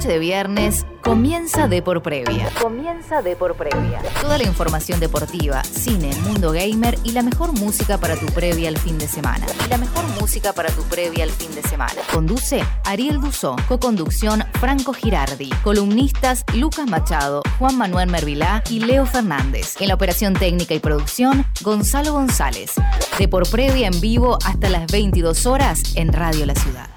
noche de viernes comienza de por previa. Comienza de por previa. Toda la información deportiva, cine, mundo gamer y la mejor música para tu previa al fin de semana. Y la mejor música para tu previa al fin de semana. Conduce Ariel Dusó, co-conducción Franco Girardi, columnistas Lucas Machado, Juan Manuel Mervilá y Leo Fernández. En la operación técnica y producción, Gonzalo González. De por previa en vivo hasta las 22 horas en Radio La Ciudad.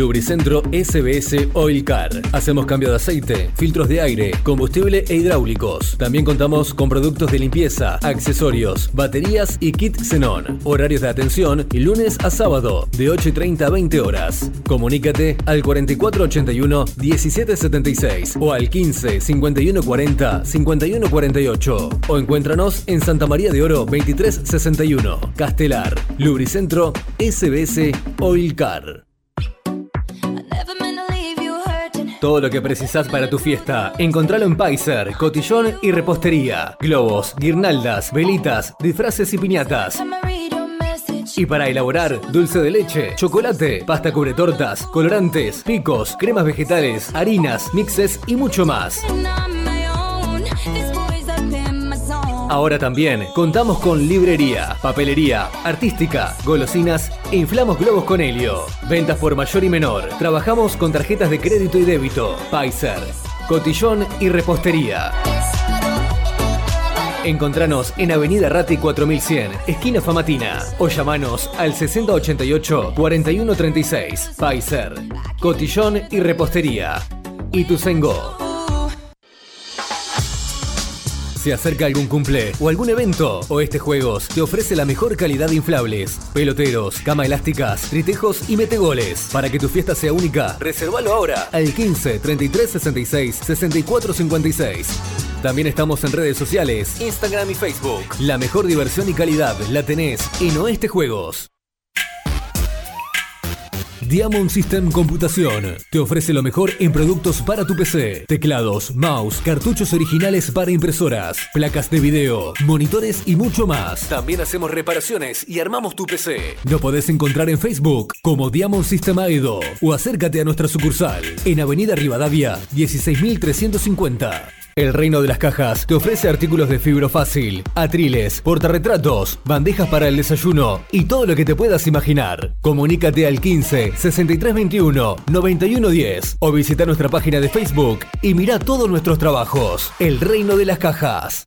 Lubricentro SBS Oil Car. Hacemos cambio de aceite, filtros de aire, combustible e hidráulicos. También contamos con productos de limpieza, accesorios, baterías y kit xenón. Horarios de atención lunes a sábado de 8 y 30 a 20 horas. Comunícate al 4481 1776 o al 15 5140 5148 o encuéntranos en Santa María de Oro 2361, Castelar. Lubricentro SBS Oil Car. Todo lo que precisás para tu fiesta, encontralo en Paiser, cotillón y repostería. Globos, guirnaldas, velitas, disfraces y piñatas. Y para elaborar dulce de leche, chocolate, pasta cubre tortas, colorantes, picos, cremas vegetales, harinas, mixes y mucho más. Ahora también contamos con librería, papelería, artística, golosinas e inflamos globos con helio. Ventas por mayor y menor. Trabajamos con tarjetas de crédito y débito. Pfizer, cotillón y repostería. Encontranos en Avenida Rati 4100, esquina Famatina, o llamanos al 6088-4136. Pfizer, cotillón y repostería. Y tu Se acerca algún cumple o algún evento, o este Juegos te ofrece la mejor calidad de inflables, peloteros, cama elásticas, tritejos y metegoles. Para que tu fiesta sea única, reservalo ahora al 15 33 66 64 56. También estamos en redes sociales, Instagram y Facebook. La mejor diversión y calidad la tenés en Oeste Juegos. Diamond System Computación te ofrece lo mejor en productos para tu PC, teclados, mouse, cartuchos originales para impresoras, placas de video, monitores y mucho más. También hacemos reparaciones y armamos tu PC. Lo podés encontrar en Facebook como Diamond System Aedo o acércate a nuestra sucursal en Avenida Rivadavia 16350. El Reino de las Cajas te ofrece artículos de fibro fácil, atriles, portarretratos, bandejas para el desayuno y todo lo que te puedas imaginar. Comunícate al 15 6321 9110 o visita nuestra página de Facebook y mira todos nuestros trabajos. El Reino de las Cajas.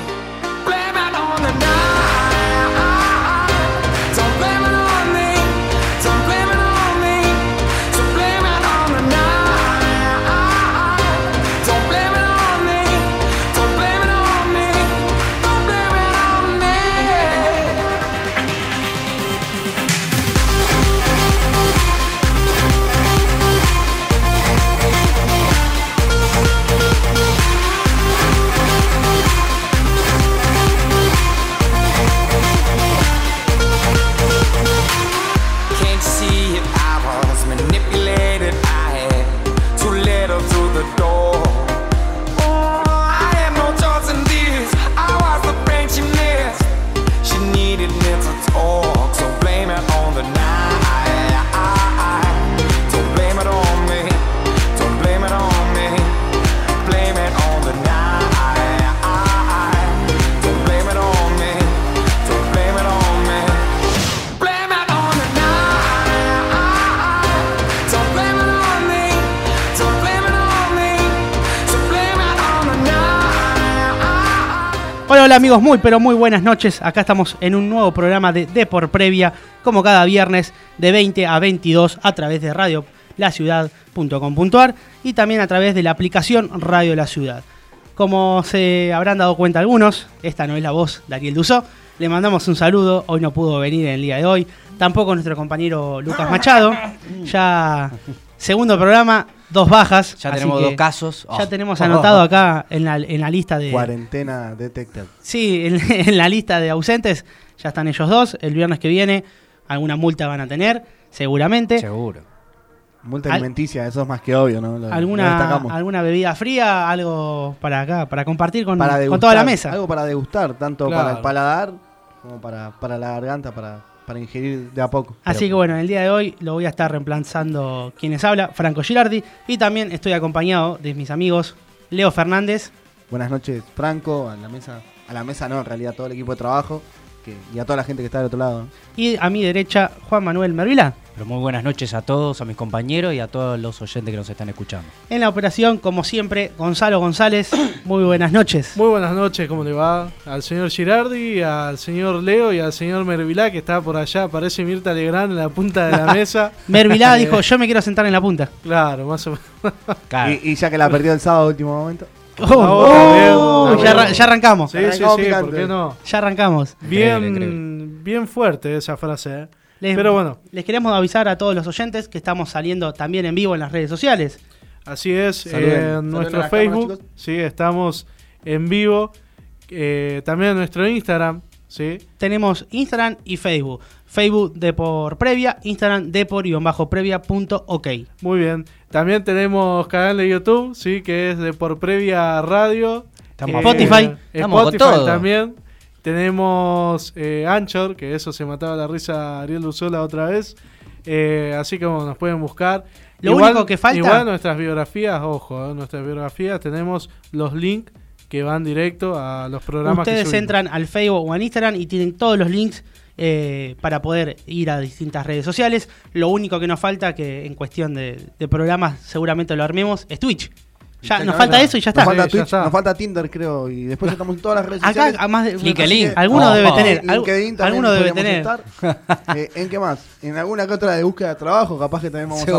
Hola, amigos, muy pero muy buenas noches. Acá estamos en un nuevo programa de Depor Previa, como cada viernes de 20 a 22 a través de radio laciudad.com.ar y también a través de la aplicación Radio La Ciudad. Como se habrán dado cuenta algunos, esta no es la voz de Ariel Dusó, le mandamos un saludo. Hoy no pudo venir en el día de hoy. Tampoco nuestro compañero Lucas Machado. Ya, segundo programa, dos bajas. Ya así tenemos que dos casos. Ya Oh. tenemos anotado acá en la, en la lista de. Cuarentena detected. Sí, en, en la lista de ausentes ya están ellos dos. El viernes que viene, alguna multa van a tener, seguramente. Seguro. Multa Al- alimenticia, eso es más que obvio, ¿no? Lo- alguna, alguna bebida fría, algo para acá, para compartir con, para con toda la mesa. Algo para degustar, tanto Claro. para el paladar como para, para la garganta, para, para ingerir de a poco. Así que bueno, el día de hoy lo voy a estar reemplazando quienes habla, Franco Girardi, y también estoy acompañado de mis amigos Leo Fernández. Buenas noches, Franco, a la mesa, a la mesa no, en realidad todo el equipo de trabajo que, y a toda la gente que está del otro lado. Y a mi derecha, Juan Manuel Mervila. Pero muy buenas noches a todos, a mis compañeros y a todos los oyentes que nos están escuchando. En la operación, como siempre, Gonzalo González. Muy buenas noches. Muy buenas noches, ¿cómo le va? Al señor Girardi, al señor Leo y al señor Mervilá, que está por allá, parece Mirta Legrand en la punta de la mesa. Mervilá dijo, yo me quiero sentar en la punta. Claro, más o menos. Claro. Y, y ya que la perdió el sábado último momento. Oh, Oh, oh, bien, ya, bien. arran- ya arrancamos. Sí, sí, Arrancamos sí, picante. ¿por qué no? Ya arrancamos. Increíble, Bien, bien fuerte esa frase, ¿eh? Les, Pero bueno. les queremos avisar a todos los oyentes que estamos saliendo también en vivo en las redes sociales. Así es, Saluden, eh, saluden en nuestro Facebook, sí, estamos en vivo. Eh, también en nuestro Instagram, sí. Tenemos Instagram y Facebook. Facebook de por previa, Instagram de por previa punto ok. Muy bien. También tenemos canal de YouTube, sí, que es de por previa radio. Estamos Eh, Spotify. Estamos con Spotify todo. también. Tenemos eh, Anchor, que eso se mataba la risa Ariel Luzola otra vez. Eh, así que bueno, nos pueden buscar. Lo único que falta- Igual nuestras biografías, ojo, eh, nuestras biografías tenemos los links que van directo a los programas que Ustedes entran al Facebook o al Instagram y tienen todos los links eh, para poder ir a distintas redes sociales. Lo único que nos falta, que en cuestión de, de programas seguramente lo armemos, es Twitch. Ya nos falta eso y ya está. Nos falta Sí, ya Twitch, está. nos falta Tinder, creo, y después estamos en todas las redes Acá, sociales. además de. LinkedIn. Así que- Alguno Oh, debe tener. LinkedIn también alguno debe podríamos tener. estar. Eh, ¿En qué más? En alguna que otra de búsqueda de trabajo, capaz que también vamos a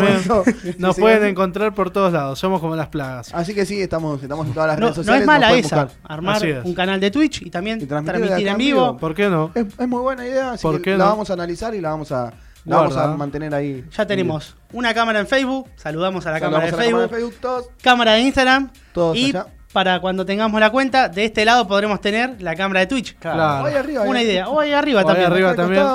momento. Nos Sí, pueden encontrar por todos lados, somos como las plagas. Así que sí, estamos, estamos en todas las No, redes no sociales. es nos mala pueden esa. buscar. Armar Así es. un canal de Twitch y también Y transmitir transmitir de en acá en vivo. vivo. ¿Por qué no? Es, es muy buena idea, así ¿Por que qué la no? vamos a analizar y la vamos a, la vamos a mantener ahí. Ya tenemos una cámara en Facebook. Saludamos a la Saludamos cámara de a la cámara Facebook. de Facebook, todos, Cámara de Instagram. todos y allá. para cuando tengamos la cuenta, de este lado podremos tener la cámara de Twitch. Claro. O ahí arriba, Una ahí idea. O ahí arriba O ahí también. arriba Acá al también.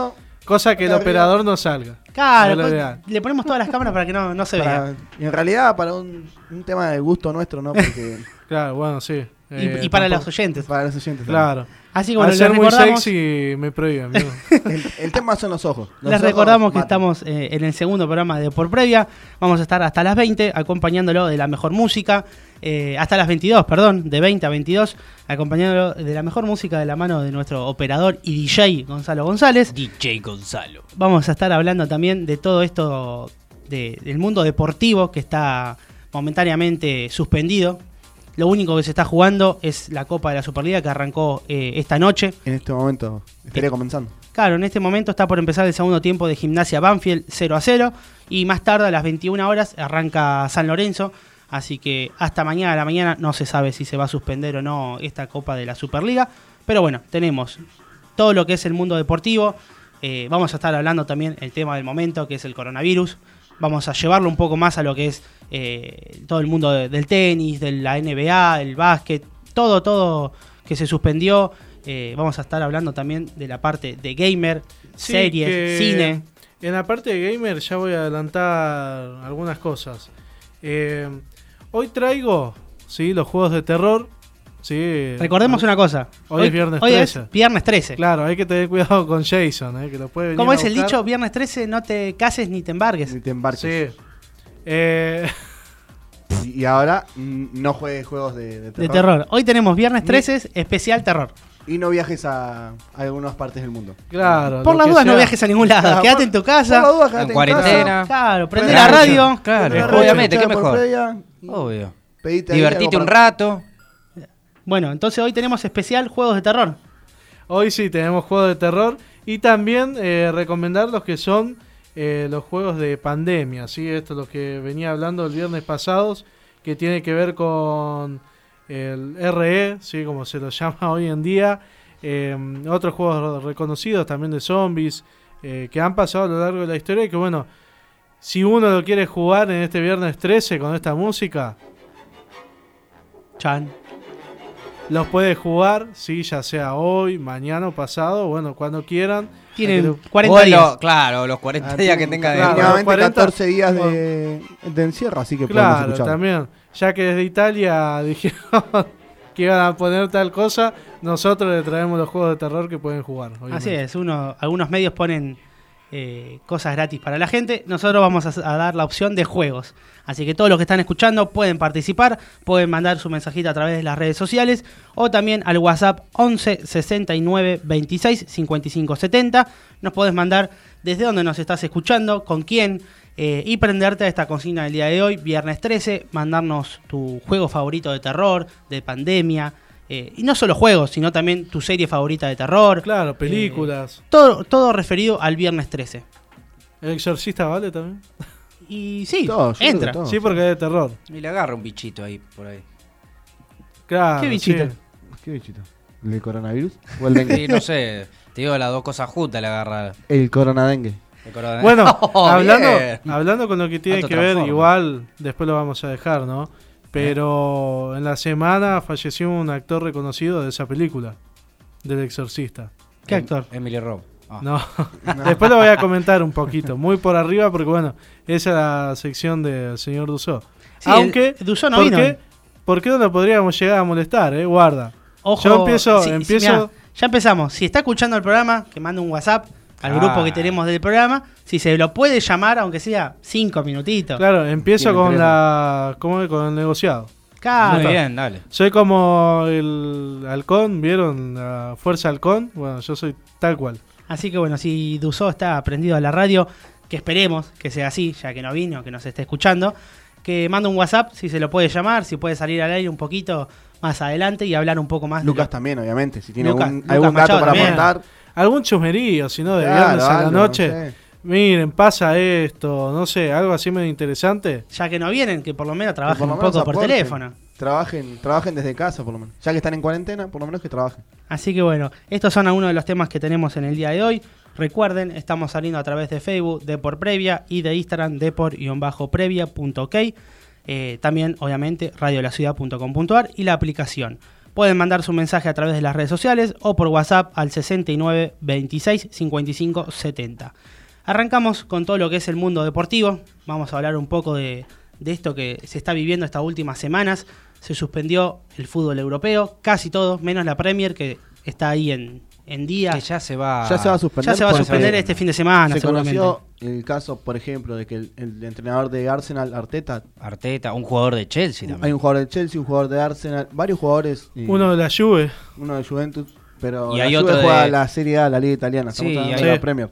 Cosa que el arriba. operador no salga. Claro, pues, le ponemos todas las cámaras para que no, no se para- vea. y en realidad, para un, un tema de gusto nuestro, ¿no? Porque Claro, bueno, sí. Y, Eh, y para los oyentes. para los oyentes. Claro. Así que bueno, Al ser muy recordamos, sexy me amigo. El, el tema son los ojos. Los les ojos recordamos que matan. estamos eh, en el segundo programa de Por Previa. Vamos a estar hasta las 20 acompañándolo de la mejor música. eh, hasta las 22, perdón, de 20 a 22, acompañándolo de la mejor música de la mano de nuestro operador y DJ Gonzalo González. DJ Gonzalo. Vamos a estar hablando también de todo esto de- del mundo deportivo que está momentáneamente suspendido. Lo único que se está jugando es la Copa de la Superliga que arrancó eh, esta noche. En este momento estaría comenzando. Claro, en este momento está por empezar el segundo tiempo de Gimnasia Banfield 0 a 0 y más tarde a las 21 horas arranca San Lorenzo. Así que hasta mañana a la mañana no se sabe si se va a suspender o no esta Copa de la Superliga. Pero bueno, tenemos todo lo que es el mundo deportivo. Eh, vamos a estar hablando también el tema del momento, que es el coronavirus. Vamos a llevarlo un poco más a lo que es eh, todo el mundo de- del tenis, de la NBA, el básquet, todo, todo que se suspendió. Eh, vamos a estar hablando también de la parte de gamer, Sí, series, cine. En la parte de gamer ya voy a adelantar algunas cosas. Eh, hoy traigo sí, los juegos de terror. Sí, Recordemos una cosa. Hoy es viernes hoy 13. es viernes 13. Claro, hay que tener cuidado con Jason, eh, que lo puede a es el dicho, viernes 13 no te cases ni te embargues. Ni te embarques. Sí. Eh, Y, ahora mm, no juegues juegos de, de terror. De terror. Hoy tenemos viernes Ni- 13 especial terror. Y no viajes a, a algunas partes del mundo. claro. Por las dudas no viajes a ningún lado. Claro, Quédate por- en tu Por casa. quédate En en cuarentena. casa. Claro, prende la radio. Claro, Prende la radio, obviamente, ¿qué mejor? Obvio. pedite Divertite un para- rato. Bueno, entonces hoy tenemos especial juegos de terror. Hoy sí tenemos juegos de terror y también eh, recomendar los que son eh, los juegos de pandemia, ¿sí? Esto es lo que venía hablando el viernes pasados, que tiene que ver con el RE, ¿sí? Como se lo llama hoy en día. eh, otros juegos reconocidos también de zombies eh, que han pasado a lo largo de la historia y que bueno, si uno lo quiere jugar en este viernes 13 con esta música, Chan. Los puede jugar, sí, ya sea hoy, mañana o pasado, bueno, cuando quieran. Tienen Aquí 40 O lo- días. claro, los 40 Ah, días que tenga de claro, Mínimamente 40 14 días de, de encierro, así que podemos Claro, también. Ya que desde Italia dijeron que iban a poner tal cosa, nosotros le traemos los juegos de terror que pueden jugar. Así es, uno, algunos medios ponen eh, cosas gratis para la gente. Nosotros vamos a, dar la opción de juegos. Así que todos los que están escuchando pueden participar, pueden mandar su mensajito a través de las redes sociales o también al WhatsApp 11 69 26 55 70. Nos puedes mandar desde dónde nos estás escuchando, con quién eh, y prenderte a esta consigna del día de hoy, viernes 13, mandarnos tu juego favorito de terror, de pandemia. Eh, y no solo juegos, sino también tu serie favorita de terror. Claro, películas. Todo, todo referido al viernes 13. El exorcista vale también. Y sí, Todo, entra. todo. Sí, porque es de terror. Y le agarra un bichito ahí por ahí. Claro, ¿Qué bichito? sí. ¿Qué bichito? ¿El coronavirus? ¿O el dengue? Sí, no sé, te digo las dos cosas juntas le agarra el coronadengue. el. Bueno, Oh, hablando, bien. hablando con lo que tiene que ver, igual después lo vamos a dejar, ¿no? Pero en la semana falleció un actor reconocido de esa película, del exorcista. ¿Qué actor? Emily Robb. Ah. No, después lo voy a comentar un poquito, muy por arriba, porque bueno, esa es la sección del señor Dussault. Sí, Aunque, Dussault no ¿por vino. qué, ¿por qué no lo podríamos llegar a molestar, eh? Guarda. Ojo, Yo empiezo- sí, sí, empiezo- mirá, ya empezamos. Si está escuchando el programa, que mande un WhatsApp al Ah. grupo que tenemos del programa. Si se lo puede llamar, aunque sea cinco minutitos. Claro, empiezo con la ¿cómo es? con el negociado. Claro. Muy bien, dale. Soy como el halcón, ¿vieron? La fuerza halcón. Bueno, yo soy tal cual. Así que bueno, si Dusó está prendido a la radio, que esperemos que sea así, ya que no vino, que nos esté escuchando, que mande un WhatsApp si se lo puede llamar, si puede salir al aire un poquito más adelante y hablar un poco más. de Lucas lo- también, obviamente. Si tiene Lucas- algún, Lucas algún dato Machado para también. aportar. Algún chusmerío, si no, de claro, viernes a la noche. no sé. Miren, pasa esto, no sé, algo así medio interesante. Ya que no vienen, que por lo menos trabajen por lo un menos poco por teléfono. Trabajen, trabajen desde casa, por lo menos. Ya que están en cuarentena, por lo menos que trabajen. Así que bueno, estos son algunos de los temas que tenemos en el día de hoy. Recuerden, estamos saliendo a través de Facebook de por previa y de Instagram de por-previa.ok. Eh, también, obviamente, radiolaciudad.com.ar y la aplicación. Pueden mandar su mensaje a través de las redes sociales o por WhatsApp al 69 26 55 70. Arrancamos con todo lo que es el mundo deportivo. Vamos a hablar un poco de, de esto que se está viviendo estas últimas semanas. Se suspendió el fútbol europeo, casi todo, menos la Premier que está ahí en, en día. Que ya se va. Ya se va a suspender. Ya se va a suspender este fin de semana, Se conoció el caso, por ejemplo, de que el, el entrenador de Arsenal, Arteta, Arteta, un jugador de Chelsea también. hay un jugador de Chelsea, un jugador de Arsenal, varios jugadores. y Uno de la Juve. uno de Juventus, pero Y la hay Juve otro de- juega la Serie A, la Liga Italiana. Sí, Estamos hablando y de hay- la Premier.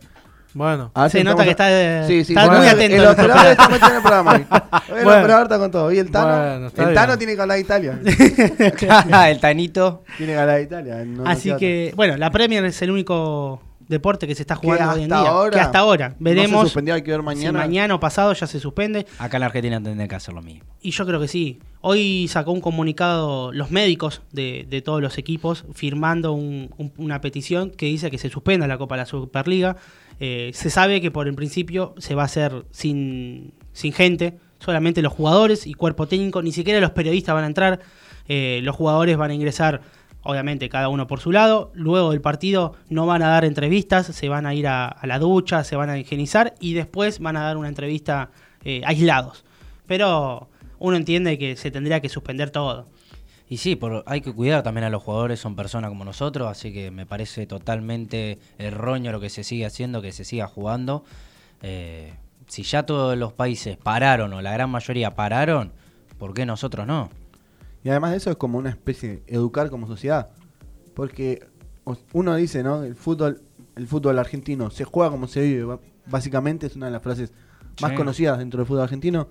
Bueno, A ver si Se nota que está, de- Sí, sí, está bueno, muy atento. El operador está metido en el programa. el Bueno. operador está con todo. Y el Tano, Bueno, el Tano tiene que hablar de Italia. el Tanito. tiene que hablar de Italia. no- no Así que, bueno, la Premier es el único deporte que se está jugando hoy en día. ahora que hasta ahora. No se Veremos suspendió, hay que ver si mañana. mañana o pasado ya se suspende. Acá en la Argentina tendría que hacer lo mismo. Y yo creo que sí. Hoy sacó un comunicado los médicos de, de todos los equipos firmando un- un- una petición que dice que se suspenda la Copa de la Superliga. Eh, se sabe que por el principio se va a hacer sin, sin gente, solamente los jugadores y cuerpo técnico, ni siquiera los periodistas van a entrar. Eh, los jugadores van a ingresar, obviamente, cada uno por su lado. Luego del partido no van a dar entrevistas, se van a ir a, la ducha, se van a higienizar y después van a dar una entrevista eh, aislados. Pero uno entiende que se tendría que suspender todo. Y sí, por, hay que cuidar también a los jugadores, son personas como nosotros, así que me parece totalmente erróneo lo que se sigue haciendo, que se siga jugando. Eh, si ya todos los países pararon, o la gran mayoría pararon, ¿por qué nosotros no? Y además de eso es como una especie de educar como sociedad. Porque uno dice, ¿no? El fútbol, el fútbol argentino se juega como se vive. Básicamente es una de las frases más Sí. conocidas dentro del fútbol argentino.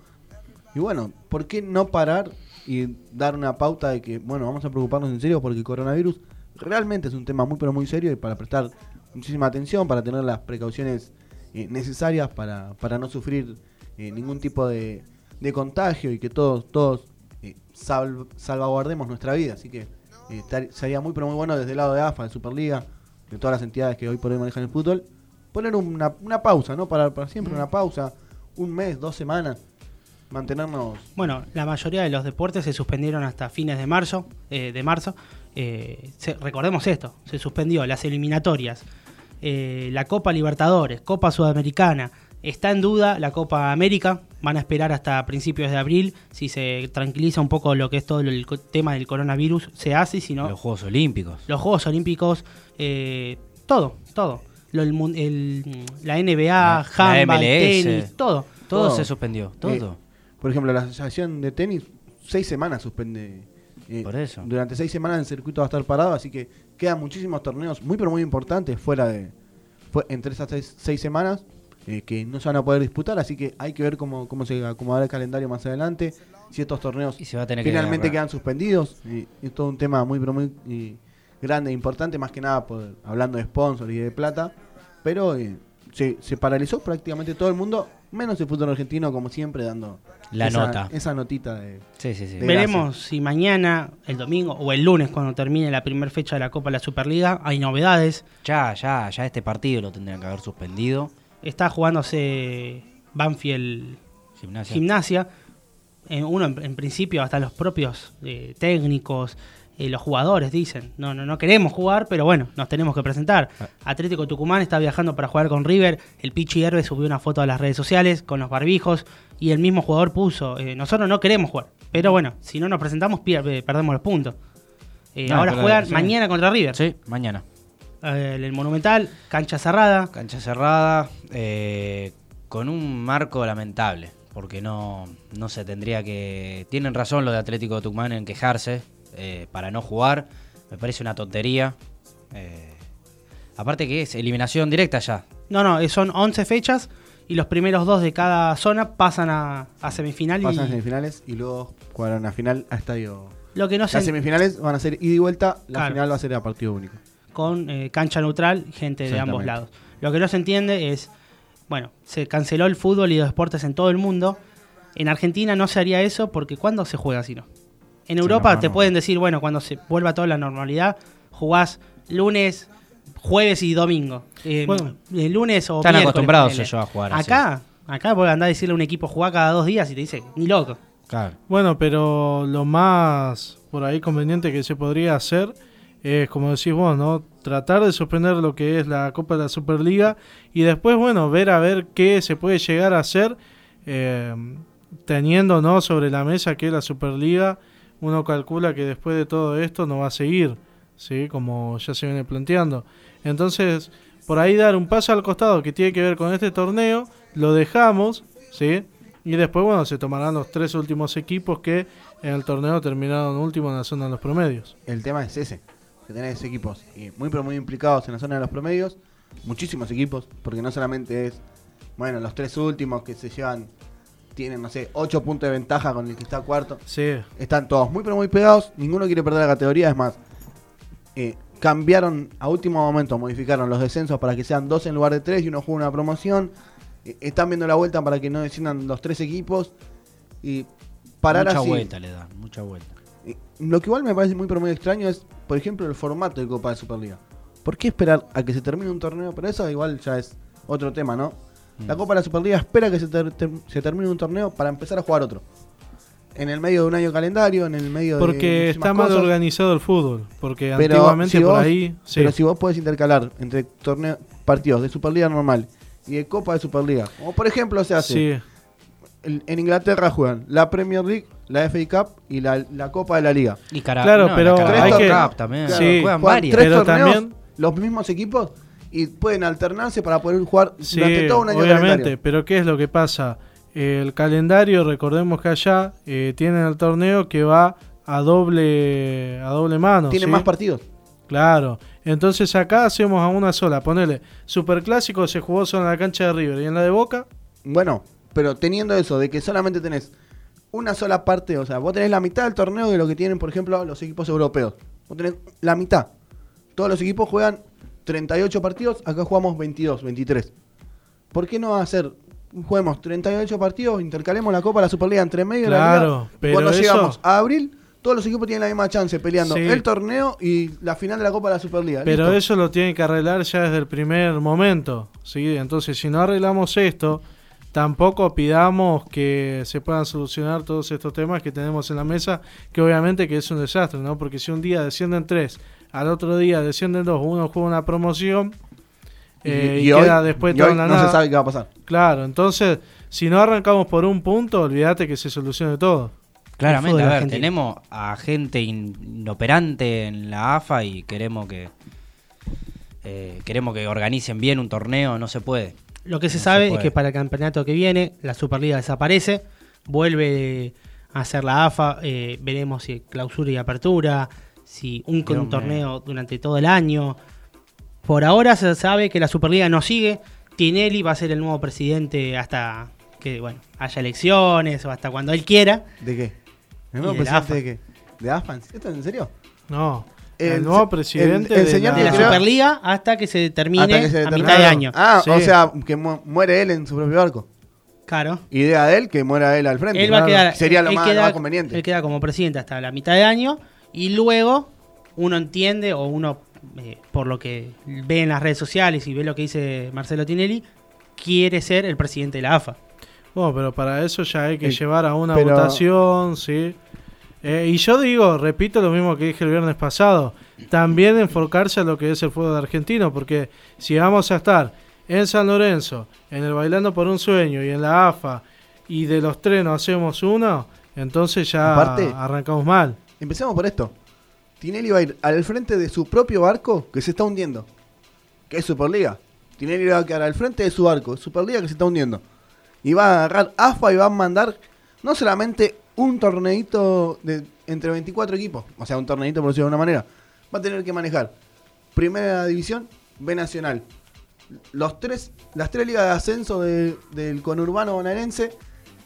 Y bueno, ¿por qué no parar y dar una pauta de que, bueno, vamos a preocuparnos en serio porque el coronavirus realmente es un tema muy pero muy serio y para prestar muchísima atención, para tener las precauciones eh, necesarias para, para no sufrir eh, ningún tipo de, de contagio y que todos, todos eh, sal- salvaguardemos nuestra vida. Así que eh, tar- sería muy pero muy bueno desde el lado de AFA, de Superliga, de todas las entidades que hoy por hoy manejan el fútbol, poner una, una pausa, ¿no? Para, para siempre una pausa, un mes, dos semanas, mantenernos... Bueno, la mayoría de los deportes se suspendieron hasta fines de marzo. eh, de marzo. Eh, se- recordemos esto, se suspendió las eliminatorias, eh, la Copa Libertadores, Copa Sudamericana. Está en duda la Copa América. Van a esperar hasta principios de abril. Si se tranquiliza un poco lo que es todo el tema del coronavirus, se hace. y Si no, Los Juegos Olímpicos. los Juegos Olímpicos, eh, todo, todo. Lo- el el- la NBA, La- MLS. tenis, todo. Todo, Todo. se suspendió, todo. Por ejemplo, la asociación de tenis, seis semanas suspende. eh, Por eso. Durante seis semanas el circuito va a estar parado, así que quedan muchísimos torneos muy pero muy importantes fuera de... Fue, entre esas seis, seis semanas eh, que no se van a poder disputar, así que hay que ver cómo, cómo se acomodará el calendario más adelante, si estos torneos y se va a tener que finalmente quedan suspendidos. Y, es todo un tema muy pero muy y grande e importante, más que nada por, hablando de sponsors y de plata. Pero eh, se, se paralizó prácticamente todo el mundo, menos el fútbol argentino, como siempre, dando La esa, nota. esa notita de... Sí, sí, sí. de- Veremos si mañana, el domingo o el lunes, cuando termine la primera fecha de la Copa de la Superliga, hay novedades. Ya, ya, ya este partido lo tendrían que haber suspendido. Está jugándose Banfield Gimnasia. Gimnasia. Eh, uno, en, en principio, hasta los propios eh, técnicos, eh, los jugadores dicen, no, no, no queremos jugar, pero bueno, nos tenemos que presentar. Ah. Atlético Tucumán está viajando para jugar con River. El Pichi Herbe subió una foto a las redes sociales con los barbijos y el mismo jugador puso, eh, nosotros no queremos jugar, pero bueno, si no nos presentamos eh, perdemos los puntos. Eh, No, ahora juegan sí. mañana contra River. Sí, mañana. El Monumental, cancha cerrada. Cancha cerrada, eh, con un marco lamentable, porque no, no se tendría que... Tienen razón los de Atlético Tucumán en quejarse eh, para no jugar, me parece una tontería. Eh, aparte que es eliminación directa ya. No, no, eh, son 11 fechas y los primeros dos de cada zona pasan a, a semifinal. Pasan a semifinales y luego cuadran a final a estadio... lo que no Las se semifinales van a ser ida y vuelta, la Claro. final va a ser a partido único. con eh, cancha neutral, gente de ambos lados. Lo que no se entiende es, bueno, se canceló el fútbol y los deportes en todo el mundo. En Argentina no se haría eso porque ¿cuándo se juega si no? En Europa no, te no. pueden decir, bueno, cuando se vuelva toda la normalidad, jugás lunes, jueves y domingo. Eh, Bueno. eh, lunes o Están miércoles, acostumbrados ponele. ellos a jugar así. Acá, acá puede andar a decirle a un equipo jugar cada dos días y te dice, ni loco. Claro. Bueno, pero lo más por ahí conveniente que se podría hacer es, como decís vos, ¿no? Tratar de suspender lo que es la Copa de la Superliga y después, bueno, ver a ver qué se puede llegar a hacer eh, teniendo, ¿no? Sobre la mesa que la Superliga, uno calcula que después de todo esto no va a seguir, ¿sí? Como ya se viene planteando. Entonces, por ahí dar un paso al costado que tiene que ver con este torneo, lo dejamos, ¿sí? Y después, bueno, se tomarán los tres últimos equipos que en el torneo terminaron último en la zona de los promedios. El tema es ese, que tenés equipos muy pero muy implicados en la zona de los promedios, muchísimos equipos, porque no solamente es, bueno, los tres últimos que se llevan, tienen, no sé, ocho puntos de ventaja con el que está cuarto, Sí, están todos muy pero muy pegados, ninguno quiere perder la categoría, es más, eh, cambiaron a último momento, modificaron los descensos para que sean dos en lugar de tres y uno juega una promoción, eh, están viendo la vuelta para que no desciendan los tres equipos y parar mucha así. vuelta le dan, mucha vuelta. Eh, Lo que igual me parece muy pero muy extraño es, por ejemplo, el formato de Copa de Superliga. ¿Por qué esperar a que se termine un torneo? Pero eso igual ya es otro tema, ¿no? La. Copa de la Superliga espera que se, ter- ter- se termine un torneo para empezar a jugar otro. En el medio de un año calendario, en el medio de. porque está mal cosas. organizado el fútbol. Porque Pero antiguamente si por vos- ahí. Sí, Pero si vos podés intercalar entre torneos, partidos de Superliga normal y de Copa de Superliga, como por ejemplo se hace. sí, En, en Inglaterra juegan la Premier League, la FA Cup y la, la Copa de la Liga. Y cara, Claro, no, pero la hay que- Cup también. Sí. Juegan Juegan varias. tres Pero torneos, también- los mismos equipos y pueden alternarse para poder jugar sí, durante todo un año obviamente. calendario. Pero ¿qué es lo que pasa? El calendario, recordemos que allá eh, tienen el torneo que va a doble a doble mano. Tienen ¿sí? más partidos. Claro. Entonces acá hacemos a una sola. Ponele, Superclásico se jugó solo en la cancha de River y en la de Boca. Bueno, pero teniendo eso de que solamente tenés una sola parte, o sea, vos tenés la mitad del torneo de lo que tienen, por ejemplo, los equipos europeos. Vos tenés la mitad. Todos los equipos juegan 38 partidos, acá jugamos 22, 23. ¿Por qué no hacer juguemos 38 partidos, intercalemos la Copa, la Superliga entre medio de la Claro, Liga, y pero cuando eso- llegamos a abril todos los equipos tienen la misma chance peleando Sí. el torneo y la final de la Copa de la Superliga. Pero Listo. eso lo tienen que arreglar ya desde el primer momento. ¿sí? Entonces, si no arreglamos esto, tampoco pidamos que se puedan solucionar todos estos temas que tenemos en la mesa, que obviamente que es un desastre, ¿no? Porque si un día descienden tres, al otro día descienden dos, uno juega una promoción eh, y, hoy- queda después y todo hoy la no nada. se sabe qué va a pasar. Claro, entonces, si no arrancamos por un punto, olvídate que se solucione todo. Claramente, a ver, tenemos a gente in- inoperante en la AFA y queremos que eh, queremos que organicen bien un torneo, no se puede. Lo que se No se sabe es que para el campeonato que viene, la Superliga desaparece, vuelve a hacer la AFA, eh, veremos si clausura y apertura, si un, Dios torneo durante todo el año. Por ahora se sabe que la Superliga no sigue, Tinelli va a ser el nuevo presidente hasta que bueno haya elecciones o hasta cuando él quiera. ¿De qué? ¿El nuevo de presidente AFA. de qué? ¿De AFA? ¿Esto es en serio? No, El el, nuevo presidente el- el de señor De la Superliga hasta que se termine que se a mitad de año. Ah, Sí. o sea, que mu- muere él en su propio barco. Claro. Idea de él, que muera él al frente. Él va a Claro. quedar, Sería lo él más, queda- lo más conveniente. Él queda como presidente hasta la mitad de año y luego uno entiende o uno, eh, por lo que ve en las redes sociales y ve lo que dice Marcelo Tinelli, quiere ser el presidente de la AFA. Bueno, pero para eso ya hay que Eh, llevar a una pero- votación, ¿sí? Eh, y yo digo, repito lo mismo que dije el viernes pasado, también enfocarse a lo que es el fútbol argentino, porque si vamos a estar en San Lorenzo, en el Bailando por un Sueño y en la AFA, y de los tres no hacemos uno, entonces ya Aparte- arrancamos mal. Empecemos por esto. Tinelli va a ir al frente de su propio barco que se está hundiendo. Que es Superliga. Tinelli va a quedar al frente de su barco, Superliga que se está hundiendo. Y va a agarrar AFA y va a mandar no solamente un torneito de, entre 24 equipos, o sea, un torneito por decirlo de una manera. Va a tener que manejar Primera División, B Nacional. Los tres, las tres ligas de ascenso de- del conurbano bonaerense,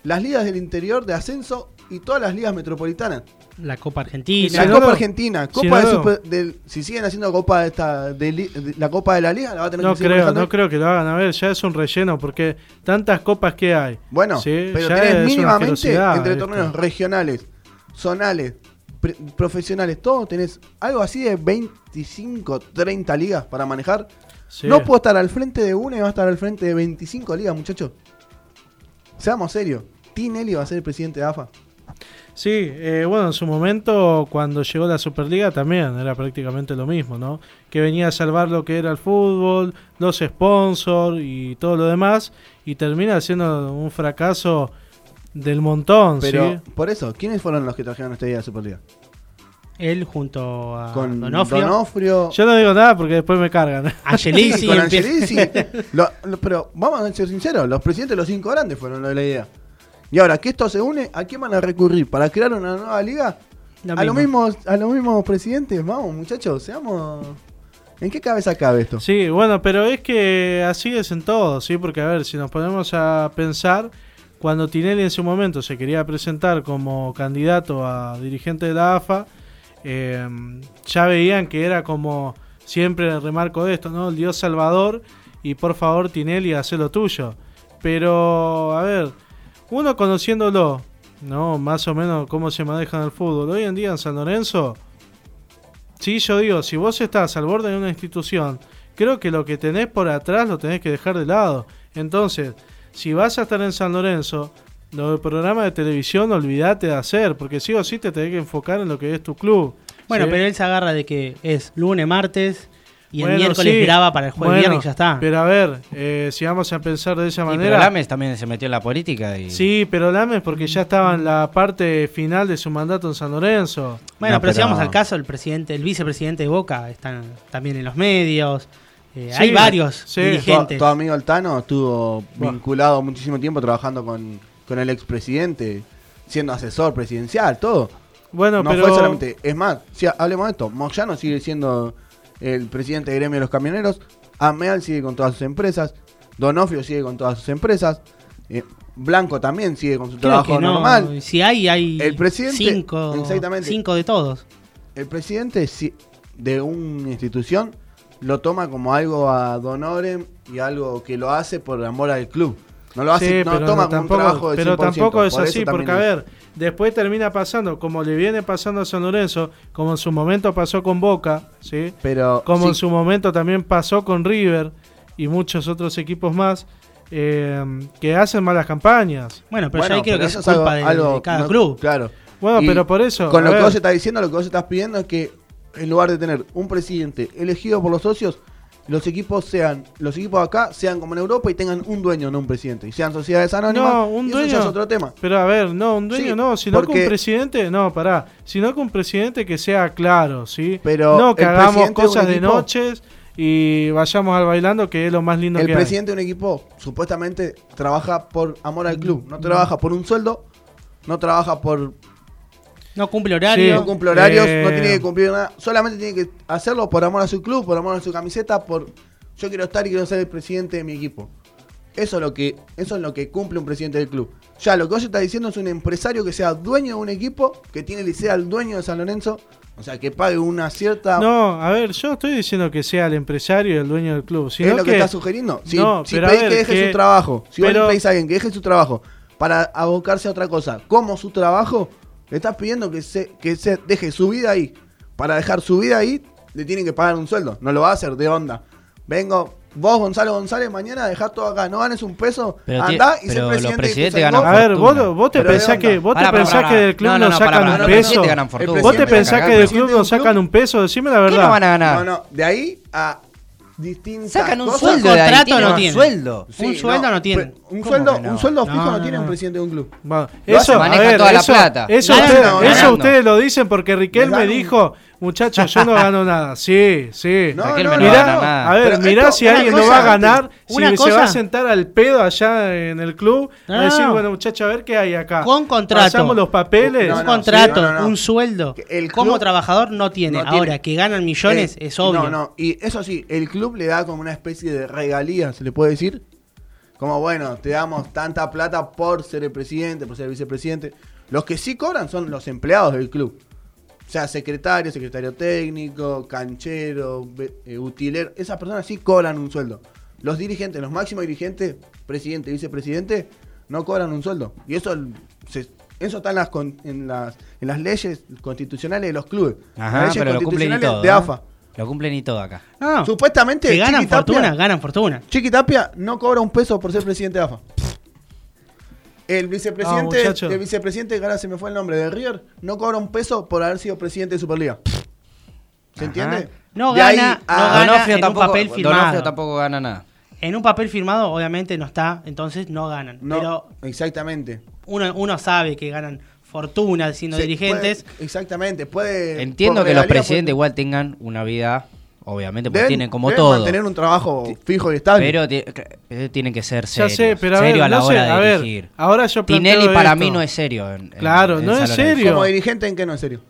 las ligas del interior de ascenso y todas las ligas metropolitanas. La Copa La Argentina. No Copa Argentina, si Copa de Super- del- si siguen haciendo Copa de esta, de de- la Copa de la Liga, la va a tener No que seguir creo, manejando. no creo que lo hagan. A ver, ya es un relleno, porque tantas copas que hay. Bueno, Sí, pero ya tenés mínimamente entre esto. torneos regionales, zonales, pre- profesionales, todo tenés algo así de 25, 30 ligas para manejar. Sí. No puedo estar al frente de una y va a estar al frente de 25 ligas, muchachos. Seamos serios. Tinelli va a ser el presidente de AFA. Sí, eh, bueno, en su momento, cuando llegó la Superliga, también era prácticamente lo mismo, ¿no? Que venía a salvar lo que era el fútbol, los sponsors y todo lo demás, y termina siendo un fracaso del montón, Pero ¿sí? por eso, ¿quiénes fueron los que trajeron esta idea de Superliga? Él junto a Con Donofrio, Donofrio. Yo no digo nada porque después me cargan. Angelici. Sí, con Angelici. Lo- lo- pero vamos a ser sinceros, los presidentes de los cinco grandes fueron lo de la idea. Y ahora que esto se une, ¿a quién van a recurrir? ¿Para crear una nueva liga? Lo a, los mismo. mismos, a los mismos presidentes, vamos muchachos, seamos... ¿En qué cabeza cabe esto? Sí, bueno, pero es que así es en todo, ¿sí? Porque, a ver, si nos ponemos a pensar, cuando Tinelli en su momento se quería presentar como candidato a dirigente de la AFA, eh, ya veían que era como siempre remarco de esto, ¿no? El Dios Salvador y por favor Tinelli, haz lo tuyo. Pero, a ver, uno conociéndolo, ¿no? Más o menos cómo se maneja en el fútbol. Hoy en día en San Lorenzo, Sí, yo digo, si vos estás al borde de una institución, creo que lo que tenés por atrás lo tenés que dejar de lado. Entonces, si vas a estar en San Lorenzo, lo del programa de televisión olvídate de hacer, porque sí o sí te tenés que enfocar en lo que es tu club. Bueno, ¿sí? pero él se agarra de que es lunes, martes y el miércoles sí. graba para el jueves Bueno, viernes y ya está. Pero a ver, eh, si vamos a pensar de esa Y pero manera... Lames también se metió en la política y Sí, pero Lames porque ya estaba en la parte final de su mandato en San Lorenzo. Bueno, No, pero, si vamos al caso, el presidente, el vicepresidente de Boca está también en los medios. Eh, Sí, hay varios. Tu, dirigentes. tu amigo Altano estuvo vinculado muchísimo tiempo trabajando con, con el expresidente, siendo asesor presidencial, todo. Bueno, no pero... fue solamente. Es más, si hablemos de esto, Moyano sigue siendo el presidente del gremio de los camioneros, Ameal sigue con todas sus empresas, Donofrio sigue con todas sus empresas, eh, Blanco también sigue con su Creo trabajo no, normal. Si hay, hay El presidente- cinco, exactamente. cinco de todos. El presidente si- de una institución lo toma como algo a donorem y algo que lo hace por amor al club. No lo hace, Sí, no pero toma no, como un tampoco, trabajo de pero 100%, tampoco es por así, porque a es- ver, después termina pasando, como le viene pasando a San Lorenzo, como en su momento pasó con Boca, ¿sí? Pero como sí, en su momento también pasó con River y muchos otros equipos más, eh, que hacen malas campañas. Bueno, pero bueno, ya ahí creo pero que es eso algo- de, algo- de cada no- club. Claro. Bueno, Y pero por eso... Con lo que vos estás diciendo, lo que vos estás pidiendo es que en lugar de tener un presidente elegido por los socios, los equipos sean, los equipos acá sean como en Europa y tengan un dueño, no un presidente. Y sean sociedades anónimas. No, un y eso ya dueño. es otro tema. Pero a ver, no, un dueño Sí, no, sino que porque- un presidente, no, pará, sino que un presidente que sea claro, ¿sí? Pero no que el hagamos de cosas de noches y vayamos al bailando, que es lo más lindo El que hay. presidente de un equipo supuestamente trabaja por amor al club. No trabaja por un sueldo, no trabaja por No cumple horario. no cumple horarios, Eh. no tiene que cumplir nada. Solamente tiene que hacerlo por amor a su club, por amor a su camiseta, por yo quiero estar y quiero ser el presidente de mi equipo. Eso es lo que, eso es lo que cumple un presidente del club. Ya lo que vos estás diciendo es un empresario que sea dueño de un equipo, que tiene que sea el dueño de San Lorenzo, o sea que pague una cierta No, a ver, yo estoy diciendo que sea el empresario y el dueño del club, sino ¿Es lo que, que está sugiriendo? Si, No, si pedís ver, que deje que- su trabajo, si vos pero- le pedís a alguien que deje su trabajo para abocarse a otra cosa, como su trabajo, le estás pidiendo que se, que se deje su vida ahí. Para dejar su vida ahí, le tienen que pagar un sueldo. No lo va a hacer de onda. Vengo, vos, Gonzalo González, mañana dejá todo acá. No ganes un peso, Pero andá y sé los presidente. ganan A ver, vos, vos te Pero pensás que vos te pensás que del club no, no, no, sacan un peso. Vos te pensás que del club no sacan un peso, decime la ¿Qué verdad. no van a ganar? No, no, de ahí a distintas Sacan un cosas. sueldo contrato tienen no un tienen. sueldo. Un sueldo no Un ¿Cómo sueldo, no? un sueldo fijo No, no, no, tiene no. un presidente de un club. Bueno, eso, hacen, a manejan ver, toda la eso, plata. Eso, Ganan, usted- ganan. eso ustedes lo dicen porque Riquelme un- dijo, muchachos, yo no gano nada. Sí, sí. No, no, Mirá, no. nada. a ver, mirá esto- si alguien no va a ganar, una si se cosa- va a sentar al pedo allá en el club, No, a decir, no. bueno, muchachos, a ver qué hay acá. Con contrato. Pasamos los papeles. No, un contrato, sí, no, no, no. un sueldo, el como trabajador no tiene. no tiene. Ahora, que ganan millones Eh, es obvio. No, no, y eso sí, el club le da como una especie de regalía, se le puede decir. Como bueno, te damos tanta plata por ser el presidente, por ser el vicepresidente. Los que sí cobran son los empleados del club. O sea, secretario, secretario técnico, canchero, eh, utilero. Esas personas sí cobran un sueldo. Los dirigentes, los máximos dirigentes, presidente, vicepresidente, no cobran un sueldo. Y eso, se- eso está en las, con- en, las, en las leyes constitucionales de los clubes. las Ajá, leyes pero lo cumplen y constitucionales todo. de ¿eh? AFA. Lo cumplen y todo acá. No, no. Supuestamente, que ganan Chiqui Tapia- fortuna, ganan fortuna. Chiqui Tapia no cobra un peso por ser presidente de AFA. El vicepresidente, Ah, el vicepresidente, que ahora se me fue el nombre, de River, no cobra un peso por haber sido presidente de Superliga. ¿Se Ajá. entiende? No De ahí gana, a- no gana Donofrio en tampoco, un papel Donofrio firmado. tampoco gana nada. En un papel firmado, obviamente no está, entonces no ganan. No, Pero exactamente. uno, uno sabe que ganan fortuna siendo dirigentes. puede- exactamente, puede. Entiendo que los presidentes puede- igual tengan una vida, obviamente, porque deben- tienen como deben todo. mantener un trabajo fijo y estable. Pero eh, tienen que ser Ya serios. sé, pero a serio ver, a la no sé, hora a de ver, dirigir. ahora yo Tinelli para esto. mí no es serio. en- en- Claro, en no San es Lorenzo. serio. Como dirigente, ¿en qué no es serio?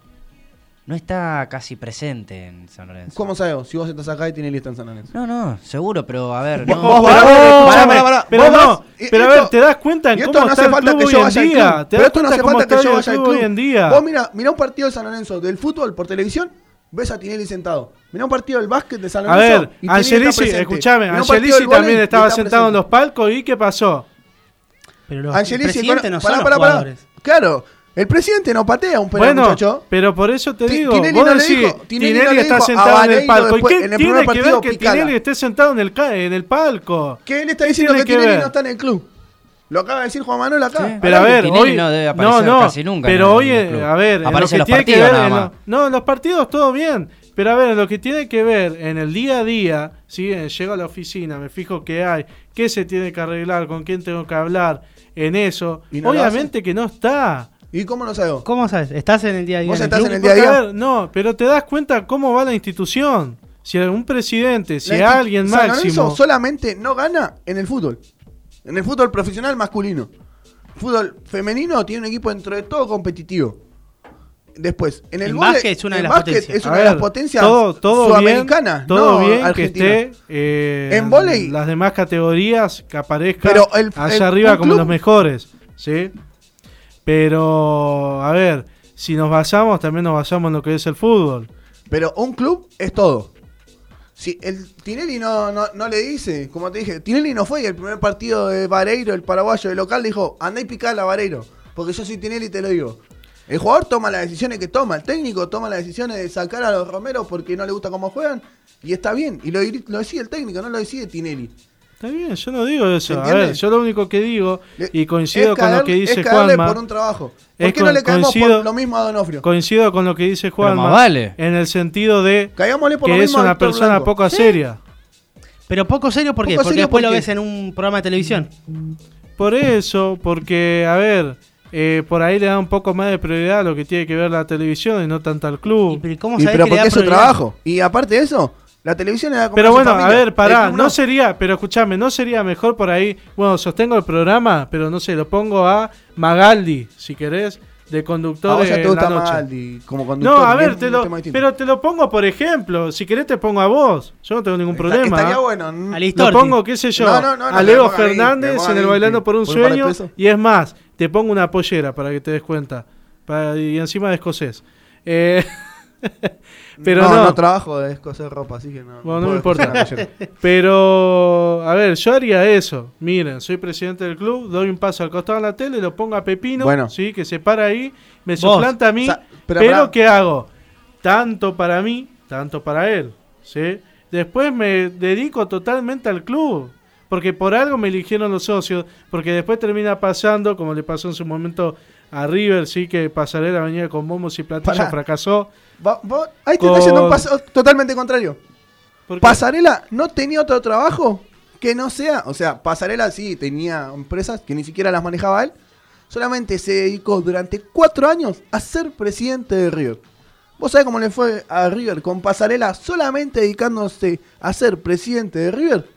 No está casi presente en San Lorenzo. ¿Cómo sabes? Si vos estás acá y tiene lista en San Lorenzo. No, no, seguro, pero a ver. Vos- no. vos- Pero, Pará, a ver, pará, escúchame, pará, pará. pero Vos no, pero a ver, te das cuenta en cómo no está hace el falta club que hoy yo en día. Pero das esto no cuenta hace falta que está yo el vaya al club club. hoy en día. Vos mira, mira un partido de San Lorenzo del fútbol por televisión, ves a Tinelli sentado. Mira un partido del básquet de San A Lorenzo. ver, y Angelici, Mirá partido Angelici también y estaba sentado en presente. los palcos y ¿qué pasó? Pero los Angelici, presidentes con- no pará, son pará, los pará. Claro, el presidente no patea un penal, Bueno, muchacho. pero por eso te digo, Tinelli vos no le decís, dijo- Tinelli Tinelli, no está dijo a sentado en el palco. ¿Y después, qué en el tiene que ver que. Tinelli esté sentado en el, en el palco? Que él está ¿Qué diciendo que Tinelli no está en el club. Lo acaba de decir Juan Manuel acá. Sí. Pero a que ver, hoy no debe aparecer no, no, casi nunca en pero hoy, en eh, club. a ver, en lo Aparece que en los tiene que partidos ver, nada en más. lo- no, en los partidos todo bien, pero a ver, en lo que tiene que ver en el día a día, si llego a la oficina, me fijo qué hay, qué se tiene que arreglar, con quién tengo que hablar, en eso, ¿Y no lo obviamente que no está. ¿Y cómo lo sabes? ¿Cómo sabes? ¿Estás en el día a día? Vos en estás club? en el día a día. a ver, no, pero te das cuenta cómo va la institución. Si un presidente, si alguien San Lorenzo máximo. solamente no gana en el fútbol. En el fútbol profesional masculino. Fútbol femenino tiene un equipo dentro de todo competitivo. Después, en el vóley- básquet es una de las. Es A una de las potencias todo, todo sudamericanas, bien, todo no bien que esté eh, En vóley- las demás categorías que aparezcan Pero el- allá el- arriba como club- los mejores, ¿sí? Pero a ver, si nos basamos también nos basamos en lo que es el fútbol. Pero un club es todo. Si el Tinelli no, no, no le dice, como te dije, Tinelli no fue y el primer partido de Vareiro, el paraguayo de local, dijo, andá y picá a Vareiro, porque yo soy Tinelli y te lo digo. El jugador toma las decisiones que toma, el técnico toma las decisiones de sacar a los Romeros porque no le gusta cómo juegan, y está bien, y lo, lo decide el técnico, no lo decide Tinelli. Está bien, yo no digo eso. A ver, yo lo único que digo, y coincido con lo que dice es Juanma, por un trabajo. ¿Por Es qué no le caemos coincido- por lo mismo a Donofrio? coincido con lo que dice Juanma, vale. en el sentido de Caigámosle por lo que es mismo una persona Blanco. poco seria. Pero poco serio, ¿por qué? Poco Porque después lo porque- ves en un programa de televisión. Por eso, porque, a ver, eh, por ahí le da un poco más de prioridad a lo que tiene que ver la televisión y no tanto al ¿Y club. pero cómo Y sabés pero que le da porque es su trabajo. Y aparte de eso, la televisión le da Pero bueno, a familia. ver, pará, no sería, pero escúchame, no sería mejor por ahí, bueno, sostengo el programa, pero no sé, lo pongo a Magaldi, si querés, de conductor A vos ya de te gusta la noche. Magaldi como conductor. No, a ver, te lo, pero te lo pongo por ejemplo, si querés te pongo a vos, yo no tengo ningún Está- problema. Estaría bueno. Lo pongo, qué sé yo, No, no, no, a Leo ahí, Fernández en el Bailando por un Sueño. Y es más, te pongo una pollera para que te des cuenta. Para- y encima de escocés. Eh, pero no, no, no, trabajo de escocer ropa, así que no. Bueno, no me importa. la pero, a ver, yo haría eso. Miren, soy presidente del club, doy un paso al costado de la tele, lo pongo a Pepino, Bueno. sí, que se para ahí, me Vos. suplanta a mí, pero pero. ¿qué hago? Tanto para mí, tanto para él, ¿sí? Después me dedico totalmente al club, porque por algo me eligieron los socios, porque después termina pasando, como le pasó en su momento a River, sí, que Pasarela venía con bombos y platillos, fracasó. Va- ahí te Con- está haciendo un paso totalmente contrario. Pasarela no tenía otro trabajo que no sea. O sea, Pasarela sí tenía empresas que ni siquiera las manejaba él. Solamente se dedicó durante cuatro años a ser presidente de River. ¿Vos sabés cómo le fue a River con Pasarela solamente dedicándose a ser presidente de River?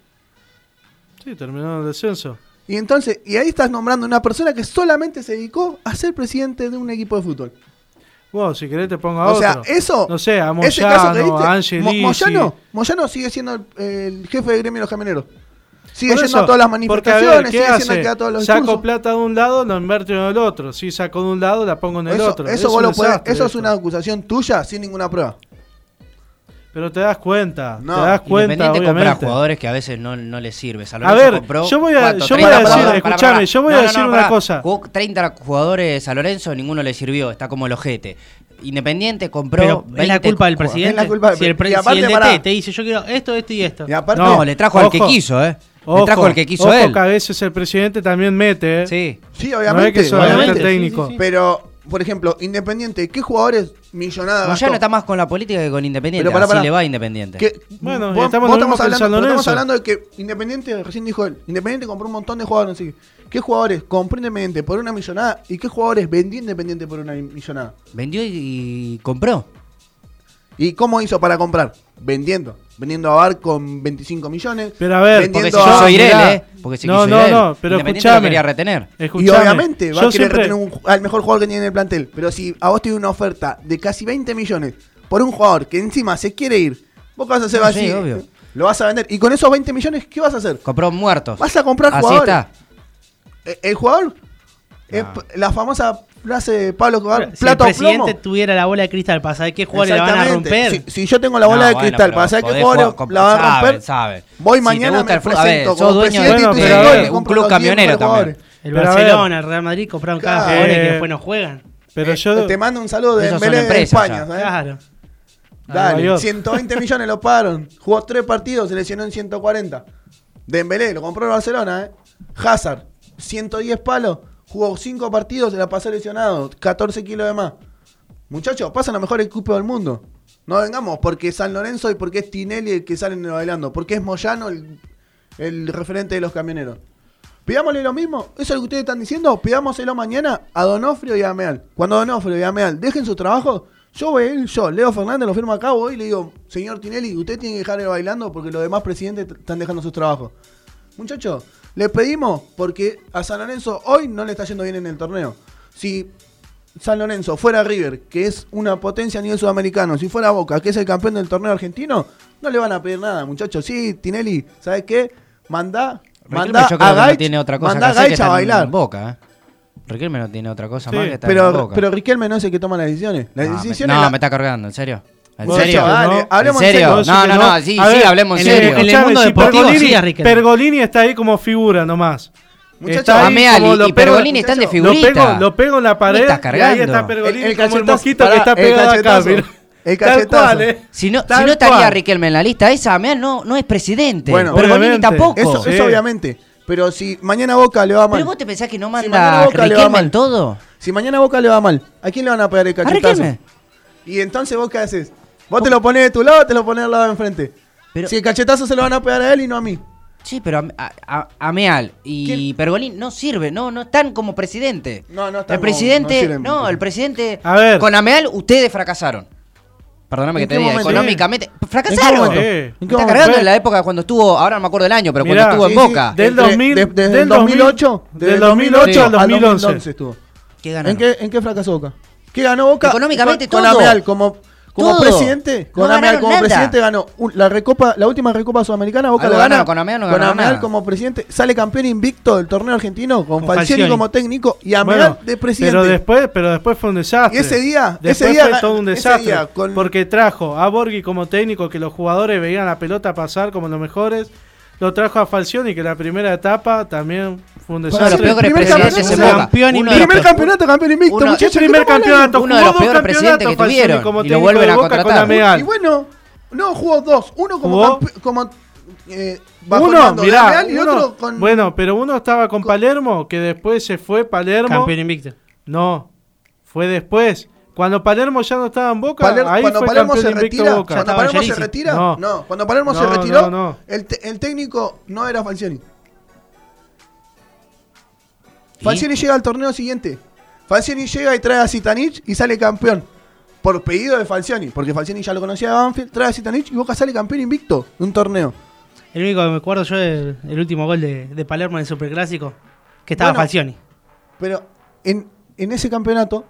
Sí, terminó el descenso. Y entonces, y ahí estás nombrando una persona que solamente se dedicó a ser presidente de un equipo de fútbol. Bueno, si querés te pongo a O sea, eso. No sé, a ese caso que Moyano, a Angelici. Moyano, Moyano sigue siendo el, el jefe de gremio de los camioneros. Sigue Por yendo eso, a todas las manifestaciones, ver, ¿qué sigue hace? yendo a todos los Saco discursos. plata de un lado, lo invierto en el otro. Si saco de un lado, la pongo en el Eso, otro. eso Es vos un lo podés- desastre eso es una acusación tuya sin ninguna prueba. Pero te das cuenta, No, te das cuenta, Independiente compra obviamente. jugadores que a veces no, no les sirve. San A Lorenzo ver, compró, yo voy a- yo voy 30 a decir, pará. yo voy a No, no, decir no, una cosa. Jugó 30 jugadores San Lorenzo, ninguno le sirvió, está como el ojete. Independiente compró. Pero es la 20 culpa del presidente. es la culpa del si el, pre- y aparte, si el te dice, yo quiero esto, esto y esto. Y aparte, No, le trajo al que quiso, ¿eh? Ojo, le trajo al que quiso ojo él. que a veces el presidente también mete, ¿eh? Sí. sí, No obviamente. es que solamente obviamente. técnico. Pero, por ejemplo, Independiente, ¿qué jugadores millonadas Moyano está más con la política que con Independiente. Pero pará, así pará. le va a Independiente. Que, Bueno, vos- estamos vos lo mismo estamos que el hablando, San pero estamos Lorenzo. hablando de que Independiente, recién dijo él, Independiente compró un montón de jugadores, no sé qué. ¿Qué jugadores compró Independiente por una millonada y qué jugadores vendió Independiente por una millonada? Vendió y, y compró. ¿Y cómo hizo para comprar? Vendiendo. Vendiendo a Bar con 25 millones. Pero a ver, Porque si yo a- soy Irel. ¿eh? Porque si No, no, Irel. no, pero escuchame. lo quería retener. Y Escuchame, obviamente va yo a querer siempre- retener un- al mejor jugador que tiene en el plantel. Pero si a vos te una oferta de casi 20 millones por un jugador que encima se quiere ir, vos qué vas a hacer No, así. sí, obvio. Lo vas a vender. Y con esos 20 millones, ¿qué vas a hacer? Compró muertos. Vas a comprar Así jugadores. está. Eh, El jugador es No. p- la famosa frase de Pablo Escobar, si plato el plomo. presidente tuviera la bola de cristal para saber qué jugadores la van a Exactamente. romper. Si, si yo tengo la bola No, de bueno, cristal para saber qué jugadores la va a romper, saben. voy Si mañana, me ver, presento sos como dueño presidente pero ver, un club los 10 camionero también. jugadores. El Barcelona, el Real Madrid compraron cada Claro. jugadores que después no juegan. Pero Eh, yo... te mando un saludo de Dembélé de España. Claro. Dale, York. 120 millones lo pagaron. Jugó 3 partidos, se lesionó en 140. Dembélé, lo compró el Barcelona, ¿eh? Hazard, 110 palos, jugó 5 partidos, se la pasó lesionado, 14 kilos de más. Muchachos, pasan los mejores equipos del mundo. No vengamos porque es San Lorenzo y porque es Tinelli el que salen bailando, porque es Moyano el, el referente de los camioneros. Pidámosle lo mismo, eso es lo que ustedes están diciendo, pidámoselo mañana a Donofrio y a Meal. Cuando Donofrio y a Meal dejen su trabajo, yo voy yo, Leo Fernández, lo firmo acá, voy y le digo, señor Tinelli, usted tiene que dejar de bailando porque los demás presidentes están dejando sus trabajos. Muchachos, le pedimos porque a San Lorenzo hoy no le está yendo bien en el torneo. Si San Lorenzo fuera River, que es una potencia a nivel sudamericano, si fuera Boca, que es el campeón del torneo argentino, no le van a pedir nada, muchachos. Sí, Tinelli, ¿sabes qué? Yo creo a no Gaich, tiene otra cosa mandá que a bailar. en Boca, ¿eh? Riquelme no tiene otra cosa Sí, más que estar en Pero, Boca. pero Riquelme no es el que toma las decisiones. Las no, me, decisiones no, la- me está cargando, ¿en serio? ¿En serio? dale, ¿no? hablemos ¿En serio? No, no, no, sí, A hablemos en serio. En el mundo si deportivo, Pergolini, sí, a Riquelme. Pergolini está ahí como figura nomás. Muchacho, y- y Pergolini están de Lo figurita. pego, lo pego en la pared estás y cargando? ahí está Pergolini El- el como el cachetazo, mosquito que está el acá. mira. el Tal cachetazo. cual, eh. Si no, si no estaría cual. Riquelme en la lista esa, Ameal no, no es presidente. Bueno, Pergolini obviamente. tampoco. Eso, Sí. eso obviamente. Pero si mañana Boca le va mal. ¿Pero vos te pensás que no mañana manda Boca le va Riquelme mal. en todo? Si mañana Boca le va mal, ¿a quién le van a pegar el ¿A cachetazo? Riquelme? Y entonces vos qué haces? Vos te lo pones de tu lado te lo pones al lado de enfrente. Pero- si el cachetazo se lo van a pegar a él y no a mí. Sí, pero a, a- y ¿Quién? Pergolini no sirve, no, no están como presidente. No, no están El como- presidente, no sirven. no, el presidente. A ver. Con Ameal ustedes fracasaron. Perdóname que ¿En te diga, económicamente. ¿En qué Fracasaron. ¿En qué Está cargando en la época cuando estuvo, ahora no me acuerdo del año, pero Mirá, cuando estuvo en sí, Boca. Del entre- 2000, de- desde del el 2008, 2000, desde el del 2008 al 2011 2011 estuvo. ¿Qué? ¿En qué, ¿En qué fracasó Boca? ¿Qué ganó Boca? Económicamente con, todo. Con Ameal como, como Todo. presidente. Con Ameal ganaron como nada. presidente ganó un- la recopa, la última recopa sudamericana. Boca Algo lo gana. ganaron, con Ameal no Ameal nada. como presidente. Sale campeón invicto del torneo argentino con, Con Falcioni, Falcioni. como técnico y Ameal Bueno, de presidente. Pero después, pero después fue un desastre. Y ese día- después ese día fue ga- todo un ese desastre. día con- Porque trajo a Borghi como técnico, que los jugadores veían la pelota pasar como los mejores. Lo trajo a Falcioni, que la primera etapa también fue un Uno de desastre. los peores presidentes Boca. campeón invicto. Primer campeonato campeón invicto, uno- muchachos. primer ¿qué estamos campeonato, Uno de los peores presidentes que tuvieron, como y lo vuelven a Boca con contratar. Y bueno, no, jugó dos. Uno como, como eh, Uno, mirá, y uno- otro con... bueno, pero uno estaba con Palermo, que después se fue Palermo. Campeón invicto. No, fue después. Cuando Palermo ya no estaba en Boca, Paler- ahí cuando fue Palermo campeón se retira, Boca. cuando Palermo se retira, No. no. cuando Palermo se retiró, no, no. El, el técnico no era Falcioni. Falcioni llega al torneo siguiente. Falcioni llega y trae a Zitanich y sale campeón. Por pedido de Falcioni, porque Falcioni ya lo conocía de Banfield, trae a Zitanich y Boca sale campeón invicto de un torneo. El único que me acuerdo yo es el último gol de, de Palermo en el Superclásico, que estaba Bueno. Falcioni. Pero en, en ese campeonato,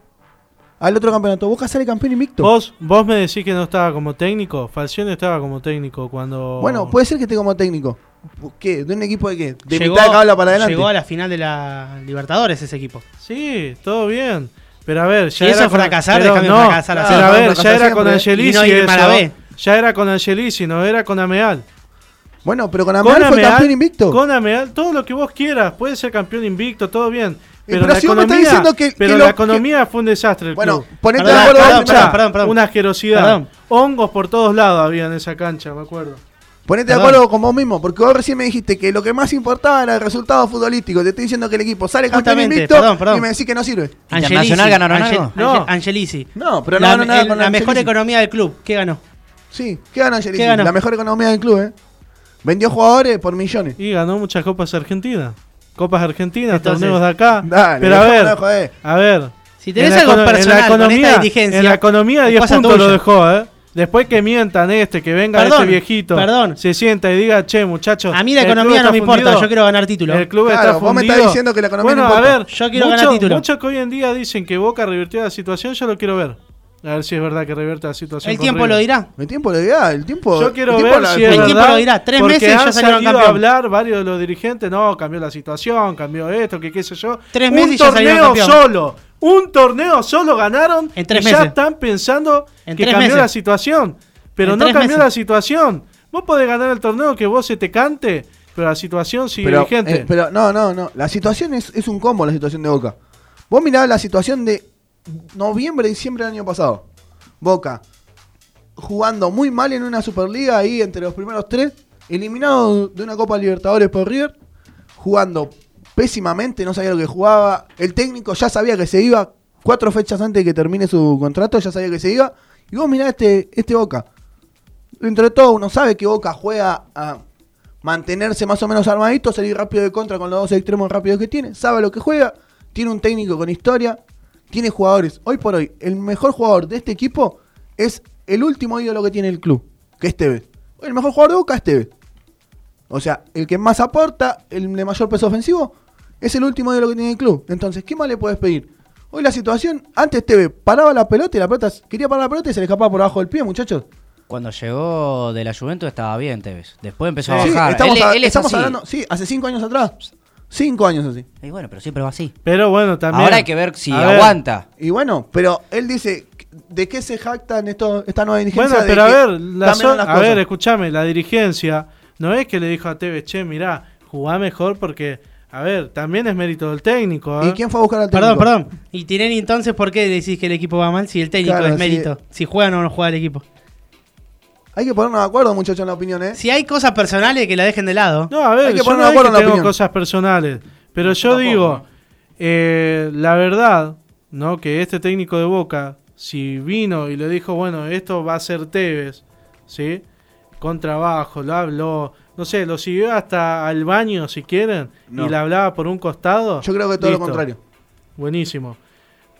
al otro campeonato, Boca sale campeón invicto. ¿Vos, vos me decís que no estaba como técnico. Falcioni estaba como técnico cuando. Bueno, puede ser que esté como técnico. ¿Qué? ¿De un equipo de qué? De llegó, mitad de tabla para adelante. llegó a la final de la Libertadores ese equipo. Sí, todo bien. Pero a ver, ya Y era eso con- fracasar, pero déjame no, fracasar así. Pero a ver, ya era con. Angelici Y no irme a la eso. B. Ya era con Angelici, no era con Ameal. Bueno, pero con Ameal fue campeón invicto. Con Ameal, todo lo que vos quieras, puede ser campeón invicto, todo bien. Pero, pero la si economía, diciendo que- pero que la lo- economía fue un desastre. El Bueno, club. ponete Perdón, de acuerdo perdón, perdón, perdón, perdón. Una asquerosidad. Perdón. Hongos por todos lados había en esa cancha, me acuerdo. Ponete de acuerdo con vos mismo, porque vos recién me dijiste que lo que más importaba era el resultado futbolístico. Te estoy diciendo que el equipo sale campeón invicto perdón, perdón. y me decís que no sirve. ¿Internacional ganaron Angel- algo? No. Angel- Angelici. No, pero no la, ganó nada el- con la mejor economía del club. ¿Qué ganó? Sí, ¿qué ganó Angelici? ¿Qué ganó? La mejor economía del club, ¿eh? Vendió jugadores por millones. Y ganó muchas copas argentinas. Copas argentinas, Entonces, torneos de acá. dale, pero a ver, de joder. a ver. Si tenés algo econo- en la personal con economía, esta diligencia, En la economía es 10 cosa puntos lo dejó, ¿eh? Después que mientan este, que venga Perdón, este viejito, perdón. se sienta y diga, che, muchachos. A mí la economía no me importa, fundido, yo quiero ganar título. El club Claro, está vos me fundido. estás diciendo que la economía bueno, no a importa. ver, Yo quiero mucho- ganar título. Muchos que hoy en día dicen que Boca revirtió la situación, yo lo quiero ver. A ver si es verdad que revierte la situación. El tiempo River. lo dirá. El tiempo lo dirá, el tiempo. Yo quiero el tiempo ver si es El verdad. tiempo lo dirá. Tres porque meses ya han salieron salido a campeón. hablar varios de los dirigentes, no, cambió la situación, cambió esto, que qué sé yo. Tres un meses y ya salieron torneo campeón. solo, un torneo solo ganaron En tres y ya están pensando En que cambió meses. la situación. Pero En no cambió meses. la situación. Vos podés ganar el torneo que vos se te cante, pero la situación sigue pero, vigente. eh, pero no, no, no. La situación es, es un combo, la situación de Boca. Vos mirá la situación de noviembre, diciembre del año pasado. Boca jugando muy mal en una Superliga ahí entre los primeros tres, eliminado de una Copa Libertadores por River, jugando pésimamente, no sabía lo que jugaba. El técnico ya sabía que se iba, cuatro fechas antes de que termine su contrato, ya sabía que se iba. Y vos mirá este, este Boca. Dentro de todo, uno sabe que Boca juega a mantenerse más o menos armadito, salir rápido de contra con los dos extremos rápidos que tiene, sabe lo que juega, tiene un técnico con historia, tiene jugadores. Hoy por hoy, el mejor jugador de este equipo es el último ídolo que tiene el club, que es Tevez. El mejor jugador de Boca es Tevez. O sea, el que más aporta, el de mayor peso ofensivo, es el último ídolo que tiene el club. Entonces, ¿qué más le puedes pedir? Hoy la situación, antes Tevez paraba la pelota y la pelota quería parar la pelota y se le escapaba por abajo del pie, muchachos. Cuando llegó de la Juventus estaba bien, Tevez. Después empezó a Sí, bajar. estamos, él, a- él es estamos así. hablando, sí, hace cinco años atrás. Cinco años así. Y bueno, pero siempre va así. Pero bueno, también. Ahora hay que ver si ver, aguanta. Y bueno, pero él dice, ¿de qué se jactan esto, esta nueva dirigencia? Bueno, de pero a ver, la so- a cosas? ver, escúchame, la dirigencia no es que le dijo a Tevez, che, mirá, jugá mejor porque, a ver, también es mérito del técnico. ¿eh? ¿Y quién fue a buscar al Perdón, técnico? perdón. Y Tinelli, entonces, ¿por qué decís que el equipo va mal si el técnico Claro, es mérito? Si juega o no juega el equipo. Hay que ponernos de acuerdo, muchachos, en la opinión, ¿eh? Si hay cosas personales, que la dejen de lado. No, a ver, Hay que yo poner no de es que acuerdo en la tengo opinión. cosas personales, pero yo digo, eh, la verdad, ¿no? Que este técnico de Boca, si vino y le dijo, bueno, esto va a ser Tevez, ¿sí? Con trabajo, lo habló, no sé, lo siguió hasta al baño si quieren, No. y le hablaba por un costado. Yo creo que todo listo, lo contrario. Buenísimo.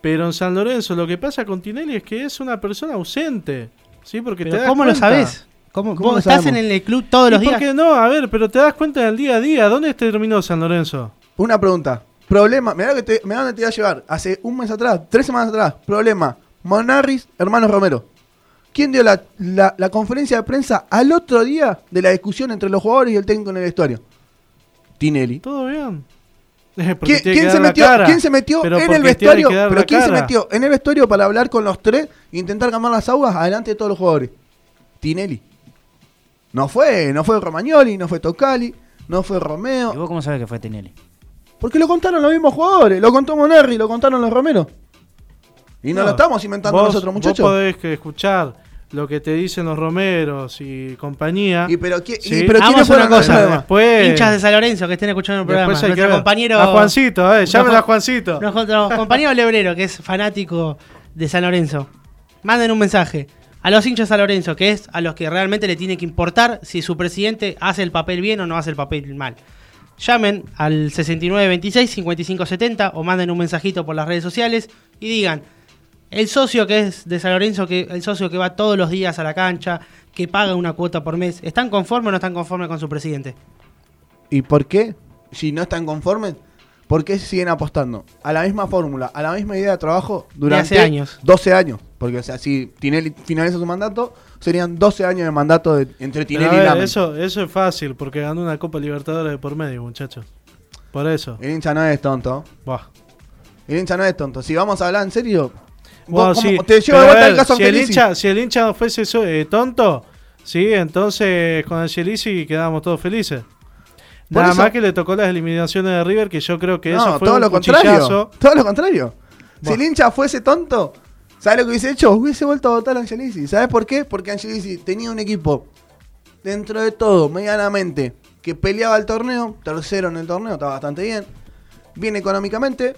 Pero en San Lorenzo lo que pasa con Tinelli es que es una persona ausente, ¿sí? Porque Pero te das ¿Cómo lo sabés? ¿Cómo, ¿Cómo vos lo estás en el club todos los ¿Y días? por qué no? A ver, pero te das cuenta del día a día. ¿Dónde terminó San Lorenzo? Una pregunta. Problema, mirá, que te, mirá dónde te iba a llevar. Hace un mes atrás, tres semanas atrás. Problema. Monarris, hermanos Romero. ¿Quién dio la, la- la conferencia de prensa al otro día de la discusión entre los jugadores y el técnico en el vestuario? Tinelli. Todo bien. ¿Quién, quién se metió, cara. quién se metió en el vestuario? Pero ¿quién se metió en el vestuario para hablar con los tres e intentar cambiar las aguas adelante de todos los jugadores? Tinelli. No fue, no fue Romagnoli, no fue Tocali, no fue ¿Y Romeo. vos cómo sabés que fue Tinelli? Porque lo contaron los mismos jugadores, lo contó Monarri, lo contaron los Romero. Y no, lo estamos inventando vos- nosotros, Vos muchachos. podés que escuchar lo que te dicen los Romeros y compañía. Y pero, ¿qui- Sí. y pero Hagamos ¿quiénes fueron una cosa. Después, Hinchas de San Lorenzo que estén escuchando el programa. que Nuestro compañero. A Juancito, eh. Llámelo a Juancito. Nuestro compañero Lebrero, que es fanático de San Lorenzo. Manden un mensaje a los hinchas de San Lorenzo, que es a los que realmente le tiene que importar si su presidente hace el papel bien o no hace el papel mal. Llamen al 6926-5570 o manden un mensajito por las redes sociales y digan, el socio que es de San Lorenzo, que el socio que va todos los días a la cancha, que paga una cuota por mes, ¿están conformes o no están conformes con su presidente? ¿Y por qué? Si no están conformes, ¿por qué siguen apostando a la misma fórmula, a la misma idea de trabajo durante hace años. 12 años? Porque o sea, si Tinelli finaliza su mandato, serían 12 años de mandato de- entre Tinelli a y Lamen. eso, eso es fácil porque ganó una Copa Libertadores de por medio, muchachos. Por eso. El hincha no es tonto. Buah. El hincha no es tonto. Si vamos a hablar en serio, Bueno, sí, ¿cómo- te de vuelta al caso si el, hincha, si el hincha fuese eh, tonto, sí, entonces con Angelici quedamos todos felices. Nada eso- más que le tocó las eliminaciones de River, que yo creo que No, eso fue todo un lo contrario. Todo lo contrario. Si el hincha fuese tonto, ¿sabes lo que hubiese hecho? Hubiese vuelto a votar a Angelici. ¿Sabes por qué? Porque Angelici tenía un equipo, dentro de todo, medianamente, que peleaba el torneo, tercero en el torneo, está bastante bien. Bien económicamente,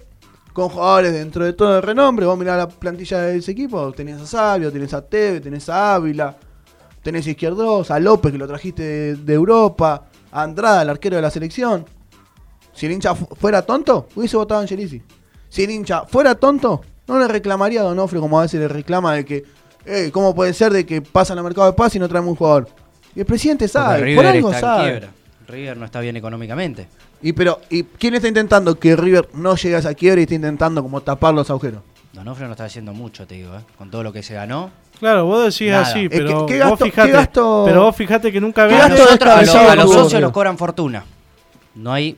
con jugadores dentro de todo de renombre. Vos mirá la plantilla de ese equipo, tenés a Sabio, tenés a Teve, tenés a Ávila, tenés a Izquierdos, a López que lo trajiste de, de Europa, a Andrada, el arquero de la selección. Si el hincha fu- fuera tonto, hubiese votado a Angelici. Si el hincha fuera tonto, no le reclamaría a Donofrio como a veces le reclama de que, eh, ¿cómo puede ser de que pasan al mercado de paz y no traemos un jugador? Y el presidente sabe, por algo sabe. quiebra. River no está bien económicamente. Y pero, ¿y quién está intentando que River no llegue a esa quiebra y está intentando como tapar los agujeros? Donofrio no está haciendo mucho, te digo, ¿eh? Con todo lo que se ganó. Claro, vos decís Nada. así, Es pero ¿qué vos gasto- fijate, qué gasto- pero vos fijate que nunca ¿Qué ves A gasto nosotros, a, los- a los socios los cobran fortuna. No hay.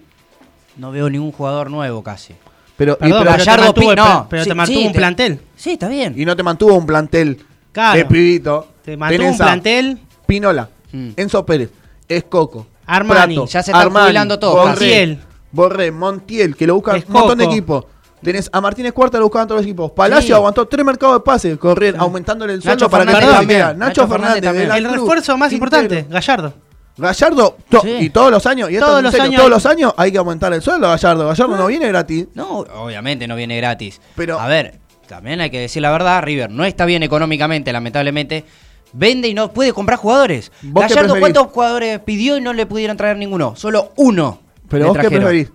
No veo ningún jugador nuevo casi. Pero, y, Perdón, pero- pero, te Gallardo mantuvo, no, pero sí, te mantuvo sí, un te- plantel. Sí, está bien. y no te mantuvo un plantel Claro. de pibito. Te mantuvo Tenés un plantel. Pinola, Mm. Enzo Pérez, Escoco, Armani, Prato, ya se están Armani, jubilando Borré, Montiel. Borré, Montiel, que lo buscan un montón de equipos. Tenés a Martínez Cuarta, lo buscaban todos los equipos. Palacio Sí. aguantó tres mercados de pases, correr, aumentándole el sueldo para que Fernández. Nacho, Nacho Fernández, Fernández El refuerzo más Quintero. importante, Gallardo. Gallardo, to- Sí. y todos los años, y esto Todos los serio, años todos hay- los años hay que aumentar el sueldo a Gallardo. Gallardo no viene gratis. No, obviamente no viene gratis. Pero- a ver, también hay que decir la verdad, River no está bien económicamente, lamentablemente. Vende y no puede comprar jugadores. ¿Vos qué Gallardo, preferís? ¿cuántos jugadores pidió y no le pudieron traer ninguno? Solo uno. Pero le vos qué trajeron. preferís?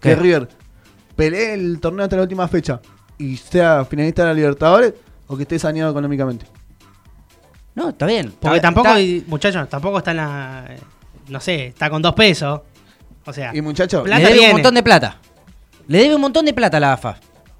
¿Qué? Que River pelee el torneo hasta la última fecha y sea finalista de la Libertadores o que esté saneado económicamente. No, está bien. Porque Está- tampoco, está- hay- muchachos, tampoco está en la. No sé, está con dos pesos. O sea, Y muchachos, Plata le debe viene. un montón de plata. Le debe un montón de plata a la AFA.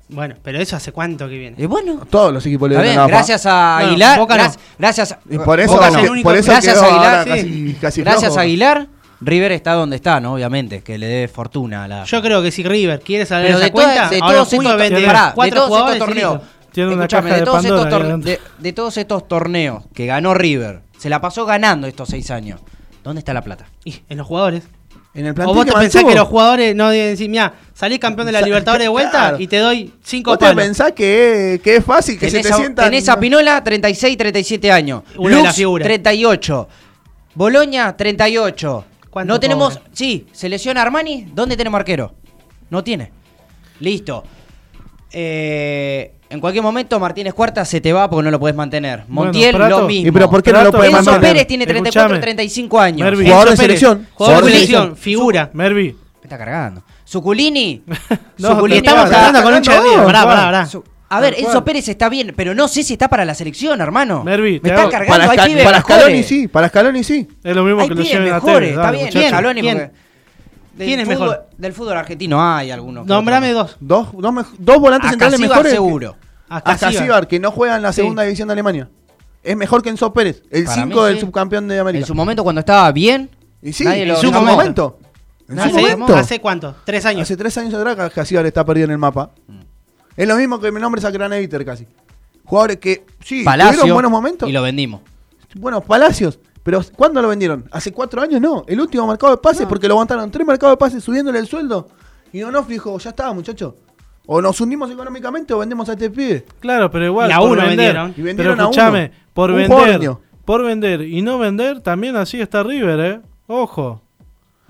Bueno, pero eso hace cuánto que viene. Y bueno, todos los equipos le. Gracias a Bueno, Aguilar. Boca no. gracias, gracias, Y por eso, Boca no. que- el único- por eso Gracias a Aguilar, ahora sí. casi, casi gracias flojo. a Aguilar, River está donde está, ¿no? Obviamente, que le debe fortuna a la. Yo creo que si River quiere esa de, cuenta, de ahora todos estos, vende pará, de todos estos torneos, de, de todos estos Pandora ahí torne- adentro. de, de todos estos torneos que ganó River, se la pasó ganando estos seis años. ¿Dónde está la plata? Y en los jugadores. En el ¿O plantel vos que te pensás mantuvo, que los jugadores no deben decir, mira, salí campeón de la Sa- Libertadores de vuelta claro. y te doy cinco ¿Vos te palos? pensás que, que es fácil que se Tenés te a, sientan... tenés a Pinola, 36, 37 años. Una de Lux, las figuras. 38. Boloña, 38. ¿Cuánto No tenemos. cobra? Sí, se lesiona Armani. ¿Dónde tenemos arquero? No tiene. Listo. Eh, en cualquier momento Martínez Cuarta se te va porque no lo puedes mantener. Bueno, Montiel Prato- lo mismo. ¿Y pero por qué no lo de Enzo mantener? Pérez tiene 34, Escuchame. 35 años. Mervi. Jugador de Enzo Pérez, selección. Jugador de de selección, figura. Mervi, Me está cargando. Suculini. No, Suculini Estamos hablando con un vos, Pará, pará, a ver, Enzo. Pérez está bien, pero no sé si está para la selección, hermano. Mervi, me está cargando. Para, hay pibes para. Scaloni sí, para Scaloni sí. es lo mismo Hay que lo lleven a mejores, Tevez. está bien, porque del ¿Quién es fútbol- mejor? Del fútbol argentino hay algunos. otros. dos. Dos, dos, dos volantes A centrales mejores. seguro. Hasta Sibar. Que no juega en la Sí. segunda división de Alemania. Es mejor que Enzo Pérez, el Para 5 mí, del sí. subcampeón de América. En su momento cuando estaba bien, y sí, nadie en lo- su no, momento. En su Nadie- ¿Hace, momento. ¿Hace cuánto? ¿Tres años? Hace tres años atrás Casibar está perdido en el mapa. Es lo mismo que mi nombre es Craneviter casi. Jugadores que sí, Palacio. tuvieron buenos momentos. Y lo vendimos. Bueno, Palacios. Pero ¿cuándo lo vendieron? ¿Hace cuatro años? No. El último mercado de pases porque lo aguantaron tres mercados de pases subiéndole el sueldo. Y Donofrio dijo, ya está, muchachos. O nos hundimos económicamente o vendemos a este pibe. Claro, pero igual. Y a por uno vender, vendieron. Y Pero vendieron a escúchame, uno. por Un vender. Por vender y no vender, también así está River, ¿eh? Ojo.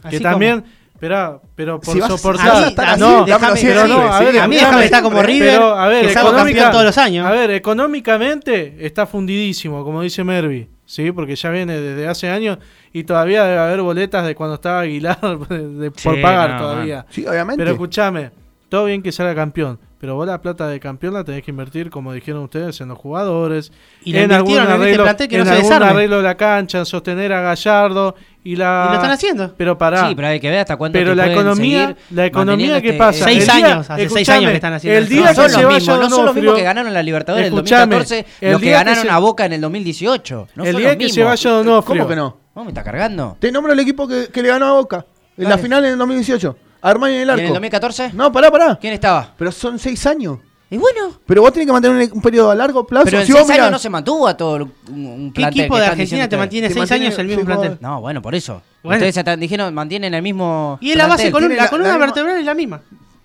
Así que también. Espera, pero por Si vas- soportar. a mí- no, déjame- pero no, a sí, ver, a mí déjame estar como River, pero, a ver, que salgo campeón todos los años. A ver, económicamente está fundidísimo, como dice Mervi, ¿sí? Porque ya viene desde hace años y todavía debe haber boletas de cuando estaba Aguilar de- por Sí, pagar no, todavía. Sí, obviamente. Pero escúchame, todo bien que salga campeón, pero vos la plata de campeón la tenés que invertir, como dijeron ustedes, en los jugadores, Y la en algún invirtieron en este arreglo, que no en se algún arreglo de la cancha, en sostener a Gallardo y la... Y lo están haciendo. Pero pará. Sí, pero hay que ver hasta cuánto Pero la economía, la economía que este- pasa. Seis día- años, hace seis años que están haciendo El día No que son se los vaya mismos, no son los mismos que ganaron la Libertadores en el Escuchame, 2014, el los que día que ganaron se- a Boca en el 2018. No el son día los que se vaya Donofrio. ¿Cómo que no? ¿Cómo me está cargando? Te nombro el equipo que, que le ganó a Boca. En la final en el 2018. Armani en el ¿Y arco. en el 2014? No, pará, pará. ¿Quién estaba? Pero son seis años. Y bueno, Pero vos tenés que mantener un, un periodo a largo plazo. pero en Si seis mirás- años no se mantuvo a todo un, un ¿Qué plantel equipo de Argentina te mantiene seis mantiene- años el mismo plantel? No, bueno, por eso. Bueno. Ustedes están- dijeron mantienen el mismo Y es la base, plantel. columna- la, la- columna la misma- vertebral es la misma.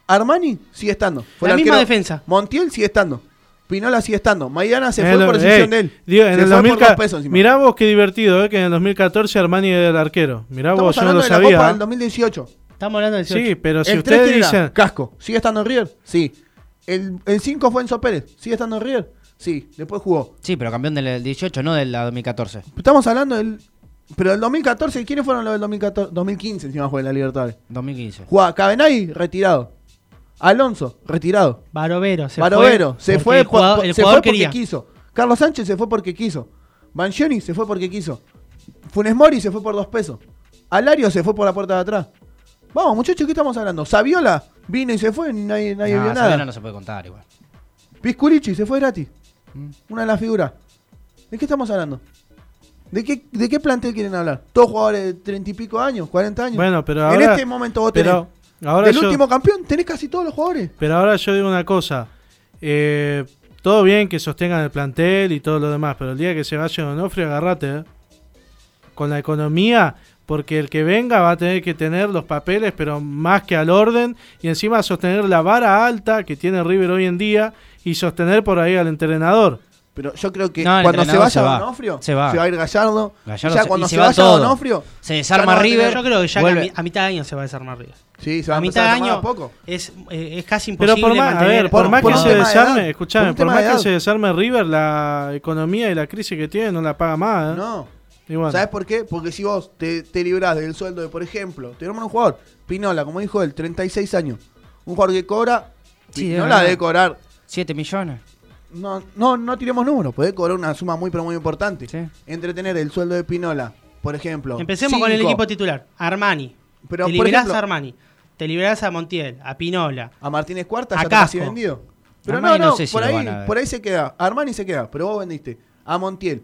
Armani sigue estando. Fue La misma defensa. Montiel sigue estando. Pinola sigue estando. Maidana se En fue por decisión de él. digo, en se el fue por 2000 dos pesos encima. mirá vos qué divertido, ¿eh? que en el 2014 Armani era el arquero. Mirá Estamos vos, yo no lo de la sabía. Copa del 2018. Estamos hablando del 18. Sí, pero si el ustedes 3 dicen... Casco. ¿Sigue estando en River? Sí. El, el 5 fue Enzo Pérez. ¿Sigue estando en River? Sí. Después jugó. Sí, pero campeón del 18, no del 2014. Estamos hablando del. Pero del 2014, ¿quiénes fueron los del 2014? 2015 encima fue en la Libertadores. 2015. Jugaba Cabenay, retirado. Alonso, retirado. Barovero se Barovero, fue. se porque fue, el por- jugador, por- el se fue porque quería. quiso. Carlos Sánchez se fue porque quiso. Banchioni se fue porque quiso. Funes Mori se fue por dos pesos. Alario se fue por la puerta de atrás. Vamos, muchachos, ¿qué estamos hablando? Saviola vino y se fue, y nadie, nadie No, vio Saviola nada. no se puede contar igual. Pisculichi se fue gratis. Mm. Una de las figuras. ¿De qué estamos hablando? ¿De qué, ¿De qué plantel quieren hablar? ¿Todos jugadores de treinta y pico años, 40 años? Bueno, pero en ahora... este momento vos tenés. pero ahora del yo- último campeón tenés casi todos los jugadores. Pero ahora yo digo una cosa. Eh, todo bien que sostengan el plantel y todo lo demás, pero el día que se vaya Donofrio, agarrate. ¿eh? Con la economía, porque el que venga va a tener que tener los papeles, pero más que al orden, y encima sostener la vara alta que tiene River hoy en día y sostener por ahí al entrenador. Pero yo creo que No, cuando se vaya se va. Donofrio, Se va. a ir Gallardo. Gallardo ya se- cuando se, se va vaya. Donofrio, Se desarma no va River. Yo creo que ya Vuelve. a, mi- a mitad de año se va a desarmar River. Sí, se va A a mitad de año a poco. es, eh, es casi Pero imposible por más, a ver, por, por- más por que se de desarme, edad, escuchame, por más de que se desarme River, la economía y la crisis que tiene no la paga más. ¿eh? No. Y bueno. ¿Sabes por qué? Porque si vos te, te librás del sueldo de, por ejemplo, tenemos un jugador, Pinola, como dijo él, 36 años. Un jugador que cobra, Sí, de Pinola debe cobrar. 7 millones. No, no, no tiremos números, puede cobrar una suma muy, pero muy importante. Sí. Entretener el sueldo de Pinola, por ejemplo. Empecemos con el equipo titular. Armani. Pero, te liberás ejemplo- a Armani. Te liberás a Montiel, a Pinola. A Martínez Cuarta A ya Casco. vendido. Pero Armani no, no no, sé si por, lo ahí, por ahí se queda. Armani se queda, pero vos vendiste a Montiel,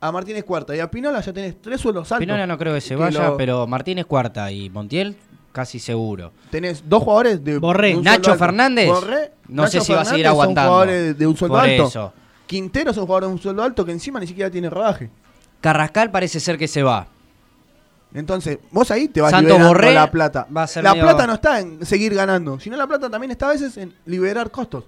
a Martínez Cuarta y a Pinola ya tenés tres sueldos altos. Pinola no creo que se vaya, lo- pero Martínez cuarta y Montiel casi seguro. Tenés dos jugadores de, Borré. de un Nacho alto. Fernández, Borré, no Nacho sé si va a seguir Fernández son aguantando. jugadores de un sueldo Por alto. eso. Quintero son jugadores de un sueldo alto que encima ni siquiera tiene rodaje. Carrascal parece ser que se va. Entonces, vos ahí te vas Santos liberando Borré la plata. va a ser la plata no está en seguir ganando, sino la plata también está a veces en liberar costos.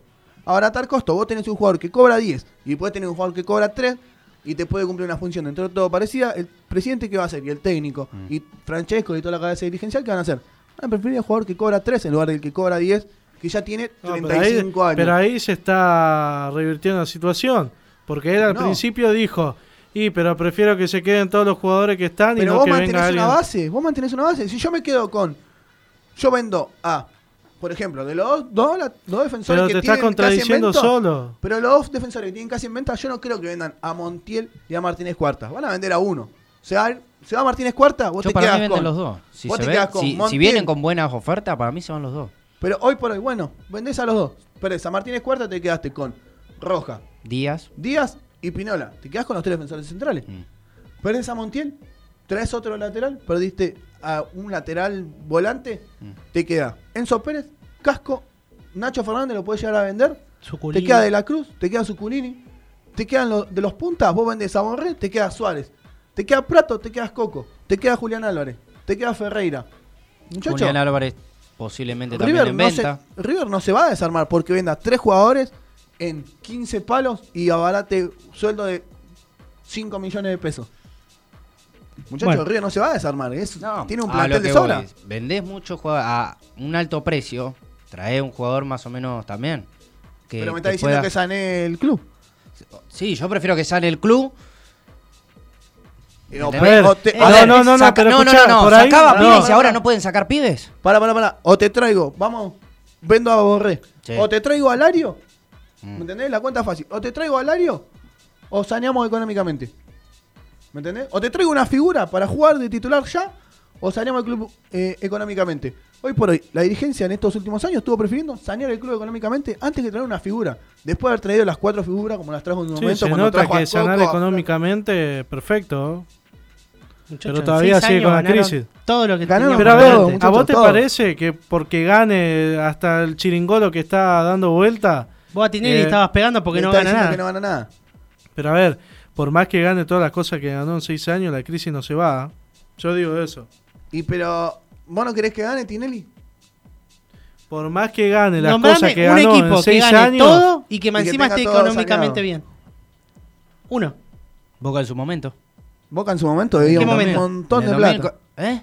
Abaratar costos. Vos tenés un jugador que cobra 10 y puedes tener un jugador que cobra 3 y te puede cumplir una función dentro de todo parecida. El presidente, ¿qué va a hacer? Y el técnico, Mm. y Francesco y toda la cabeza dirigencial, ¿qué van a hacer? Van a preferir al jugador que cobra 3 en lugar del que cobra 10, que ya tiene No, 35 pero, ahí, años. pero ahí se está revirtiendo la situación. Porque él al No. principio dijo, y pero prefiero que se queden todos los jugadores que están y Pero no vos que venga mantenés alguien. una base, vos mantenés una base. Si yo me quedo con. Yo vendo a. Por ejemplo, de los dos, dos, la- dos defensores Pero que te estás tienen contradiciendo casi en venta, solo. Pero los dos defensores que tienen casi en venta, yo no creo que vendan a Montiel y a Martínez Cuarta. Van a vender a uno. Se va, se va Martínez Cuarta, vos Yo te para quedas mí venden con. los dos. Si, vos se te ve- quedás con si- vienen con buenas ofertas, para mí se van los dos. Pero hoy por hoy, bueno, vendés a los dos. Pero a Martínez Cuarta te quedaste con Roja, Díaz. Díaz y Pinola. Te quedás con los tres defensores centrales. mm. Perdés a Montiel, traes otro lateral, perdiste a un lateral volante, Mm. te queda Enzo Pérez, Casco, Nacho Fernández lo puedes llegar a vender, te queda De la Cruz, te queda Suculini, te quedan los, de los puntas, vos vendés a Bonré, te queda Suárez, te queda Prato, te quedas Coco, te queda Julián Álvarez, te queda Ferreira. Muchacho, Julián Álvarez posiblemente también River en no, se. River no se va a desarmar porque venda tres jugadores en 15 palos y abarate sueldo de 5 millones de pesos. Muchachos, Bueno. River no se va a desarmar. es- No, tiene un plantel de sobra. voy Vendés mucho a un alto precio, trae un jugador más o menos también. Que, Pero me está diciendo pueda- que sané el club. Sí, yo prefiero que sale el club. Eh, o- o te- no, ver, no, no, no, saca- no, no, no, ahí- sacaba no, pibes y ahora no pueden sacar pibes. Para, para, para. O te traigo, vamos, vendo a Borré. Sí. O te traigo a Lario. Mm. ¿Me entendés? La cuenta es fácil. O te traigo a Lario o saneamos económicamente. ¿Me entendés? O te traigo una figura para jugar de titular ya o saneamos el club eh, económicamente. Hoy por hoy, la dirigencia en estos últimos años estuvo prefiriendo sanear el club económicamente antes que traer una figura. Después de haber traído las cuatro figuras como las trajo en un Sí, momento se cuando nota trajo a que sanar Coco, a- económicamente, perfecto. Muchachos, pero todavía sigue con la crisis. Todo lo que Ganaron, Pero a ver, todo, ¿a vos te todo. parece que porque gane hasta el chiringolo que está dando vuelta? Vos a Tinelli Eh, estabas pegando porque no gana diciendo nada. que no gana nada. Pero a ver, por más que gane todas las cosas que ganó en seis años, la crisis no se va. ¿eh? Yo digo eso. Y pero, ¿vos no querés que gane Tinelli? Por más que gane las Nombrame cosas que un ganó equipo en que seis gane años, todo y que y que encima esté económicamente bien. Uno. Boca en su momento. Boca en su momento debía qué un momento? montón de plata. 2000 ¿Eh?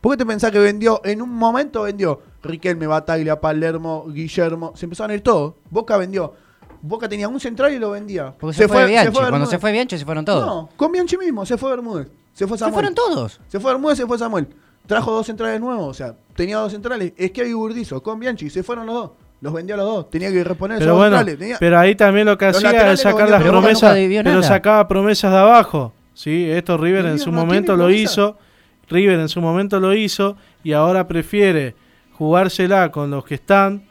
¿Por qué te pensás que vendió? En un momento vendió Riquelme, Bataglia, Palermo, Guillermo. Se empezaron a ir todos. Boca vendió. Boca tenía un central y lo vendía. Porque se, fue, Bianchi. Cuando Bermúdez. se fue Bianchi se fueron todos. No, con Bianchi mismo. Se fue Bermúdez. Se fue se Samuel. fueron todos. Se fue Bermúdez, se fue Samuel. Trajo dos centrales nuevos. O sea, tenía dos centrales. Es que hay Burdizo con Bianchi. Se fueron los dos. Los vendió a los dos. Tenía que reponer pero esos bueno, centrales. Tenía- pero ahí también lo que Los hacía era sacar las promesas, pero sacaba promesas de abajo. Sí, esto River en su no momento lo promesa. hizo, River en su momento lo hizo y ahora prefiere jugársela con los que están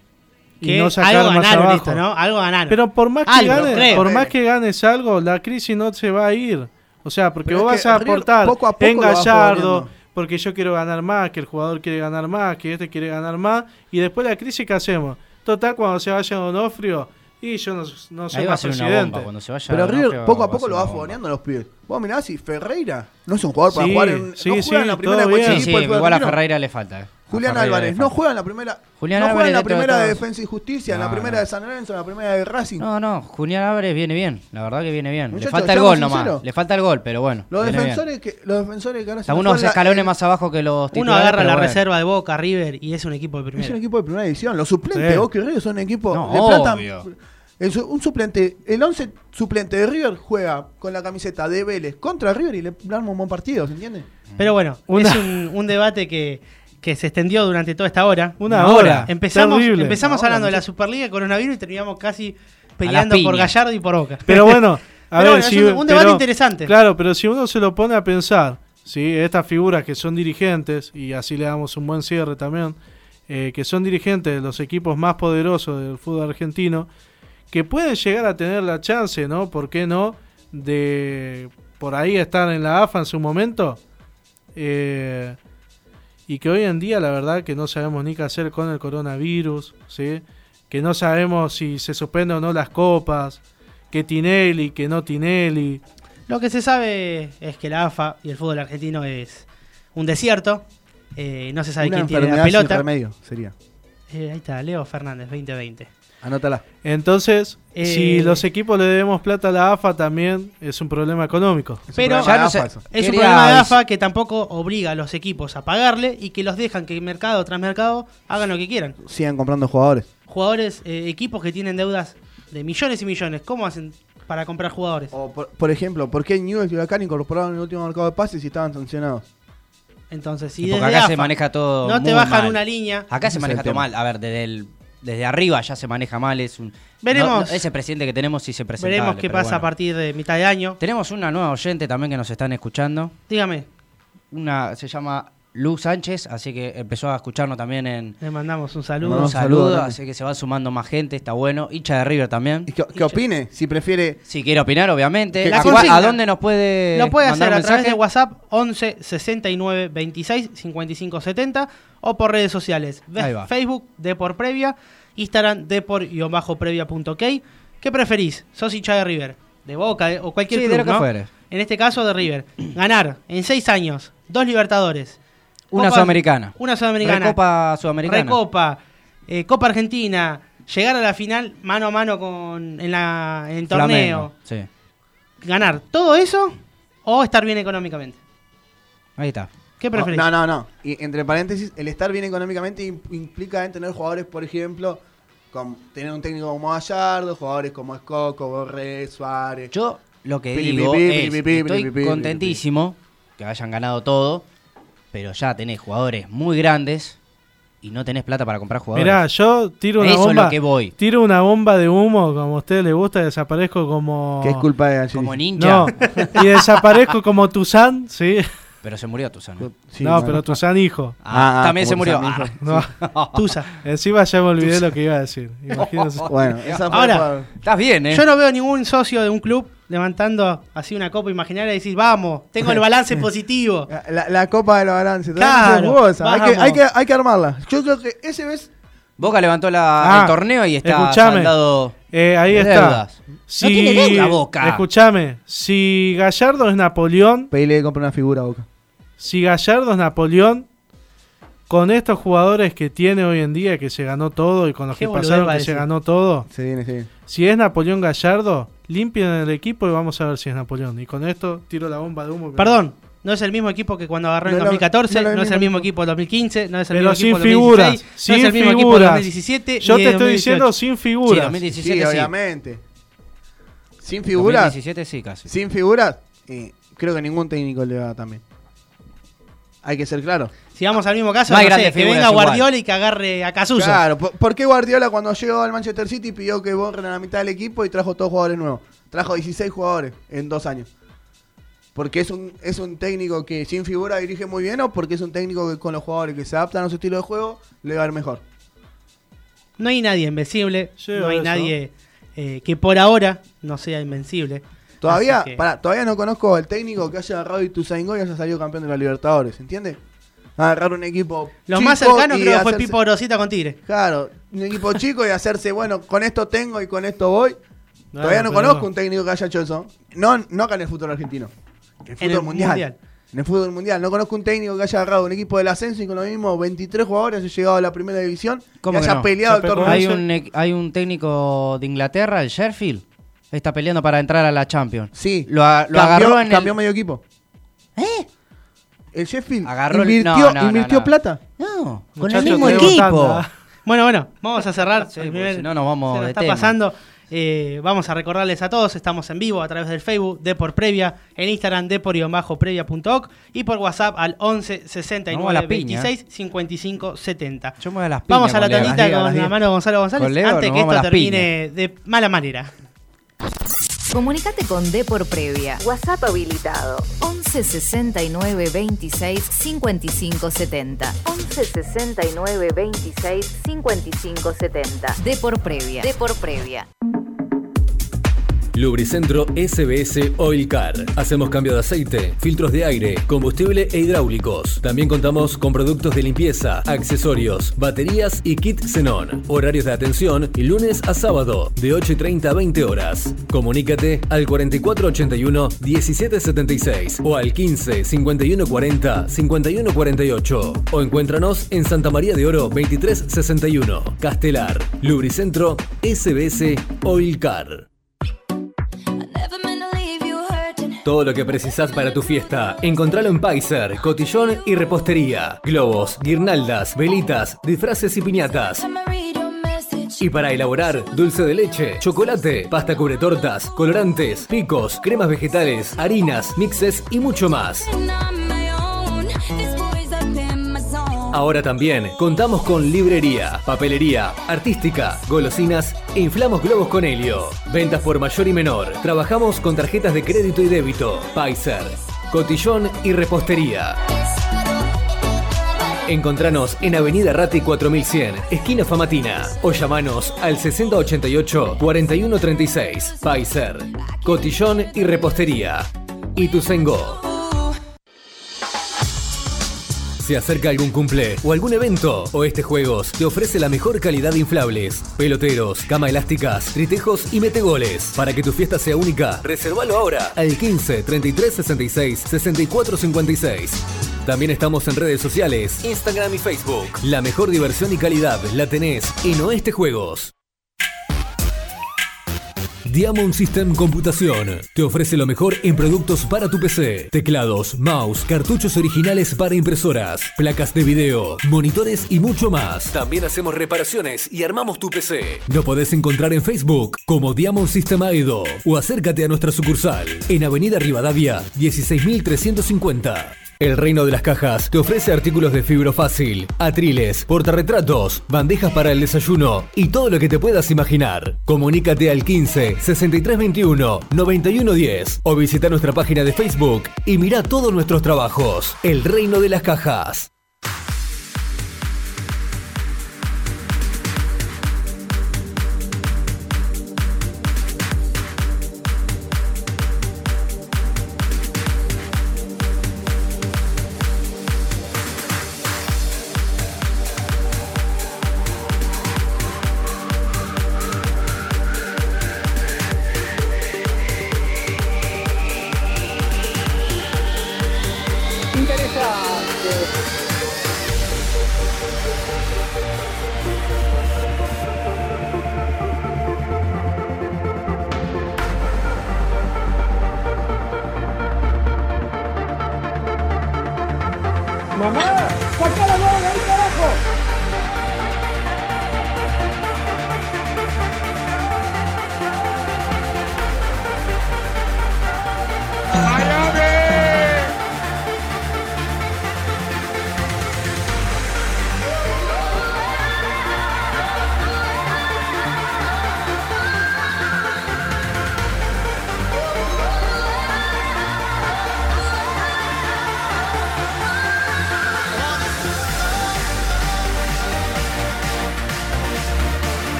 y Que no sacar algo más ganaron abajo. esto, ¿no? Algo ganaron. Pero por más que Algo, ganes, creo. por más que ganes algo, la crisis no se va a ir. O sea, porque Pero vos vas a que aportar poco a poco en Gallardo, porque yo quiero ganar más, que el jugador quiere ganar más, que este quiere ganar más, y después la crisis ¿qué hacemos? Total, cuando se vaya Donofrio, y yo no, no soy Ahí va a más ser una presidente. bomba. Cuando se vaya Pero Donofrio, River poco a va poco lo va fogoneando a los pibes. Vos mirá si Ferreira no es un jugador para Sí, jugar en. sí, no juega sí, en la primera de Sí, igual a. Ferreira le falta. Julián Álvarez no juega en la primera. Julián no juega en la primera de. Defensa y Justicia, en la primera no. de San Lorenzo, en la primera de Racing. No, no, Julián Álvarez viene bien. La verdad que viene bien. Le falta el gol nomás. Le falta el gol, pero bueno. los bien. defensores que los defensores que ahora se unos la- escalones más abajo que los Uno titulares, agarra pero la bueno. reserva de Boca, River y es un equipo de Es primera. un equipo de primera división. Los suplentes, Sí. Boca y River son un equipo No, de plata. obvio. El un suplente, el 11 suplente de River juega con la camiseta de Vélez contra River y le arma un buen partido, ¿se entiende? Pero bueno, Una- es un, un debate que, que se extendió durante toda esta hora. Una hora. Empezamos, Terrible. empezamos Una hora, hablando de la. Superliga de coronavirus y terminamos casi peleando por Gallardo y por Boca. Pero bueno, a Pero ver, bueno, es si, un- un debate pero- interesante. Claro, pero si uno se lo pone a pensar, ¿sí? estas figuras que son dirigentes, y así le damos un buen cierre también, eh, que son dirigentes de los equipos más poderosos del fútbol argentino, que pueden llegar a tener la chance, ¿no? ¿Por qué no? De por ahí estar en la AFA en su momento. eh, y que hoy en día la verdad que no sabemos ni qué hacer con el coronavirus, ¿sí? que no sabemos si se suspenden o no las copas, que Tinelli, que no Tinelli. Lo que se sabe es que la AFA y el fútbol argentino es un desierto. eh, no se sabe Una quién tiene la sin pelota. remedio sería. Eh, ahí está, Leo Fernández, 2020. Anótala. Entonces, Eh, si los equipos le debemos plata a la AFA también es un problema económico. Es un Pero- problema Ya de no AFA sé. Es un problema de AFA que tampoco obliga a los equipos a pagarle y que los dejan que mercado tras mercado hagan lo que quieran. Sigan comprando jugadores. Jugadores, eh, equipos que tienen deudas de millones y millones, ¿cómo hacen para comprar jugadores? O por, por ejemplo, ¿por qué Newell's y Huracán incorporaron el último mercado de pases y estaban sancionados? Entonces, si porque desde acá AFA se maneja todo. no te muy bajan mal. una línea, Acá se maneja todo mal. A ver, desde, el- desde arriba ya se maneja mal. Es un, Veremos. no- ese presidente que tenemos sí se presenta. veremos qué pasa a partir de mitad de año. Tenemos una nueva oyente también que nos están escuchando. Dígame, Una se llama Luz Sánchez, así que empezó a escucharnos también en le mandamos un saludo. mandamos un saludo, así que se va sumando más gente, está bueno. Hincha de River también. ¿Y qué, qué opine? Si prefiere. Si quiere opinar, obviamente. La ¿A, dónde nos puede Lo puede mandar hacer a través de WhatsApp 11 69 26 55 70 o por redes sociales. Ve- Ahí va. Facebook Depor Previa, Instagram Depor-previa.ok. ¿Qué preferís? ¿Sos hincha de River? ¿De Boca eh, o cualquier Sí, club, de lo que ¿no? fuere. En este caso de River. Ganar en 6 años, dos Libertadores. Una Copa- sudamericana. Una Sudamericana. Recopa Sudamericana. Recopa, eh, Copa Argentina. Llegar a la final mano a mano con en la en torneo. Flamengo, Sí. Ganar todo eso o estar bien económicamente. Ahí está. ¿Qué preferís? No, no, no. Y entre paréntesis, el estar bien económicamente im- implica en tener jugadores, por ejemplo, con tener un técnico como Gallardo, jugadores como Escoco, Borré, Suárez. Yo lo que digo pi, pi, es, estoy contentísimo que hayan ganado todo, pero ya tenés jugadores muy grandes y no tenés plata para comprar jugadores. Mirá, yo tiro una Eso es bomba. lo que voy. Tiro una bomba de humo, como a ustedes les gusta, y desaparezco como. Que es culpa de. Como ninja. No, y desaparezco como Tuzán, sí. Pero se murió Tuzano. Sí, no, bueno. pero Tuzán hijo. Ah, Ah, también se murió. Tuzán, Ah. No, Tusa. encima ya me olvidé lo que iba a decir. Imagínense. Bueno, esa fue Ahora, Estás bien, ¿eh? Yo no veo ningún socio de un club levantando así una copa imaginaria y decís, vamos, tengo el balance positivo. La, la copa de la balance. Claro. Hay, que, hay, que, hay que armarla. Yo creo que ese ves. Boca levantó la, Ah, el torneo y está escuchame. saldado Eh, ahí está. Si, tiene deuda, Boca. Escúchame, si Gallardo es Napoleón, Pedile que compre una figura, Boca. si Gallardo es Napoleón, con estos jugadores que tiene hoy en día, que se ganó todo y con los Qué que pasaron que se ganó todo, Se viene, se viene. si es Napoleón Gallardo, limpien el equipo y vamos a ver si es Napoleón. Y con esto tiro la bomba de humo. Perdón, no es el mismo equipo que cuando agarró en No, no, 2014, no, no, no, es el mismo equipo del 2015, no es el Pero mismo sin equipo del figuras, 2016, no sin es el mismo equipo del figuras. 2017. Yo te estoy diciendo 2018. sin Sí, figuras. 2017 sí, sí. obviamente. Sin figuras. 2017 sí, casi. Sin figuras, eh, creo que ningún técnico le va también. Hay que ser claro. Si vamos al mismo caso, No sé, que venga igual. Guardiola y que agarre a Casuso. Claro, ¿por, qué Guardiola cuando llegó al Manchester City pidió que borren a la mitad del equipo y trajo todos jugadores nuevos? Trajo 16 jugadores en dos años. Porque es un, es un técnico que sin figura dirige muy bien o porque es un técnico que con los jugadores que se adaptan a su estilo de juego le va a ir mejor. No hay nadie invencible, Llego no hay eso. nadie eh, que por ahora no sea invencible. Todavía, que- pará, todavía no conozco al técnico que haya agarrado Ituzaingó y haya salido campeón de la Libertadores, ¿entiendes? Agarrar un equipo. Lo chico más cercano creo que fue hacerse- Pipo Rosita con Tigre. Claro, un equipo chico y hacerse, bueno, con esto tengo y con esto voy. No, Todavía no conozco un técnico que haya hecho eso. No, no acá en el fútbol argentino. En el fútbol el mundial. mundial. En el fútbol mundial. No conozco un técnico que haya agarrado un equipo del ascenso y con lo mismo 23 jugadores haya llegado a la primera división y ¿Cómo que haya no? peleado el torneo. Hay un, e- hay un técnico de Inglaterra, el Sheffield, está peleando para entrar a la Champions. Sí. Lo, a- lo cambió, agarró en cambió el... medio equipo. ¿Eh? El Sheffield Agarró el- invirtió, no, no, no, invirtió no. plata. No, con Muchachos, el mismo tenemos equipo. tanda. Bueno, bueno, vamos a cerrar. Sí, El porque primer- si no nos vamos se nos de está tema. pasando. Eh, vamos a recordarles a todos, estamos en vivo a través del Facebook de por previa, en Instagram de por-previa.oc y por WhatsApp al 11 Vamos a 69 la piña. 26 55 70. Yo me voy a las Vamos a la con Leo. con las la diga. mano de Gonzalo González Con Leo antes nos que vamos a esto las termine de mala manera. Comunicate con D por Previa. WhatsApp habilitado. 11 69 26 55 70. 11 69 26 55 70. D por Previa. D por Previa. Lubricentro SBS Oil Car. Hacemos cambio de aceite, filtros de aire, combustible e hidráulicos. También contamos con productos de limpieza, accesorios, baterías y kit xenón. Horarios de atención lunes a sábado de 8.30 a 20 horas. Comunícate al 4481 1776 o al 15 5140 5148 o encuéntranos en Santa María de Oro 2361, Castelar, Lubricentro SBS Oil Car. Todo lo que precisás para tu fiesta, encontralo en Paiser, Cotillón y Repostería. Globos, guirnaldas, velitas, disfraces y piñatas. Y para elaborar dulce de leche, chocolate, pasta cubre tortas, colorantes, picos, cremas vegetales, harinas, mixes y mucho más. Ahora también contamos con librería, papelería, artística, golosinas e inflamos globos con helio. Ventas por mayor y menor. Trabajamos con tarjetas de crédito y débito. Pfizer, Cotillón y Repostería. Encontranos en Avenida Rati 4100, esquina Famatina, o llamanos al 6088-4136. Pfizer, Cotillón y Repostería. Y Se acerca algún cumple o algún evento o este juegos te ofrece la mejor calidad de inflables, peloteros, cama elásticas, tritejos y metegoles. Para que tu fiesta sea única, reservalo ahora al 15 33 66 64 56. También estamos en redes sociales, Instagram y Facebook. La mejor diversión y calidad la tenés en Oeste Juegos. Diamond System Computación te ofrece lo mejor en productos para tu PC, teclados, mouse, cartuchos originales para impresoras, placas de video, monitores y mucho más. También hacemos reparaciones y armamos tu PC. Lo podés encontrar en Facebook como Diamond System Aedo o acércate a nuestra sucursal en Avenida Rivadavia 16350. El Reino de las Cajas te ofrece artículos de fibro fácil, atriles, portarretratos, bandejas para el desayuno y todo lo que te puedas imaginar. Comunícate al 15 6321 9110 o visita nuestra página de Facebook y mira todos nuestros trabajos. El Reino de las Cajas.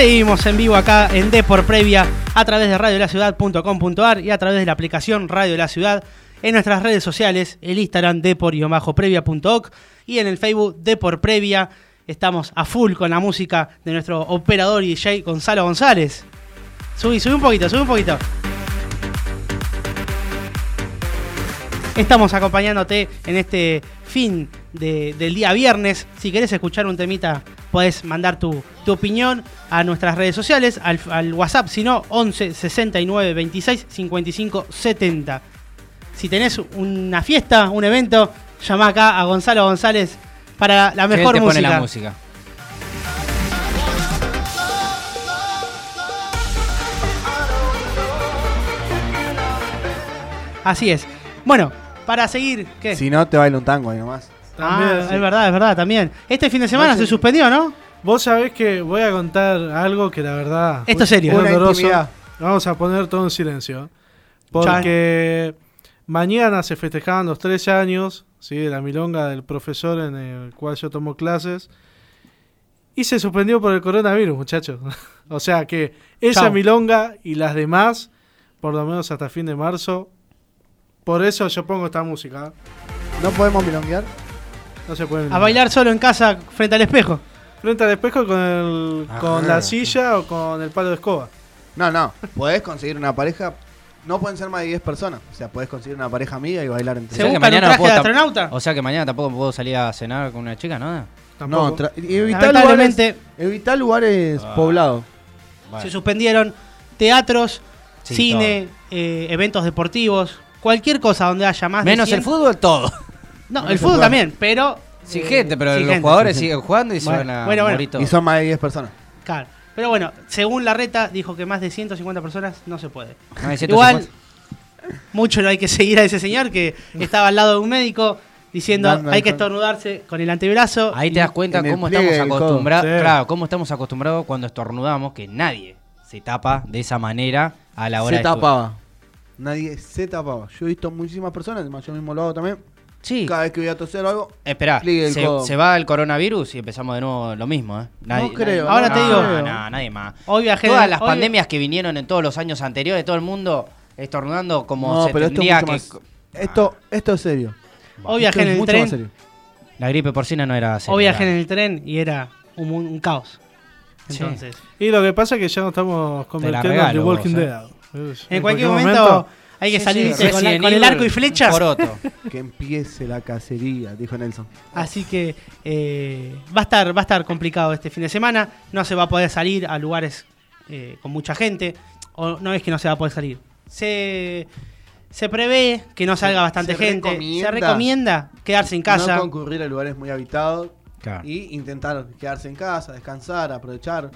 Seguimos en vivo acá en Depor Previa a través de radiolaciudad.com.ar y a través de la aplicación Radio de la Ciudad en nuestras redes sociales, el Instagram depor-previa.oc y en el Facebook Depor Previa. Estamos a full con la música de nuestro operador y DJ Gonzalo González. Subí, subí un poquito, subí un poquito. Estamos acompañándote en este fin del día viernes. Si querés escuchar un temita, puedes mandar tu, opinión a nuestras redes sociales, al, WhatsApp, si no, 11 69 26 55 70. Si tenés una fiesta, un evento, llama acá a Gonzalo González para la mejor te pone música. la música. Así es. Bueno, para seguir, ¿qué? Si no, te baila un tango ahí nomás. También, ah, sí. es verdad, es verdad, también. Este fin de semana se suspendió, ¿no? Vos sabés que voy a contar algo que la verdad. Esto es serio. Intimidad. Vamos a poner todo en silencio. Porque mañana se festejaban los tres años ¿sí? de la milonga del profesor en el cual yo tomo clases. Y se suspendió por el coronavirus, muchachos. o sea que esa milonga y las demás, por lo menos hasta fin de marzo. Por eso yo pongo esta música. ¿eh? No podemos milonguear. No se pueden. A bailar solo en casa frente al espejo. Frente al espejo con, el, Ajá. con la silla o con el palo de escoba. No, no. Podés conseguir una pareja. No pueden ser más de 10 personas. O sea, podés conseguir una pareja amiga y bailar entre ¿Se O sea un mañana no de astronauta? O sea que mañana tampoco puedo salir a cenar con una chica, ¿no? Tampoco. No, evitar lugares, evitar lugares Ah. poblados. Bueno. se suspendieron teatros, Sí, cine, eh, eventos deportivos, cualquier cosa donde haya más de Menos 100. el fútbol, todo. No, el fútbol también, pero... Sin eh, gente, pero los gente. jugadores sí, sí. siguen jugando y se Bueno, van a bueno, bueno. morir todos. Y son más de 10 personas. Claro. Pero bueno, según la reta, dijo que más de 150 personas no se puede. Ah, de 150. Igual, mucho no hay que seguir a ese señor que estaba al lado de un médico diciendo hay que estornudarse con el antebrazo. Ahí te das cuenta cómo estamos acostumbrados. Sí. Claro, cómo estamos acostumbrados cuando estornudamos, que nadie se tapa de esa manera a la hora Se de tapaba. Nadie se tapaba. Yo he visto muchísimas personas, yo mismo lo hago también. Sí. Cada vez que voy a toser o algo, del se, se va el coronavirus y empezamos de nuevo lo mismo, ¿eh? Nadie, creo, nadie- Ahora no, te digo- No, no, nadie más. Hoy viajé Todas de- las hoy- pandemias que vinieron en todos los años anteriores, todo el mundo estornudando como no, se pero esto es que... más. Esto, esto es serio. Hoy viajé Esto en el mucho más tren. serio. La gripe porcina no era seria. Hoy viajé en el tren y era un, un caos. Sí. Entonces, Y lo que pasa es que ya nos estamos convirtiendo en The Walking vos, eh. Dead. Es- en cualquier momento, hay que Sí, salir sí, con, la- Resident con el arco y flechas. poroto. Que empiece la cacería, dijo Nelson. Así que eh, va a estar va a estar complicado este fin de semana. No se va a poder salir a lugares eh, con mucha gente. O no es que no se va a poder salir. Se, se prevé que no salga bastante se gente. recomienda. se recomienda quedarse en casa. No concurrir a lugares muy habitados Claro. y intentar quedarse en casa, descansar, aprovechar.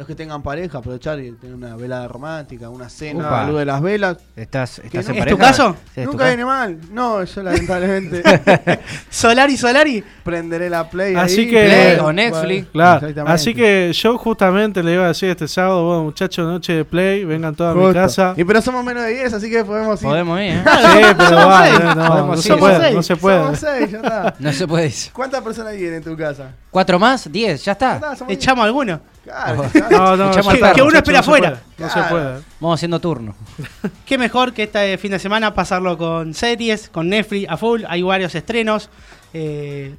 Los que tengan pareja, aprovechar y tener una velada romántica, una cena Upa. a la luz de las velas. ¿Estás, estás no- en ¿Es pareja? tu caso? Sí, es tu Nunca caso. viene mal. No, yo lamentablemente Solari, Solari. prenderé la play. Así ahí, que- Play o Netflix. Claro, así que yo justamente le iba a decir este sábado, bueno muchachos, noche de play, vengan todos a mi casa. Y pero somos menos de 10, así que podemos ir. Podemos ir, ¿eh? Sí, pero Somos va, seis. no, no, no se Somos puede, seis. no se puede. Somos 6, ya está. No se puede decir. ¿Cuántas personas viven en tu casa? ¿Cuatro más? ¿Diez? ¿Ya Ya está? Echamos alguno. 10. Claro, No, no, perro. Que uno espera no se afuera. puede, No se Claro. puede. Vamos haciendo turno. Qué mejor que este fin de semana pasarlo con series, con Netflix a full. Hay varios estrenos, eh,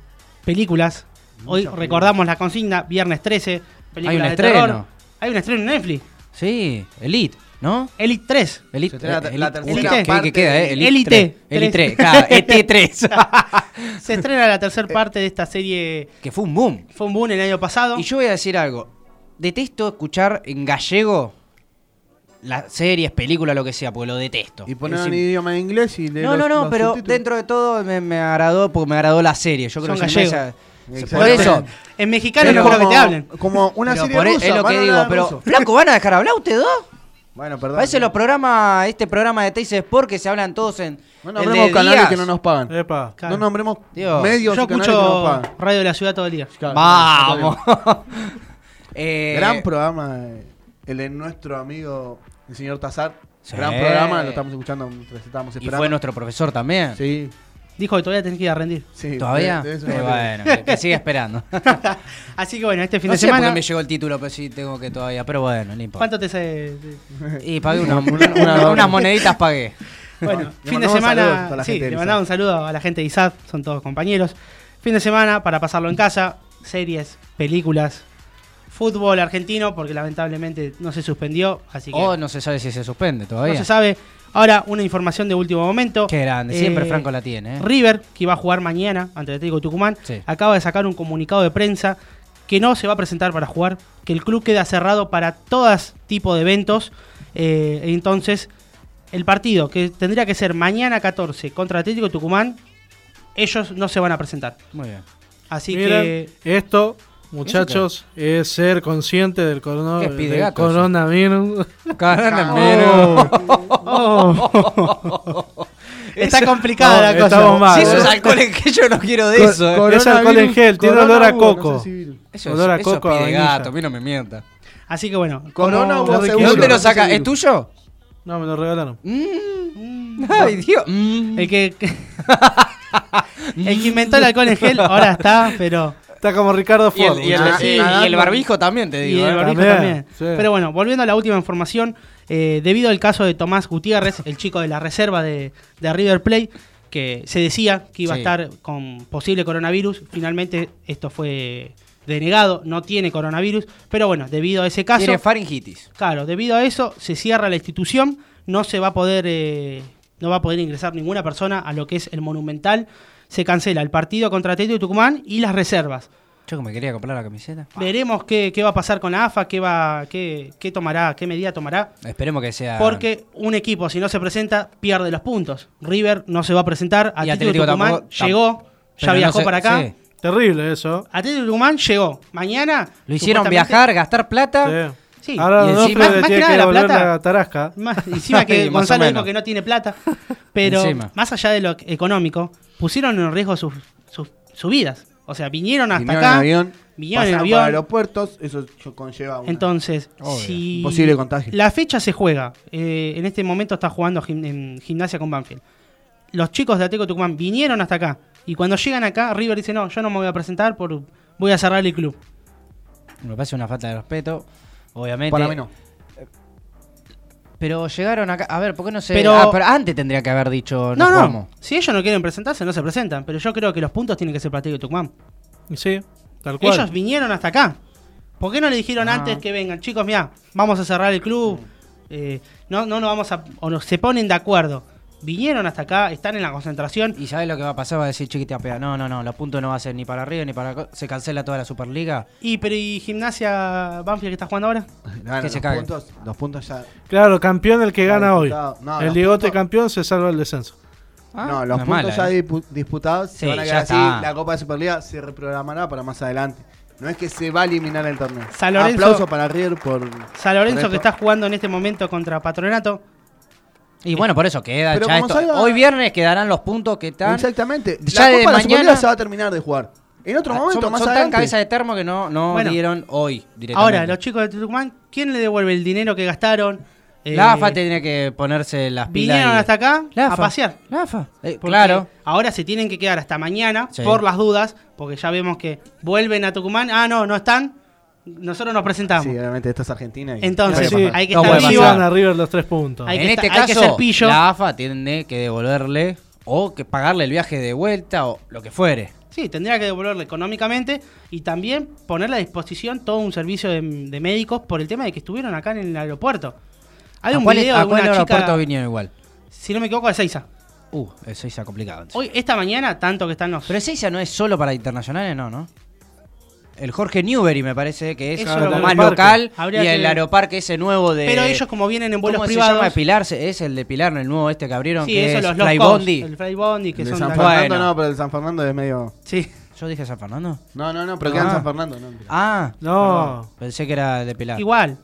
películas. Hoy Muchas recordamos la consigna, viernes 13, películas Hay un de estreno. terror. Hay un estreno en Netflix. Sí, Elite, ¿no? Elite 3. Elite, Se la- la Elite- tercera ¿qué- parte ¿Qué queda, eh? de- Elite. 3. Elite 3. Claro, ET3. Se estrena la tercera parte de esta serie. que fue un boom. Fue un boom el año pasado. Y yo voy a decir algo. Detesto escuchar en gallego las series, películas, lo que sea, porque lo detesto. Y poner un idioma en inglés y leer No, no, los- no, los pero subtítulos. dentro de todo me, me agradó porque me agradó la serie. Yo creo Son que gallegos. Por eso, En mexicano Pero no creo que te hablen. Como una pero serie por e- rusa. es lo que digo, hablar pero ruso. Flaco, ¿van a dejar hablar ustedes dos? Bueno, perdón. Parece los programas, este programa de Teis Sport que se hablan todos en. No nombremos canales que no nos pagan. Epa. Claro. No nombremos Dios. medios Yo canales que no nos escucho pagan. Radio de la Ciudad todo el día. Claro, Vamos. Eh, Gran programa, eh, el de nuestro amigo, el señor Tazar. Sí. Gran programa, lo estamos escuchando mientras estábamos Y esperando. fue nuestro profesor también. Sí, Dijo que todavía tenés que ir a rendir. sí. ¿Todavía? de- de Eh, bueno, que, que siga esperando. Así que bueno, este fin no de sé por semana. qué me llegó el título, pero sí tengo que todavía. Pero bueno, no importa. ¿Cuánto te se- Y pagué una- Una- una- una- unas moneditas, pagué. Bueno, Le fin de semana. saludos a la Sí, gente le mandaba un saludo a la gente de ISAT, son todos compañeros. Fin de semana para pasarlo en casa, series, películas, fútbol argentino, porque lamentablemente no se suspendió, así que O no se sabe si se suspende no todavía. se sabe. Ahora, una información de último momento. Qué grande, siempre Eh, Franco la tiene. ¿eh? River, que iba a jugar mañana ante el Atlético Tucumán, Sí. acaba de sacar un comunicado de prensa que no se va a presentar para jugar, que el club queda cerrado para todas tipo de eventos. eh, entonces, el partido que tendría que ser mañana 14 contra Atlético Tucumán, ellos no se van a presentar. Muy bien. Así Miren, que esto, muchachos, es ser consciente del, corona- ¿Qué pide del gato eso? coronavirus. Caramba, Oh. está Eso- complicada No, la cosa. estamos mal. Si eso es ¿eh? alcohol en gel, yo no quiero de Co- eso. eh. coronavirus, Es alcohol en gel, tiene olor a coco. no sé si virus. Eso olor a es, eso coco gato, a mí no me mienta. Así que bueno. Corona como- hubo ¿De seguro, ¿Dónde lo saca? ¿Es tuyo? No, me lo regalaron. Mm. Ay, Dios. Mm. El que, el que inventó el alcohol en gel ahora está, pero. Está como Ricardo Y el, Ford. y el- y- y el barbijo también, te Y digo. el eh. barbijo También, también. sí. Pero bueno, volviendo a la última información, eh, debido al caso de Tomás Gutiérrez, el chico de la reserva de, de River Plate, que se decía que iba Sí. a estar con posible coronavirus, finalmente esto fue denegado, no tiene coronavirus, pero bueno, debido a ese caso, Tiene faringitis. claro, debido a eso se cierra la institución, no se va a poder, eh, no va a poder ingresar ninguna persona a lo que es el Monumental, se cancela el partido contra Atlético de Tucumán y las reservas. Yo que me quería comprar la camiseta. Veremos qué, qué va a pasar con la AFA, qué va, qué, qué tomará, qué medida tomará. Esperemos que sea. Porque un equipo, si no se presenta, pierde los puntos. River no se va a presentar. Y Atlético, Atlético Tucumán tampoco- llegó, ya no viajó sé- para acá. sí. Terrible eso. Atlético Tucumán llegó. Mañana. Lo hicieron viajar, gastar plata. Sí. Sí. Ahora Y encima- más tiene que que nada la devolver plata- la tarasca. Más- encima que Sí, más Gonzalo dijo que no tiene plata. Pero Encima. más allá de lo económico, pusieron en riesgo sus, sus, sus vidas. O sea, vinieron hasta Vinieron acá. en avión, vinieron en avión. por aeropuertos, eso conlleva una- Entonces, Obvio. si Posible contagio. la fecha se juega, eh, en este momento está jugando gim- en gimnasia con Banfield. Los chicos de Atlético Tucumán vinieron hasta acá y cuando llegan acá, River dice, no, yo no me voy a presentar, por, voy a cerrar el club. Me parece una falta de respeto. Obviamente. Para mí no. Pero llegaron acá. A ver, ¿por qué no se.? Pero- Ah, pero antes tendría que haber dicho. No, No, jugamos. si ellos no quieren presentarse, no se presentan, pero yo creo que los puntos tienen que ser para Atlético Tucumán. Sí, tal cual. Ellos vinieron hasta acá. ¿Por qué no le dijeron Ah. antes que vengan? Chicos, mira, vamos a cerrar el club. eh, no, no nos vamos a... O no, se ponen de acuerdo. Vinieron hasta acá, están en la concentración. ¿Y sabes lo que va a pasar? Va a decir chiquita pega. No, no, no. Los puntos no va a ser ni para arriba ni para. Se cancela toda la Superliga. Y, pero ¿y gimnasia Banfield que está jugando ahora? Bueno, se los, caguen. puntos, los puntos ya. Claro, campeón el que gana hoy. No, el Diegote puntos- campeón se salva el descenso. Ah, no, los no puntos mala, ya eh. dispu- disputados Sí, se van a quedar así. La Copa de Superliga se reprogramará para más adelante. No es que se va a eliminar el torneo. San Lorenzo- Aplauso para River por. San Lorenzo por que está jugando en este momento contra Patronato. Y bueno, por eso queda ya esto. salga- Hoy viernes quedarán los puntos que están. Exactamente. Ya la de Copa la mañana- se va a terminar de jugar. En otro Ah, momento, son, más son tan cabeza de termo que no, no Bueno. dieron hoy directamente. Ahora, los chicos de Tucumán, ¿quién le devuelve el dinero que gastaron? Eh, La AFA tiene que ponerse las pilas. Vinieron y- hasta acá a pasear. La AFA. Eh, claro. Ahora se tienen que quedar hasta mañana Sí. por las dudas, porque ya vemos que vuelven a Tucumán. Ah, no, no están. Nosotros nos presentamos. Sí, obviamente, esto es Argentina. y- Entonces, sí, hay que No estar vivo. a River los tres puntos. Hay en que este hay que caso, ser pillo. la AFA tiene que devolverle o que pagarle el viaje de vuelta o lo que fuere. Sí, tendría que devolverle económicamente y también ponerle a disposición todo un servicio de, de médicos por el tema de que estuvieron acá en el aeropuerto. Hay ¿A un cuál, video a de una aeropuerto chica, vinieron igual? si no me equivoco, de Seiza. Uh, eso está complicado. entonces. Hoy, esta mañana, tanto que están los... Pero Ezeiza no es solo para internacionales, no, ¿no? El Jorge Newbery me parece que es Eso como más Aeroparque. local Habría y que el aeroparque ese nuevo de... Pero ellos como vienen en vuelos ¿Cómo se privados... llama Pilar? Es el de Pilar, el nuevo este que abrieron, sí, que eso es los Fly Bondi. El Fly Bondi, que El de son San. Fernando Bueno. no, pero el San Fernando es medio. Sí. ¿Yo dije San Fernando? No, no, no, pero queda en Ah. San Fernando. No, mentira. Ah, No. perdón, pensé que era de Pilar. Igual.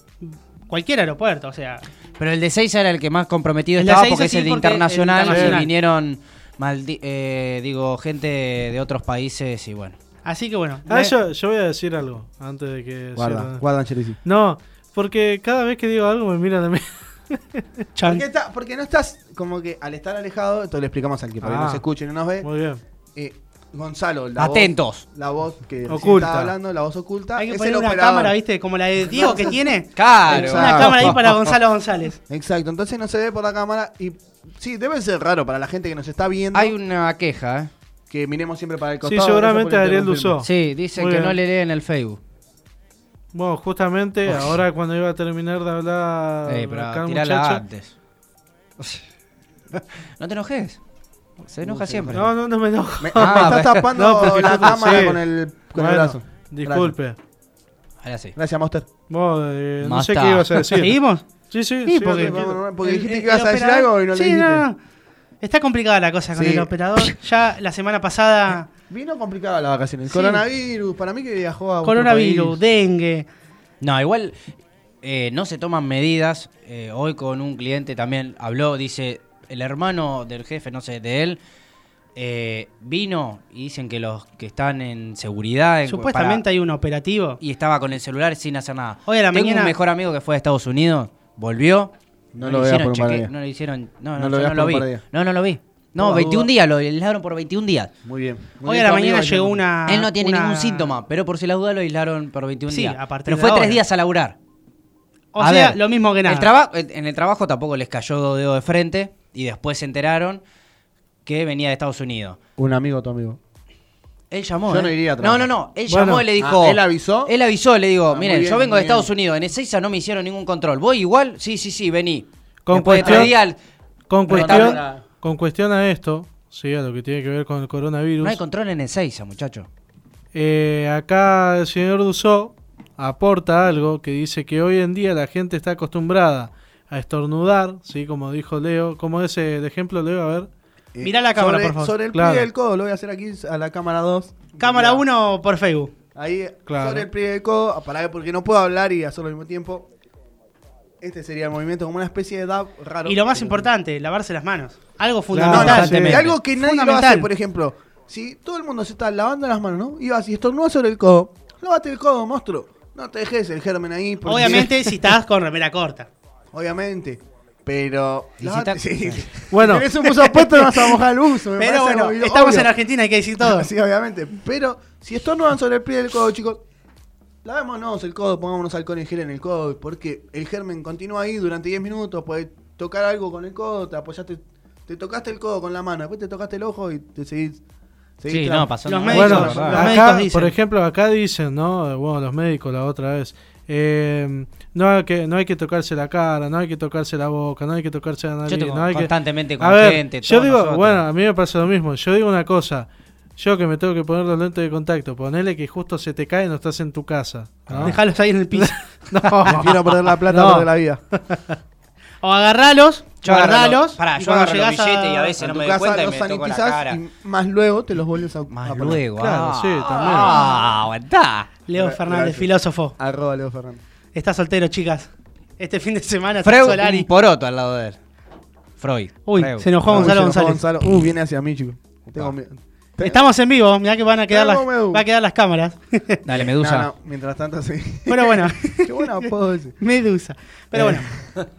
Cualquier aeropuerto, o sea... Pero el de Seiza era el que más comprometido El de estaba Ezeiza porque es sí, el de porque el internacional, y vinieron maldi- eh, digo gente de otros países y bueno. Así que bueno. Ah, me- yo, yo voy a decir algo antes de que. Guarda, cierre. guarda, Angelisi. No, porque cada vez que digo algo me miran a mí. Porque, está- porque no estás como que al estar alejado, esto le explicamos al que por ahí Ah. no se escucha y no nos ve. Muy bien. eh, Gonzalo, la Atentos. voz, la voz que Oculta. estaba hablando, la voz oculta, Hay que es poner una operador. cámara, ¿viste? Como la de Diego que tiene. Claro. Exacto. Una cámara ahí para Gonzalo González. Exacto, entonces no se ve por la cámara y sí, debe ser raro para la gente que nos está viendo Hay una queja, ¿eh? Que miremos siempre para el Sí, costado. seguramente eso por Ariel interrumpirme. Dusó. Sí, dicen Muy que bien. no le leen el Facebook. Bueno, justamente ahora cuando iba a terminar de hablar Ey, pero acá muchacho. antes. no te enojes. Se enoja siempre. No, no, no me enojo. Me, Ah, me estás pero- tapando No, la cámara sí. con el, con el brazo. Disculpe. Ahora sí. Gracias, Monster. Vos, eh, no sé qué ibas a decir. ¿Seguimos? Sí, sí, Sí, sí. porque- porque dijiste que ibas a decir algo y no sí, le dijiste. no, no. Está complicada la cosa con Sí. el operador. Ya la semana pasada Vino complicada la vacaciones. Sí. Coronavirus, para mí que viajó a Coronavirus, país. dengue. No, igual eh, no se toman medidas. Eh, hoy con un cliente también habló, dice, el hermano del jefe, no sé, de él, eh, vino y dicen que los que están en seguridad... en- Supuestamente para- hay un operativo. Y estaba con el celular sin hacer nada. Hoy a la Tengo mañana- un mejor amigo que fue a Estados Unidos, volvió. No le lo veas hicieron por un par de cheque- días. No le hicieron... No, No no, lo no lo vi. No, no lo vi. No, Por las 21 dudas. días, lo aislaron por 21 días. Muy bien. Muy Hoy bien, a la mañana llegó una. Él no tiene una- ningún síntoma, pero por si las dudas lo aislaron por 21 Sí, días. a partir pero de fue ahora. tres días a laburar. O A sea, ver, lo mismo que nada. El traba- en el trabajo tampoco les cayó dedo de frente y después se enteraron que venía de Estados Unidos. Un amigo, tu amigo. Él llamó. Yo ¿eh? no iría a No, trabajar. no, no. Él Bueno. llamó y le dijo. Ah, ¿él avisó? Él avisó, le digo, Ah, miren, bien, yo vengo de Estados bien. Unidos. En Ezeiza no me hicieron ningún control. ¿Voy igual? Sí, sí, sí, vení. Con Después de cuestión- Con cuestión, está- con cuestión a esto, sí, a lo que tiene que ver con el coronavirus. no hay control en Ezeiza, muchacho. Eh, acá el señor Dusó aporta algo que dice que hoy en día la gente está acostumbrada a estornudar, ¿sí? como dijo Leo. ¿Cómo es el ejemplo, Leo? A ver. Eh, Mirá la cámara, sobre, por favor. Sobre el Claro. pliegue del codo, lo voy a hacer aquí a la cámara 2. Cámara Mirá. 1 por Facebook. Ahí, Claro. sobre el pliegue del codo, para ver, porque no puedo hablar y hacerlo al mismo tiempo. Este sería el movimiento, como una especie de dab raro. Y lo más importante, lavarse las manos. Algo fundamental. no, y algo que nadie lo Fundamental. hace, por ejemplo. Si todo el mundo se está lavando las manos, ¿no? Y vas y estornudas sobre el codo. Lávate el codo, monstruo. No te dejes el germen ahí. porque- Obviamente, si estás con remera corta. Obviamente. Pero. Y si lavate- está- sí. Bueno. Si tenés un buzo puesto, no vas a mojar el buzo. me Pero parece bueno, algo estamos obvio. en Argentina, hay que decir todo. Sí, obviamente. Pero si estornudan sobre el pie del codo, chicos, lavémonos el codo, pongámonos alcohol en gel en el codo, porque el germen continúa ahí durante 10 minutos, puedes tocar algo con el codo, te apoyaste, te tocaste el codo con la mano, después te tocaste el ojo y te seguís. seguís Sí, tra- no, pasó Los nada. médicos, bueno, los médicos acá, dicen. por ejemplo, acá dicen, ¿no? Bueno, los médicos la otra vez. Eh, no, hay que, no hay que tocarse la cara, no hay que tocarse la boca, no hay que tocarse la nariz. Yo tengo no hay que... constantemente con A ver, gente. yo digo, nosotros. bueno, a mí me pasa lo mismo. Yo digo una cosa. Yo que me tengo que poner los lentes de contacto, ponele que justo se te cae y no estás en tu casa. ¿no? Dejalos ahí en el piso. No. Prefiero perder la plata No. por la vida. o agarralos, Yo guardalos. yo agarro los billetes y a veces no tu me doy casa cuenta y los me toco la cara. y más luego te los vuelves a, Más a poner. luego. Claro, ah. sí, también. Ah, aguantá. Leo Fernández, gracias. filósofo. Arroba Leo Fernández. Está soltero, chicas. Este fin de semana está Freud, Solari. un poroto al lado de él. Freud. Uy, Freud. se enojó Gonzalo González. Gonzalo. Uh, viene hacia mí, chicos. Tengo miedo. Estamos en vivo, mirá que van a quedar las, va a quedar las cámaras. Dale, Medusa. No, no, mientras tanto sí. Pero bueno, Qué buen apodo ese. Medusa. Pero bueno,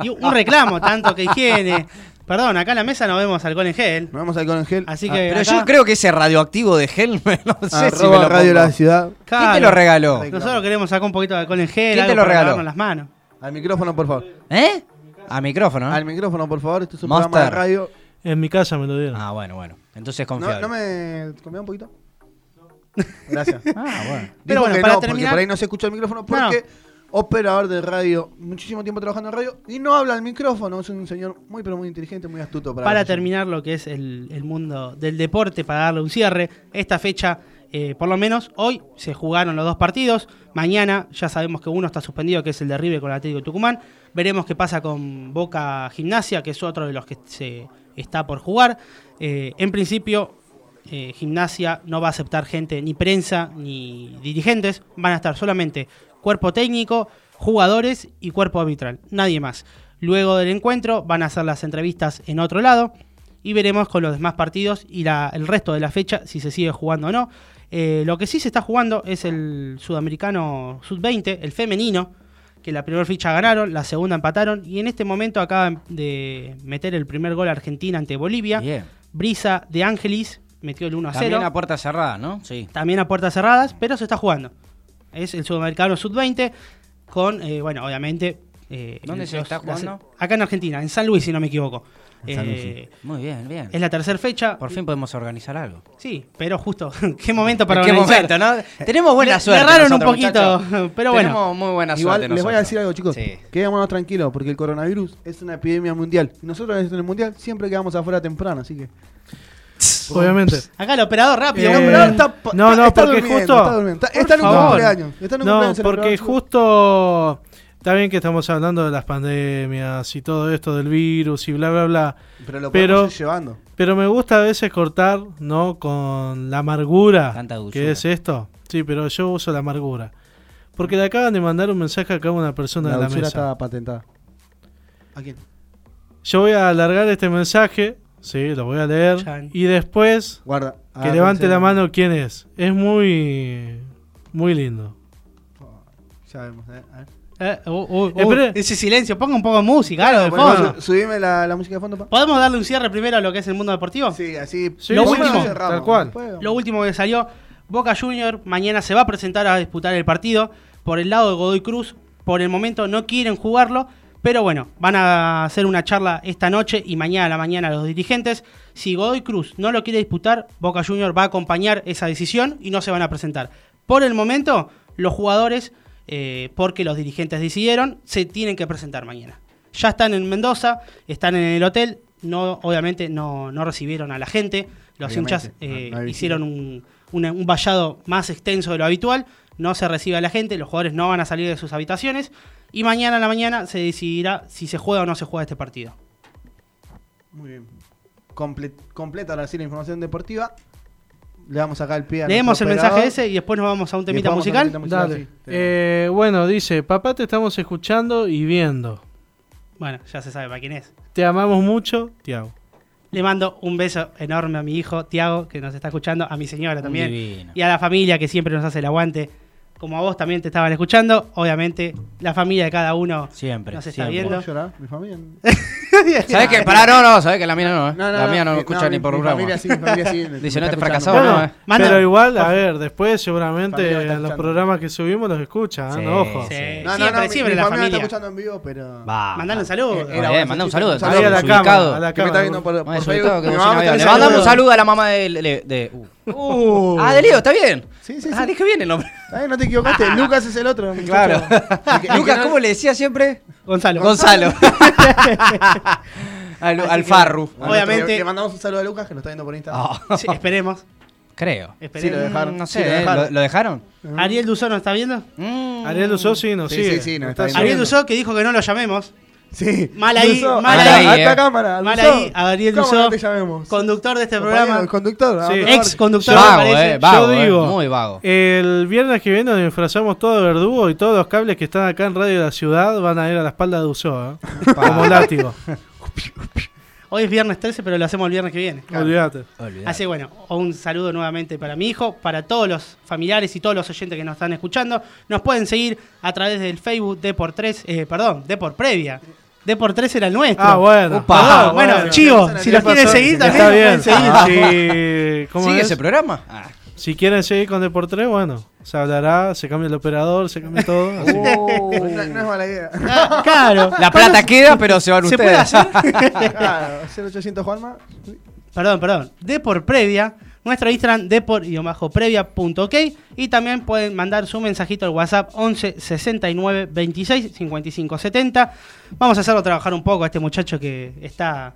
y un reclamo, tanto que higiene. Perdón, acá en la mesa no vemos alcohol en gel. Nos vemos alcohol en gel. Así Ah, que Pero acá- yo creo que ese radioactivo de Helmer, no sé si me Arroba lo Radio pongo. La Ciudad. ¿Quién te lo regaló? Nosotros queremos sacar un poquito de alcohol en gel. ¿Quién te lo regaló? lavarnos las manos. Al micrófono, por favor. ¿Eh? A micrófono, ¿no? Al micrófono, por favor. Esto es un Monster. programa de radio. En mi casa me lo dieron. Ah, bueno, bueno. Entonces confiable. no me. ¿Comía un poquito? Gracias. Ah, bueno. Pero bueno, que para no, porque terminar- por ahí no se escucha el micrófono. No. Porque operador de radio, muchísimo tiempo trabajando en radio y no habla al micrófono. Es un señor muy, pero muy inteligente, muy astuto. Para, Para terminar lo que es el, el mundo del deporte, para darle un cierre, esta fecha, eh, por lo menos hoy se jugaron los dos partidos. Mañana ya sabemos que uno está suspendido, que es el de River con el Atlético de Tucumán. Veremos qué pasa con Boca Gimnasia, que es otro de los que se está por jugar. Eh, en principio, eh, Gimnasia no va a aceptar gente, ni prensa, ni dirigentes. Van a estar solamente cuerpo técnico, jugadores y cuerpo arbitral. Nadie más. Luego del encuentro van a hacer las entrevistas en otro lado y veremos con los demás partidos y el resto de la fecha si se sigue jugando o no. Eh, lo que sí se está jugando es el sudamericano sub-20, el femenino, que la primera ficha ganaron, la segunda empataron y en este momento acaban de meter el primer gol Argentina ante Bolivia. Bien. Brisa de Ángelis metió el 1 a 0. También a puerta cerrada, ¿no? Sí. También a puertas cerradas, pero se está jugando. Es el sudamericano sub-20 con, eh, bueno, obviamente... eh, ¿Dónde se está las- jugando? acá en Argentina, en San Luis, si no me equivoco. Eh, Muy bien, bien. es la tercera fecha. Por fin podemos organizar algo. Sí, pero justo, qué momento para ¿En qué organizar. momento, no? Tenemos buena Le- suerte. le erraron un poquito, muchachos. pero bueno. Tenemos muy buena suerte. Igual les voy a decir algo, chicos. Sí. Quedémonos tranquilos porque el coronavirus es una epidemia mundial. Y nosotros en el mundial siempre quedamos afuera temprano, así que. Obviamente. Acá el operador rápido. Eh, El operador está- no, no, está porque durmiendo, justo- Está. Está- en un favor. cumpleaños. Está en un No, cumpleaños porque justo Está bien que estamos hablando de las pandemias y todo esto del virus y bla, bla, bla. Pero lo Pero- ir llevando. Pero me gusta a veces cortar, ¿no? Con la amargura. ¿Qué es esto? Sí, pero yo uso la amargura. Porque le acaban de mandar un mensaje acá a una persona La de la mesa. está patentada. ¿A quién? Yo voy a alargar este mensaje. Sí, lo voy a leer. Chan. Y después Guarda. que levante pensé- la mano quién es. Es muy. Muy lindo. Ya vemos, eh. A ver. Eh, uh, uh, uh, Espere. ese silencio, ponga un poco de música, algo de Bueno, fondo. su- subime la, la música de fondo, pa. ¿Podemos darle un cierre primero a lo que es el mundo deportivo? Sí, así. Sí, Lo último, tal cual. Después- Lo último que salió, Boca Junior mañana se va a presentar a disputar el partido por el lado de Godoy Cruz. Por el momento no quieren jugarlo, pero bueno, van a hacer una charla esta noche y mañana a la mañana los dirigentes. Si Godoy Cruz no lo quiere disputar, Boca Junior va a acompañar esa decisión y no se van a presentar. Por el momento, los jugadores, eh, porque los dirigentes decidieron, se tienen que presentar mañana. Ya están en Mendoza, están en el hotel, no, obviamente no, no recibieron a la gente, los Obviamente, hinchas eh, no- no hay hicieron un, un vallado más extenso de lo habitual, no se recibe a la gente, los jugadores no van a salir de sus habitaciones y mañana a la mañana se decidirá si se juega o no se juega este partido. Muy bien. Comple- completa ahora sí la información deportiva. Le damos acá el pie a Leemos el mensaje ese y después nos vamos a un temita vamos a musical. Dale. sí. Eh, bueno, dice: Papá, te estamos escuchando y viendo. Bueno, ya se sabe para quién es. Te amamos mucho, Tiago. Le mando un beso enorme a mi hijo Tiago, que nos está escuchando, a mi señora también, Divino. y a la familia que siempre nos hace el aguante. Como a vos también te estaban escuchando, obviamente la familia de cada uno Siempre. nos está siempre. viendo. ¿Puedo llorar? Mi familia. ¿Sabes qué? Pará, no, no, sabes que la mía no, ¿eh? No, no, la mía no, mi- escucha ni por mi programa. familia sí, mi familia sí. Dice, no te Bueno, no, eh. Pero igual, a ver, después seguramente los escuchando. programas que subimos los escuchan, Sí, ¿no? Ojo. Sí. No, no, Siempre, no, mi- siempre mi la familia está escuchando en vivo, pero. Va. Mandale un saludo. Eh, Era Era bueno, bueno, manda un sí, saludo. un a la cámara, a la me está viendo por, Facebook. Le mandamos un saludo a la mamá de. Uh. Ah, de Leo, ¿está bien? Sí, sí, Ah, sí. dije bien el nombre. Ay, no te equivocaste. Lucas es el otro. muchacho. Claro. El que- el que Lucas, no- ¿cómo le decía siempre? Gonzalo. Gonzalo. al, Así al que- Farru. Bueno, Obviamente- Le, le mandamos un saludo a Lucas que nos está viendo por Instagram. Ah, Sí, esperemos. creo. Sí, lo dejaron. No Sí, sé, lo ¿eh? dejaron. ¿Lo, lo dejaron? Ariel Dusó nos está viendo. Mm. Ariel Dusó sí nos Sí, sigue. sí, sí, nos está viendo. Ariel. Dusó que dijo que no lo llamemos. Sí. Mal ahí, mal ahí, Alta eh. cámara. Mal ahí, a Ariel ¿Cómo Dusó, no te llamemos? Conductor de este Compañero, programa. Conductor. Sí. Ex conductor, Yo- me Vago, parece. eh. Vago, Yo eh, digo- Muy vago. El viernes que viene nos disfrazamos todo de verdugo y todos los cables que están acá en Radio de la Ciudad van a ir a la espalda de Dusó, ¿eh? como látigo. Hoy es viernes 13, pero lo hacemos el viernes que viene. Olvídate. Olvidate. Así que bueno, un saludo nuevamente para mi hijo, para todos los familiares y todos los oyentes que nos están escuchando. Nos pueden seguir a través del Facebook de por 3, eh, perdón, de por previa. De por 3 era el nuestro. Ah, bueno. Upa. Ah, bueno, bueno. chivo, ¿Qué si los quieren seguir también Está bien. pueden seguir. Si, ¿cómo ¿Sigue es? ese programa? Ah. si quieren seguir con Deportes, bueno, se hablará, se cambia el operador, se cambia todo. así. No, no es mala idea. Ah, claro. La plata queda, pero se van ¿Se ustedes. puede hacer? claro, 0800 Juanma. perdón, perdón, Depor Previa, nuestro Instagram depor-previa.ok y también pueden mandar su mensajito al WhatsApp 11 69 26 55 70. Vamos a hacerlo trabajar un poco a este muchacho que está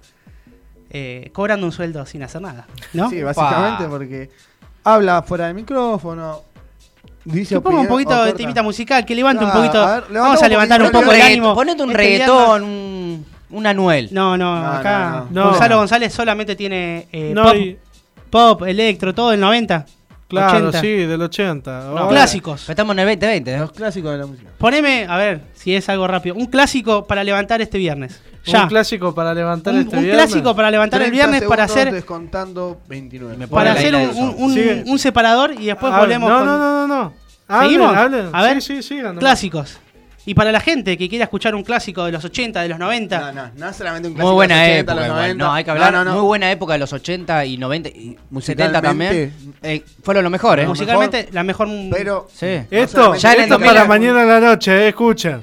eh, cobrando un sueldo sin hacer nada, ¿no? Sí, básicamente Pa. porque habla fuera del micrófono. Dice Que ponga un poquito de temita musical, que levante un poquito. a ver, levanta vamos a levantar un poco el ánimo. Ponete un Este reggaetón, un, un Anuel. No, no, No, acá no, no. Gonzalo No. González solamente tiene eh, No, pop, y- pop, electro, todo del 90. claro, 80. sí, del 80. No, clásicos. Estamos en el 2020, ¿eh? Los clásicos de la música. Poneme, a ver si es algo rápido. Un clásico para levantar este viernes. Ya. Un clásico para levantar Un, este un viernes. clásico para levantar el 30 viernes para hacer, Descontando 29. Y me para hacer un, un- un- un separador y después Ah, volvemos no, con no, no, no, no. Hablen, ¿Seguimos? hablen. A ver. Sí, sí, sigan. clásicos. Y para la gente que quiera escuchar un clásico de los 80, de los 90. No, no, no es solamente un clásico. Muy buena de los 80, época. los igual. 90. No, hay que hablar. No, no, no. Muy buena época de los 80 y 90 y 70 Musicalmente, también. Eh, fueron lo mejor, ¿eh? Musicalmente, la mejor. Pero Sí. Esto, Ya en esto 2000 para mañana en la noche, eh, escuchen.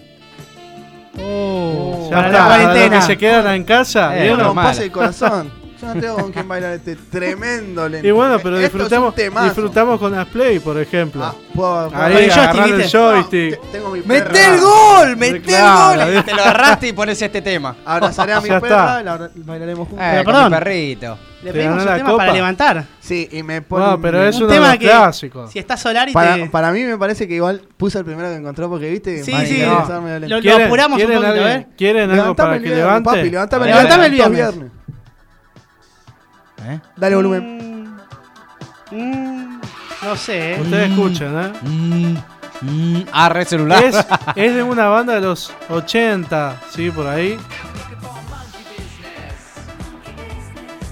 Oh, Ya para está, la para los cuarentena. que se quedan en casa, Eh, ¿vieron? pase el corazón. Yo no tengo con quién bailar este tremendo lento. Y bueno, pero Esto es un disfrutamos, disfrutamos con las play, por ejemplo. Ah, puedo- puedo- Ahí Con el joystick. No, tengo mi ¡Mete perra. el gol! ¡Mete Claro, el gol! Te lo agarraste y pones este tema. Abrazaré a mi Ya perra la- bailaremos juntos. Eh, Pero perdón. mi perrito. Le ¿Te pedimos un la tema para copa? levantar. Sí, y me pone. No, pero es Un uno de tema los que clásicos. si está solar y para, te... para mí me parece que igual puso el primero que encontró porque viste. Sí, Madre sí. No. Lo- ¿Quieren- apuramos un poquito, ¿eh? ¿Quieren algo Levantame para el que levante? Papi, levantame el Levantame el viernes. ¿Eh? Dale volumen. Mm, mm, no sé, ¿eh? Ustedes escuchan, ¿eh? Mm, mm, arre celular. Es, es de una banda de los 80, ¿sí? Por ahí.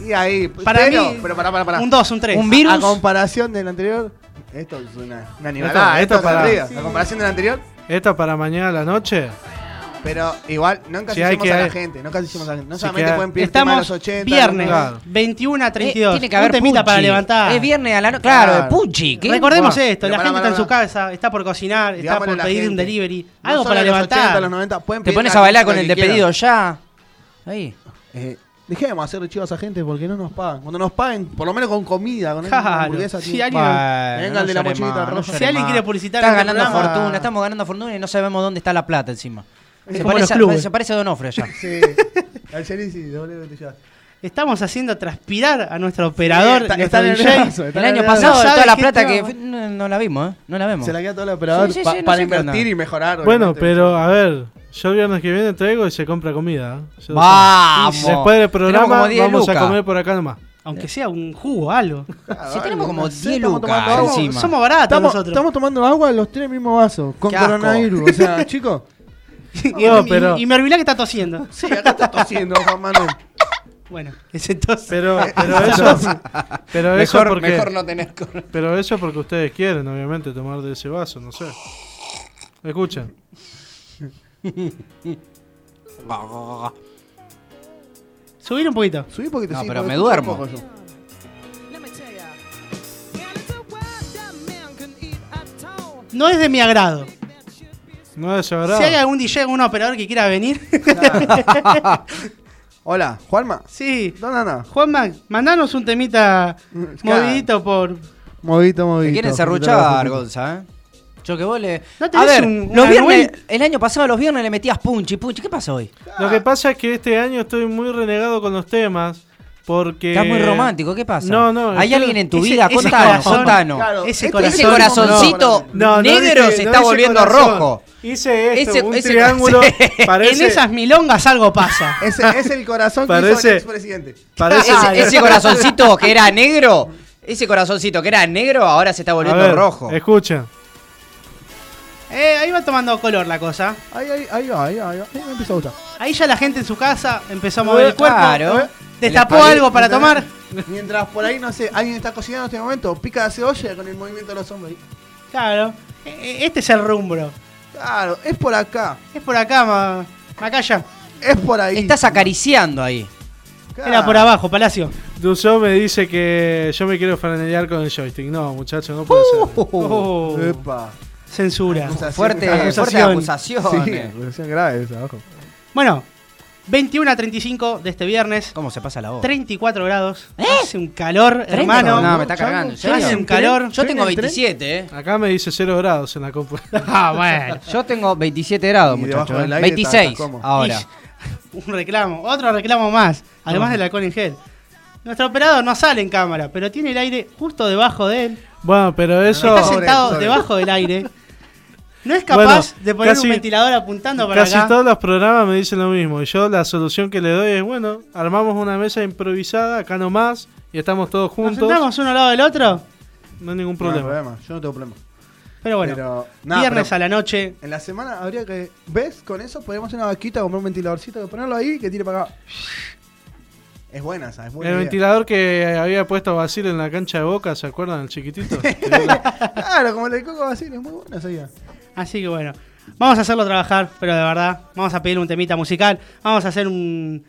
Y ahí. Para pero, mí, Pero pará. Un 2, un 3. Un virus. A comparación del anterior. Esto es una, una Esto- nivelada. esto Esto, para- para arriba. A comparación del anterior. Esta para mañana a la noche. Pero igual, no encasillemos hay que- a la gente. No encasillemos a la gente. No Sí solamente pueden pedir tema de Estamos los 80. viernes, Claro. 21 a Eh, 32. tiene que haber temita para levantar. Es viernes a la noche. Claro, Claro. puchi. ¿qué? Recordemos esto, la gente está en su casa, está por cocinar, está Digámosle por pedir un delivery. No Algo para de los 80, levantar. los 90, pueden Te pones a bailar con el de pedido ya. Ahí. Eh, dejemos hacer chivas a gente porque no nos pagan. Cuando nos paguen, por lo menos con comida, con Claro. hamburguesa. Si alguien- Venga, de la mochilita roja. Si alguien quiere publicitar este ganando programa- fortuna, estamos ganando fortuna y no sabemos dónde está la plata encima. Se parece, clubes. se parece a allá. Sí. Al ya. Estamos haciendo transpirar a nuestro operador, está- nuestro está DJ. nervioso, está El año pasado, No toda la plata que. fue- No, no la vimos, ¿eh? No la vemos. Se la queda todo el operador Sí, sí, pa- sí, no para invertir y mejorar. Bueno, pero a ver, yo el viernes que viene traigo y se compra comida. ¿eh? Ya lo ¡Vamos! Después del programa como 10 vamos a comer por acá nomás. Aunque sea un jugo, algo. Ah, Si tenemos como no sé, 10 estamos lucas encima. Somos baratos Estamos, nosotros. estamos tomando agua los tres mismos vasos. Con coronavirus. O sea, chicos. y, No, y- pero- y me olvidé que está tosiendo. Sí, acá está tosiendo Juan Manuel. Bueno, ese tos. Pero, pero eso, pero eso Mejor, porque, mejor no tener. pero eso porque ustedes quieren, obviamente, tomar de ese vaso, no sé. Escuchen. Subir un poquito. Subí porque te No, pero me duermo. un poco. No es de mi agrado. No es. Si hay algún DJ, algún operador que quiera venir. Hola, Juanma. sí. ¿Dónde anda? Juanma, mandanos un temita Claro. movidito por. Movito, movito. Te quieren serruchar, Gonza, ¿eh? Yo que vos le. ¿No a ver, un- los viernes, el año pasado los viernes le metías punchi, punchi. ¿Qué pasa hoy? Lo que pasa es que este año estoy muy renegado con los temas. Porque. Estás muy romántico, ¿qué pasa? No, no, ¿Hay alguien en tu ese- vida? ese Contanos, corazón- contanos. Claro, Ese corazón- Ese corazoncito No, no negro se está volviendo corazón. rojo. Hice esto, Ese- un ese- triángulo. Parece, En esas milongas algo pasa. Ese es el corazón que hizo Parece- el expresidente. parece- Ese, ese corazoncito que era negro, ese corazoncito que era negro, ahora se está volviendo ver, rojo. Escuchen. Eh, ahí va tomando color la cosa. Ahí, ahí, ahí va, ahí va, ahí va. Ahí me empieza a gustar. Ahí ya la gente en su casa empezó a mover el cuerpo. Claro. Destapó algo para tomar. Mientras por ahí, no sé, alguien está cocinando en este momento, pica la cebolla con el movimiento de los hombros. Claro. Eh, Este es el rumbro. Claro, es por acá, Es por acá, ma Macaya. es por ahí. Estás acariciando ahí. Claro. Era por abajo, Palacio. Dusó me dice que yo me quiero franelear con el joystick. No, muchacho, no puede ser. Oh, Epa. censura. Acusación. Fuerte, Acusación. fuerte acusación. Sí, acusación grave esa, ojo. Bueno, 21 a 35 de este viernes. ¿Cómo se pasa la voz? 34 grados. Hace un calor, ¿30? hermano. No, me está cargando. ¿en Ya hace un calor. Yo tengo ¿Estoy en el 27, ¿eh? Acá me dice 0 grados en la compu. Ah, bueno. Yo tengo 27 grados, muchachos. ¿eh? aire 26 estás cómodo. ahora. Y- Un reclamo, otro reclamo más. Además del alcohol en gel. Nuestro operador no sale en cámara, pero tiene el aire justo debajo de él. Bueno, pero eso. Está sobre, sentado sobre. debajo del aire. No es capaz Bueno, de poner casi- un ventilador apuntando para Casi acá. todos los programas me dicen lo mismo. Y yo la solución que le doy es: bueno, armamos una mesa improvisada, acá nomás, y estamos todos Nos juntos. sentamos uno al lado del otro. No hay ningún No hay problema. problema, yo no tengo problema. Pero bueno, Pero, viernes pero a la noche. En la semana habría que. ¿Ves? Con eso podríamos hacer una vaquita, comprar un ventiladorcito, ponerlo ahí y que tire para acá. Es buena esa, es buena. El idea. ventilador que había puesto Basil en la cancha de boca, ¿se acuerdan? El chiquitito. Claro, como el de Coco Basile, es muy buena esa idea. Así que bueno, vamos a hacerlo trabajar, pero de verdad, vamos a pedirle un temita musical. Vamos a hacer un,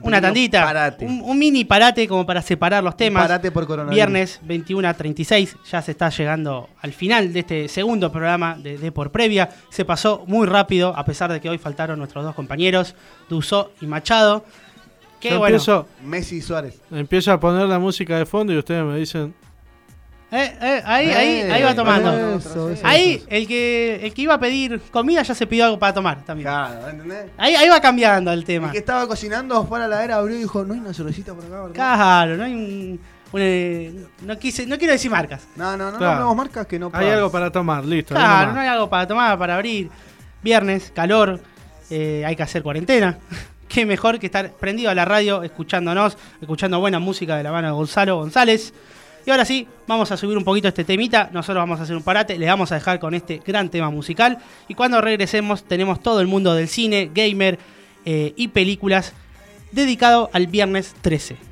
una tandita. parate. Un, un mini parate como para separar los temas. Parate por coronavirus. Viernes 21 a 36, ya se está llegando al final de este segundo programa de, de Por Previa. Se pasó muy rápido, a pesar de que hoy faltaron nuestros dos compañeros, Dusó y Machado. Que Yo bueno. empiezo, Messi y Suárez. empiezo a poner la música de fondo y ustedes me dicen, Eh, eh, ahí, ahí, Eh, ahí va tomando. eso, eso, Ahí, eso. el que, el que iba a pedir comida ya se pidió algo para tomar también. Claro, ¿entendés? Ahí, ahí va cambiando el El tema. que estaba cocinando fue a la heladera, abrió y dijo, no hay una cervecita por acá, ¿verdad? Claro, no hay un. un, eh, no, quise, no quiero decir marcas. No, no, no, Claro. no tenemos marcas que no hay algo para tomar, listo. Claro, no hay algo para tomar, para abrir. Viernes, calor, eh, hay que hacer cuarentena. Qué mejor que estar prendido a la radio, escuchándonos, escuchando buena música de la mano de Gonzalo González. Y ahora sí, vamos a subir un poquito este temita. Nosotros vamos a hacer un parate, le vamos a dejar con este gran tema musical. Y cuando regresemos, tenemos todo el mundo del cine, gamer eh, y películas dedicado al viernes 13.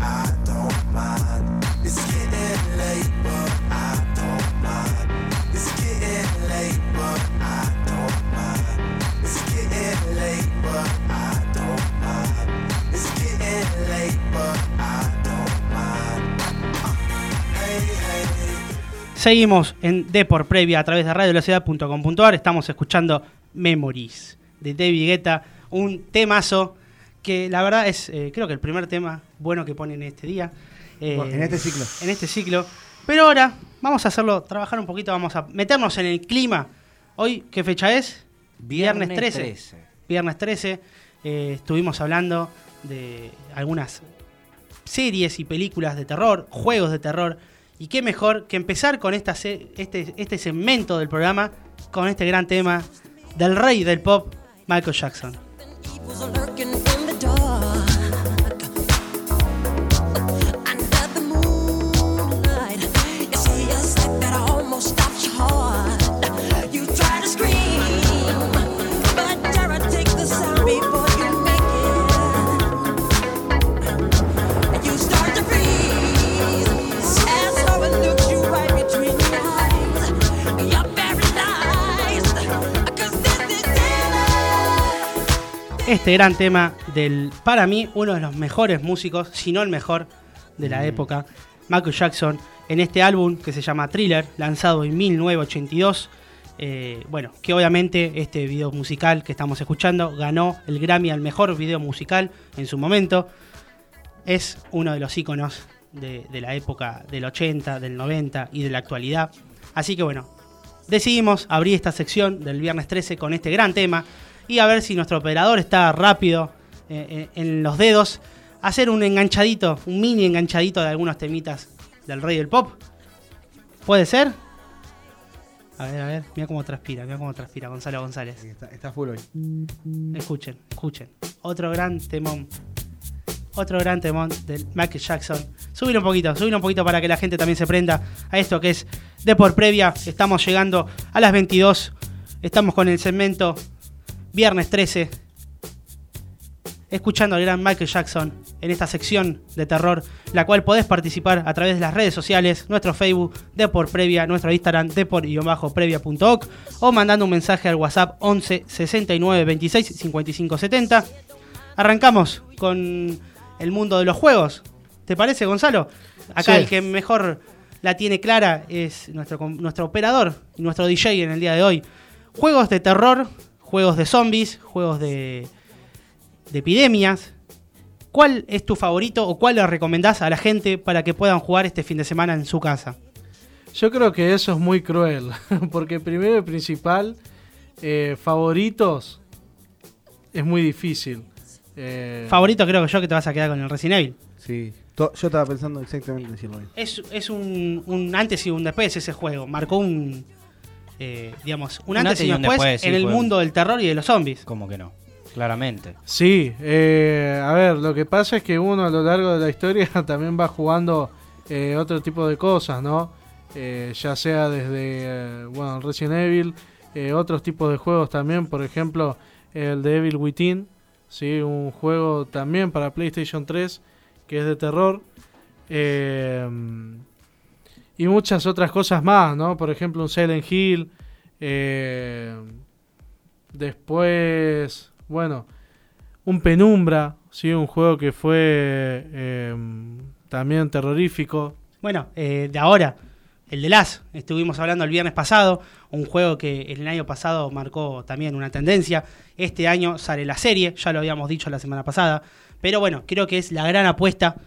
Seguimos en Depor Previa a través de radiovelocidad.com.ar. Estamos escuchando Memories de David Guetta, un temazo que la verdad es, eh, creo que el primer tema bueno que ponen este día. eh, En este ciclo. En este ciclo. Pero ahora vamos a hacerlo, trabajar un poquito, vamos a meternos en el clima. Hoy, ¿qué fecha es? Viernes 13. Viernes 13. eh, estuvimos hablando de algunas series y películas de terror, juegos de terror. Y qué mejor que empezar con esta este, este segmento del programa con este gran tema del rey del pop, Michael Jackson. Este gran tema del, para mí, uno de los mejores músicos, si no el mejor de la época, Michael Jackson, en este álbum que se llama Thriller, lanzado en 1982. eh, bueno, que obviamente este video musical que estamos escuchando ganó el Grammy al mejor video musical en su momento. Es uno de los íconos de, de la época del 80, del 90 y de la actualidad. Así que bueno, decidimos abrir esta sección del viernes 13 con este gran tema y a ver si nuestro operador está rápido eh, eh, en los dedos, hacer un enganchadito, un mini enganchadito de algunos temitas del rey del pop. ¿Puede ser? A ver, a ver, mira cómo transpira, mira cómo transpira Gonzalo González. Está, está full hoy. Escuchen, escuchen. Otro gran temón. Otro gran temón del Michael Jackson. Subir un poquito, subir un poquito para que la gente también se prenda a esto que es de por previa. Estamos llegando a las 22. Estamos con el segmento Viernes 13. Escuchando al gran Michael Jackson en esta sección de terror, la cual podés participar a través de las redes sociales, nuestro Facebook de por previa, nuestro Instagram de por previa.oc o mandando un mensaje al WhatsApp 11 69 26 55 70. Arrancamos con el mundo de los juegos. ¿Te parece, Gonzalo? Acá Sí. el que mejor la tiene clara es nuestro, nuestro operador y nuestro DJ en el día de hoy. Juegos de terror, juegos de zombies, juegos de, de epidemias. ¿Cuál es tu favorito o cuál le recomendás a la gente para que puedan jugar este fin de semana en su casa? Yo creo que eso es muy cruel, porque primero y principal, eh, favoritos es muy difícil. Eh, Favorito creo que yo que te vas a quedar con el Resident Evil. Sí, yo estaba pensando exactamente en decirlo. Es, es un, un antes y un después ese juego. Marcó un, eh, digamos, un, antes, y un después, en el fue- mundo del terror y de los zombies. Como que no, claramente. Sí, eh, a ver, lo que pasa es que uno a lo largo de la historia también va jugando eh, otro tipo de cosas, ¿no? Eh, ya sea desde, eh, bueno, Resident Evil, eh, otros tipos de juegos también, por ejemplo, el de Evil Within, ¿sí? Un juego también para PlayStation 3 que es de terror. eh, y muchas otras cosas más, ¿no? Por ejemplo, un Silent Hill. eh, después, bueno, un Penumbra, ¿sí? Un juego que fue eh, también terrorífico. Bueno, eh, de ahora, el de Las, estuvimos hablando el viernes pasado, un juego que el año pasado marcó también una tendencia. Este año sale la serie, ya lo habíamos dicho la semana pasada, pero bueno, creo que es la gran apuesta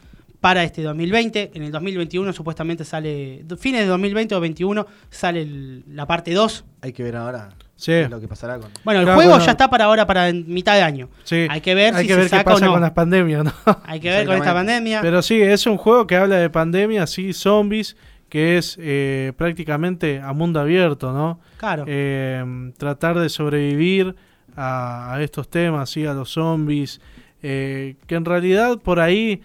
para este 2020. En el 2021 supuestamente sale, fines de 2020 o 2021 sale el- la parte 2. Hay que ver ahora Sí. lo que pasará con. Bueno, el Claro, juego bueno. ya está para ahora, para mitad de año. Sí. Hay que ver Hay si que se ver qué pasa o no. con las pandemias, ¿no? Hay que ver con esta pandemia. Pero sí, es un juego que habla de pandemia, sí, zombies, que es eh, prácticamente a mundo abierto, ¿no? claro. Eh, tratar de sobrevivir a, a estos temas, sí, a los zombies, eh, que en realidad por ahí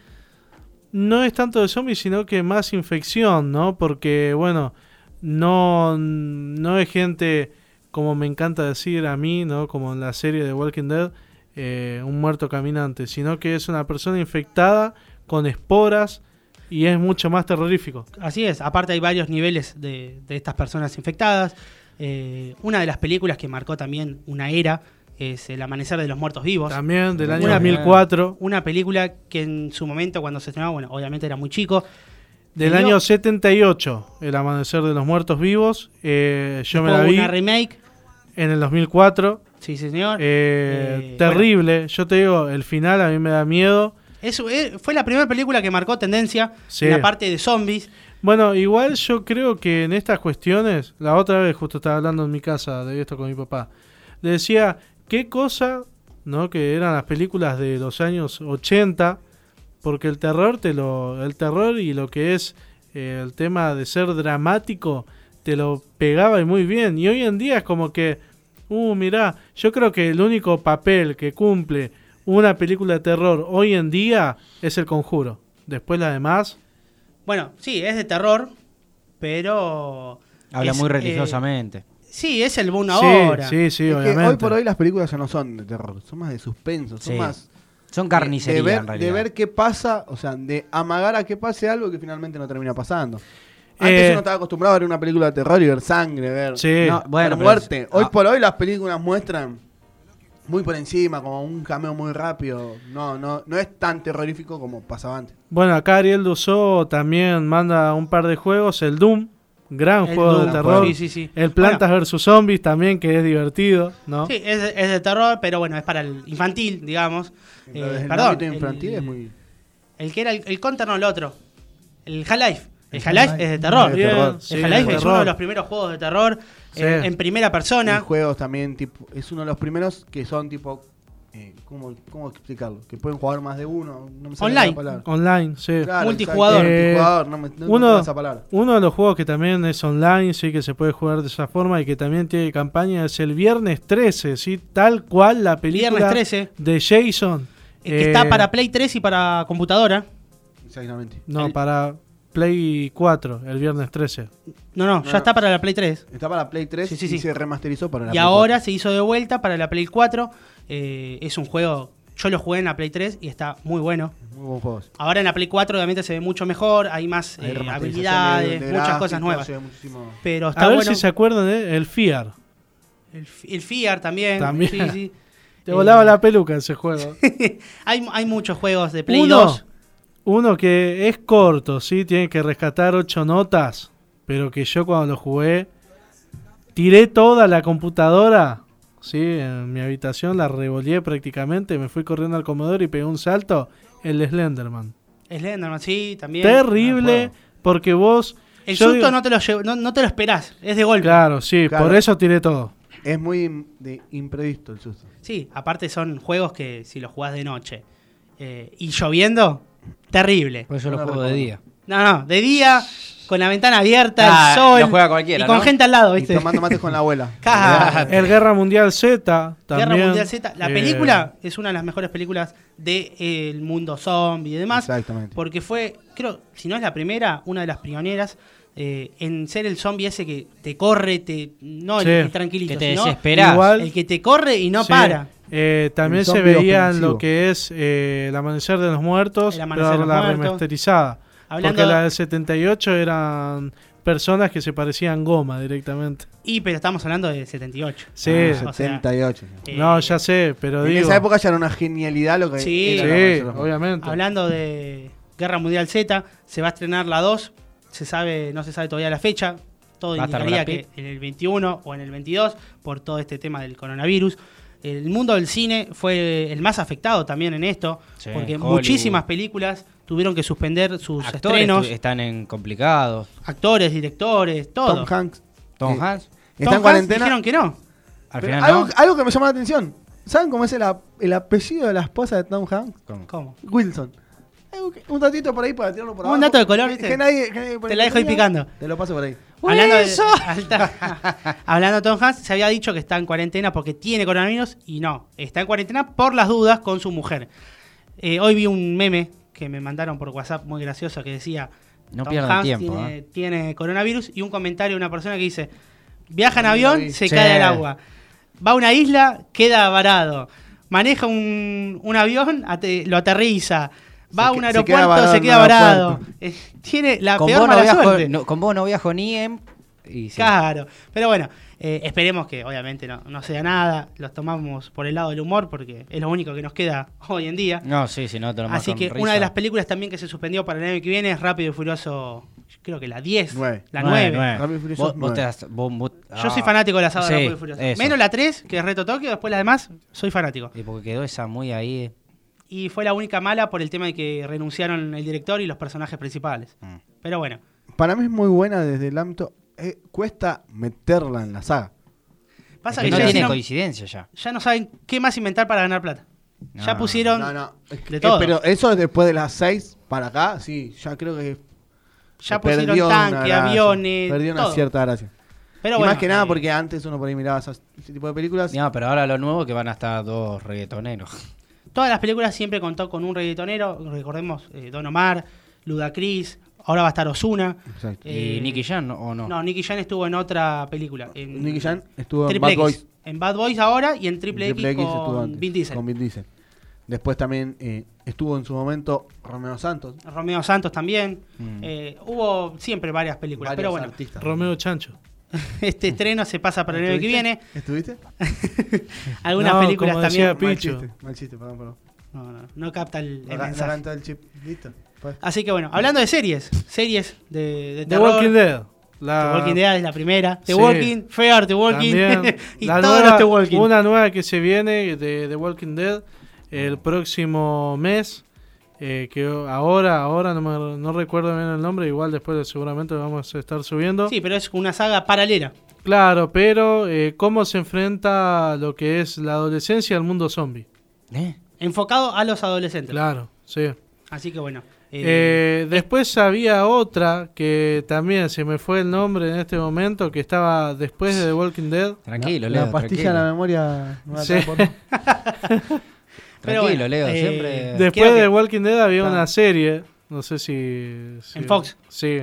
no es tanto de zombies, sino que más infección, ¿no? Porque, bueno, no, no es gente, como me encanta decir a mí, ¿no? Como en la serie de Walking Dead, eh, un muerto caminante, sino que es una persona infectada con esporas y es mucho más terrorífico. Así es, aparte hay varios niveles de, estas personas infectadas. Eh, una de las películas que marcó también una era es El Amanecer de los Muertos Vivos. También del año Una- 2004, Una película que en su momento cuando se estrenaba, bueno, obviamente era muy chico. del año 78, El Amanecer de los Muertos Vivos. eh, yo me la vi una remake, en el 2004. sí señor. eh, Eh, terrible, yo te digo, el final a mí me da miedo. Eso, fue la primera película que marcó tendencia Sí. en la parte de zombies. Bueno, igual yo creo que en estas cuestiones, la otra vez justo estaba hablando en mi casa de esto con mi papá, le decía, ¿qué cosa, no? Que eran las películas de los años 80, porque el terror te lo, el terror y lo que es eh, el tema de ser dramático, te lo pegaba y muy bien. Y hoy en día es como que, uh, mirá, yo creo que el único papel que cumple una película de terror hoy en día es el conjuro. Después la demás, Bueno, sí, es de terror, pero... Habla es, muy eh, religiosamente. Sí, es el boom ahora. sí, sí, Es que obviamente. hoy por hoy las películas ya no son de terror, son más de suspenso, son Sí. más Son de- carnicería de, ver, en realidad. de ver qué pasa, o sea, de amagar a que pase algo que finalmente no termina pasando. Antes Eh, uno estaba acostumbrado a ver una película de terror y ver sangre, ver, Sí. No, bueno, ver pero muerte. es- Hoy ah. por hoy las películas muestran muy por encima, como un cameo muy rápido. No, no, no es tan terrorífico como pasaba antes. Bueno, acá Ariel Dusó también manda un par de juegos. El Doom, gran El juego Doom, de terror. Sí, sí, sí. El Plantas vs Zombies también, que es divertido, ¿no? Sí, es, de- es de terror, pero bueno, es para el infantil, digamos. Eh, el perdón, ámbito infantil el, es muy... el que era el, el Counter, no el otro. El Half-Life. El Half-Life es de terror. Es de terror. sí, el Half-Life es uno de los primeros juegos de terror Sí. eh, en primera Y persona. juegos también, tipo, es uno de los primeros que son tipo... eh, ¿cómo, ¿Cómo explicarlo? Que pueden jugar más de uno. No me sale Online. la palabra. Online, sí. Claro, Multijugador. Eh, multijugador, no me no uno- encontraba esa palabra. Uno de los juegos que también es online, sí, que se puede jugar de esa forma y que también tiene campaña es el Viernes 13, sí, tal cual la película Viernes 13, de Jason. eh, que Eh, está para Play 3 y para computadora. Exactamente. No, el- para Play 4, el Viernes 13. No, no, No, ya no. está para la Play 3. Está para la Play 3 Sí, sí, y sí. se remasterizó para la Y Play ahora 4. se hizo de vuelta para la Play 4. Eh, es un juego, yo lo jugué en la Play 3 y está muy bueno. Muy buen juego. Ahora en la Play 4 obviamente se ve mucho mejor, hay más Hay eh, habilidades, de- de muchas cosas nuevas. muchísimo- Pero está A ver bueno. si se acuerdan de el FIAR. El, el FIAR también. También. sí, sí. Te Eh, volaba la peluca ese juego. hay, hay muchos juegos de Play Uno, 2. uno que es corto, sí, tiene que rescatar ocho notas, pero que yo cuando lo jugué tiré toda la computadora, sí, en mi habitación la revolé prácticamente, me fui corriendo al comedor y pegué un salto, el Slenderman. Slenderman, sí, también. Terrible, porque vos... El yo susto digo- no, te lo llevo- no, no te lo esperás, es de golpe. Claro, sí, Claro. por eso tiré todo. Es muy de imprevisto el susto. Sí, aparte son juegos que si los jugás de noche eh, y lloviendo, terrible. Por eso No lo juego de día. No, no, de día, con la ventana abierta, Ah, el sol. lo juega cualquiera, y con ¿no? gente al lado, Y ¿viste? tomando mates con la abuela. El Guerra Mundial Z también. Guerra Mundial Z. La eh, película es una de las mejores películas del mundo zombie y demás. Exactamente. Porque fue, creo, si no es la primera, una de las pioneras eh, en ser el zombie ese que te corre, te no el, Sí. el tranquilito, Que te. Igual- el que te corre y no Sí, para. eh, también se zombie veía en ofensivo. lo que es eh, el amanecer de los muertos, pero de los la Muertos. remasterizada. Hablando- Porque la del 78 eran personas que se parecían goma directamente. Y pero estamos hablando de 78. Sí, Ah, o sea, 78. eh, no, ya sé, pero en digo. esa época ya era una genialidad lo que Sí. era sí, obviamente. Hablando de Guerra Mundial Z, se va a estrenar la 2. Se sabe, no se sabe todavía la fecha. Todo indicaría que en el 21 o en el 22 por todo este tema del coronavirus. El mundo del cine fue el más afectado también en esto, Sí, porque Hollywood. muchísimas películas tuvieron que suspender sus Actores estrenos, están en complicados. actores, directores, todo. Tom Hanks. Tom eh, Hanks, Está Tom en cuarentena. Dijeron que no. al final algo, no. algo que me llama la atención. ¿Saben cómo es el, ap- el apellido de la esposa de Tom Hanks? ¿Cómo? ¿Cómo? Wilson. Algo que- Un datito por ahí para tirarlo por Un abajo. dato de color, ¿viste? Que nadie, que nadie pone Te la dejo ahí picando. Te lo paso por ahí. Hablando de, alta- hablando de Tom Hanks, se había dicho que está en cuarentena porque tiene coronavirus y no, está en cuarentena por las dudas con su mujer. Eh, hoy vi un meme que me mandaron por WhatsApp muy gracioso que decía No Tom pierdan Hanks tiempo. tiene, ¿eh? tiene coronavirus y un comentario de una persona que dice viaja en avión, vi. se cae al agua. Va a una isla, queda varado. Maneja un, un avión, ate- lo aterriza. Va Se a un se aeropuerto, queda varado se queda varado. Eh, tiene la Con peor vos, no viajo, suerte. no- con vos no viajo ni en. Y sí. Claro, pero bueno, eh, esperemos que obviamente no, no sea nada, los tomamos por el lado del humor porque es lo único que nos queda hoy en día. No, sí, sí, no te lo Así que una de las películas también que se suspendió para el año que viene es Rápido y Furioso, creo que la 10, Nueve. la Nueve, 9. nueve. Rápido y Furioso Vos, vos te nueve. das- vos- vos- Yo soy ah, fanático de la saga de Rápido y Furioso. eso. Menos la 3, que es Reto Tokio, después las demás, soy fanático. Y porque quedó esa muy ahí. eh. Y fue la única mala por el tema de que renunciaron el director y los personajes principales. Mm. Pero bueno, Para mí es muy buena desde el ámbito. Eh, cuesta meterla en la saga. pasa Que que, no ya, tiene coincidencia ya. ya no saben qué más inventar para ganar plata. ya pusieron... No, no. es que- de eh, todo. pero eso después de las 6 para acá, sí, ya creo que. Ya pusieron perdió una tanque, gracia, aviones, Perdió una todo. cierta gracia. Pero y bueno, más que nada porque antes uno por ahí miraba esas- ese tipo de películas. No, pero ahora lo nuevo que van a estar dos reggaetoneros. Todas las películas siempre contó con un reggaetonero. Recordemos eh, Don Omar, Ludacris, ahora va a estar Osuna. Exacto. ¿Y Nicky Jam o no? No, Nicky Jam estuvo en otra película. En Nicky Jam estuvo en Bad X. Boys. En Bad Boys ahora y en Triple, Triple X, X estuvo con antes, Vin Diesel. con Vin Diesel. Después también eh, estuvo en su momento Romeo Santos. Romeo Santos también. Mm. Eh, hubo siempre varias películas. pero bueno, artistas. Romeo Chancho. este estreno se pasa para el año que viene. ¿Estuviste? Algunas No, películas como también. decía Mal chiste, mal chiste, perdón, perdón. No, no, no capta el, el mensaje. el chip. Listo. Pues. Así que bueno, hablando de series, series de, The. Walking Dead. The La, Walking Dead es la primera. The Sí. Walking, Fear The Walking. y La todos nueva- los The Walking. Una nueva que se viene de The Walking Dead el próximo mes. eh, que ahora, ahora no, me- no recuerdo bien el nombre, igual después seguramente lo vamos a estar subiendo. Sí, pero es una saga paralela. Claro, pero eh, cómo se enfrenta lo que es la adolescencia al mundo zombie. ¿Eh? Enfocado a los adolescentes. Claro, sí. Así que bueno. Eh, Eh, después había otra que también se me fue el nombre en este momento, que estaba después de The Walking Dead. Tranquilo, Leo. La pastilla tranquilo. de la memoria. no Sí. Pero Tranquilo, Leo. eh, siempre. Después de que- The Walking Dead había una serie, no sé si... si- En Fox. Sí.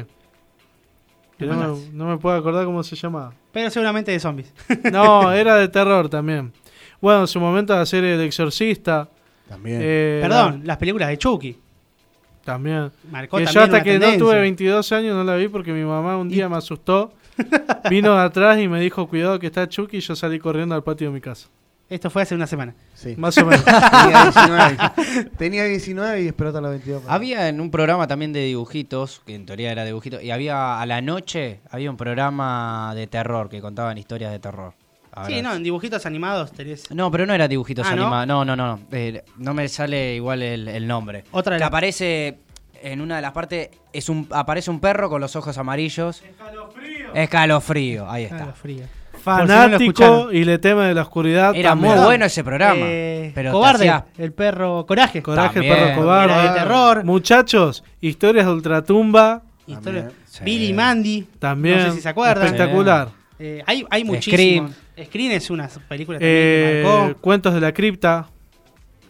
Que no, me, no me puedo acordar cómo se llamaba. Pero seguramente de zombies. No, era de terror también. Bueno, en su momento la serie El Exorcista. También. eh, Perdón, las películas de Chucky. También. Marcó Que también yo hasta que no tuve 22 años no la vi porque mi mamá un día me asustó. Vino de atrás y me dijo, cuidado que está Chucky y yo salí corriendo al patio de mi casa. Esto fue hace una semana. Sí. Más o menos. Tenía 19. Tenía 19 y esperó hasta los 22. para- Había en un programa también de dibujitos, que en teoría era dibujitos, y había a la noche, había un programa de terror que contaban historias de terror. Ahora- Sí, no, en dibujitos animados tenés. No, pero no era dibujitos Ah, animados. No, no, no. No, Eh, no me sale igual el, el nombre. Otra que las- aparece en una de las partes, es un, aparece un perro con los ojos amarillos. Escalofrío. Ahí está. Frío. Por si no lo Fanático y le teme de la oscuridad. Era también. muy bueno ese programa. Eh, pero cobarde, hacía- el perro Coraje. Coraje, También. el perro cobarde. Era de terror. Muchachos, historias de ultratumba. Historia-. Sí. Billy Mandy. También. No sé si se acuerdan. Espectacular. Eh, hay, hay muchísimos. Scream. Scream es una película también Eh, que marcó. Cuentos de la cripta.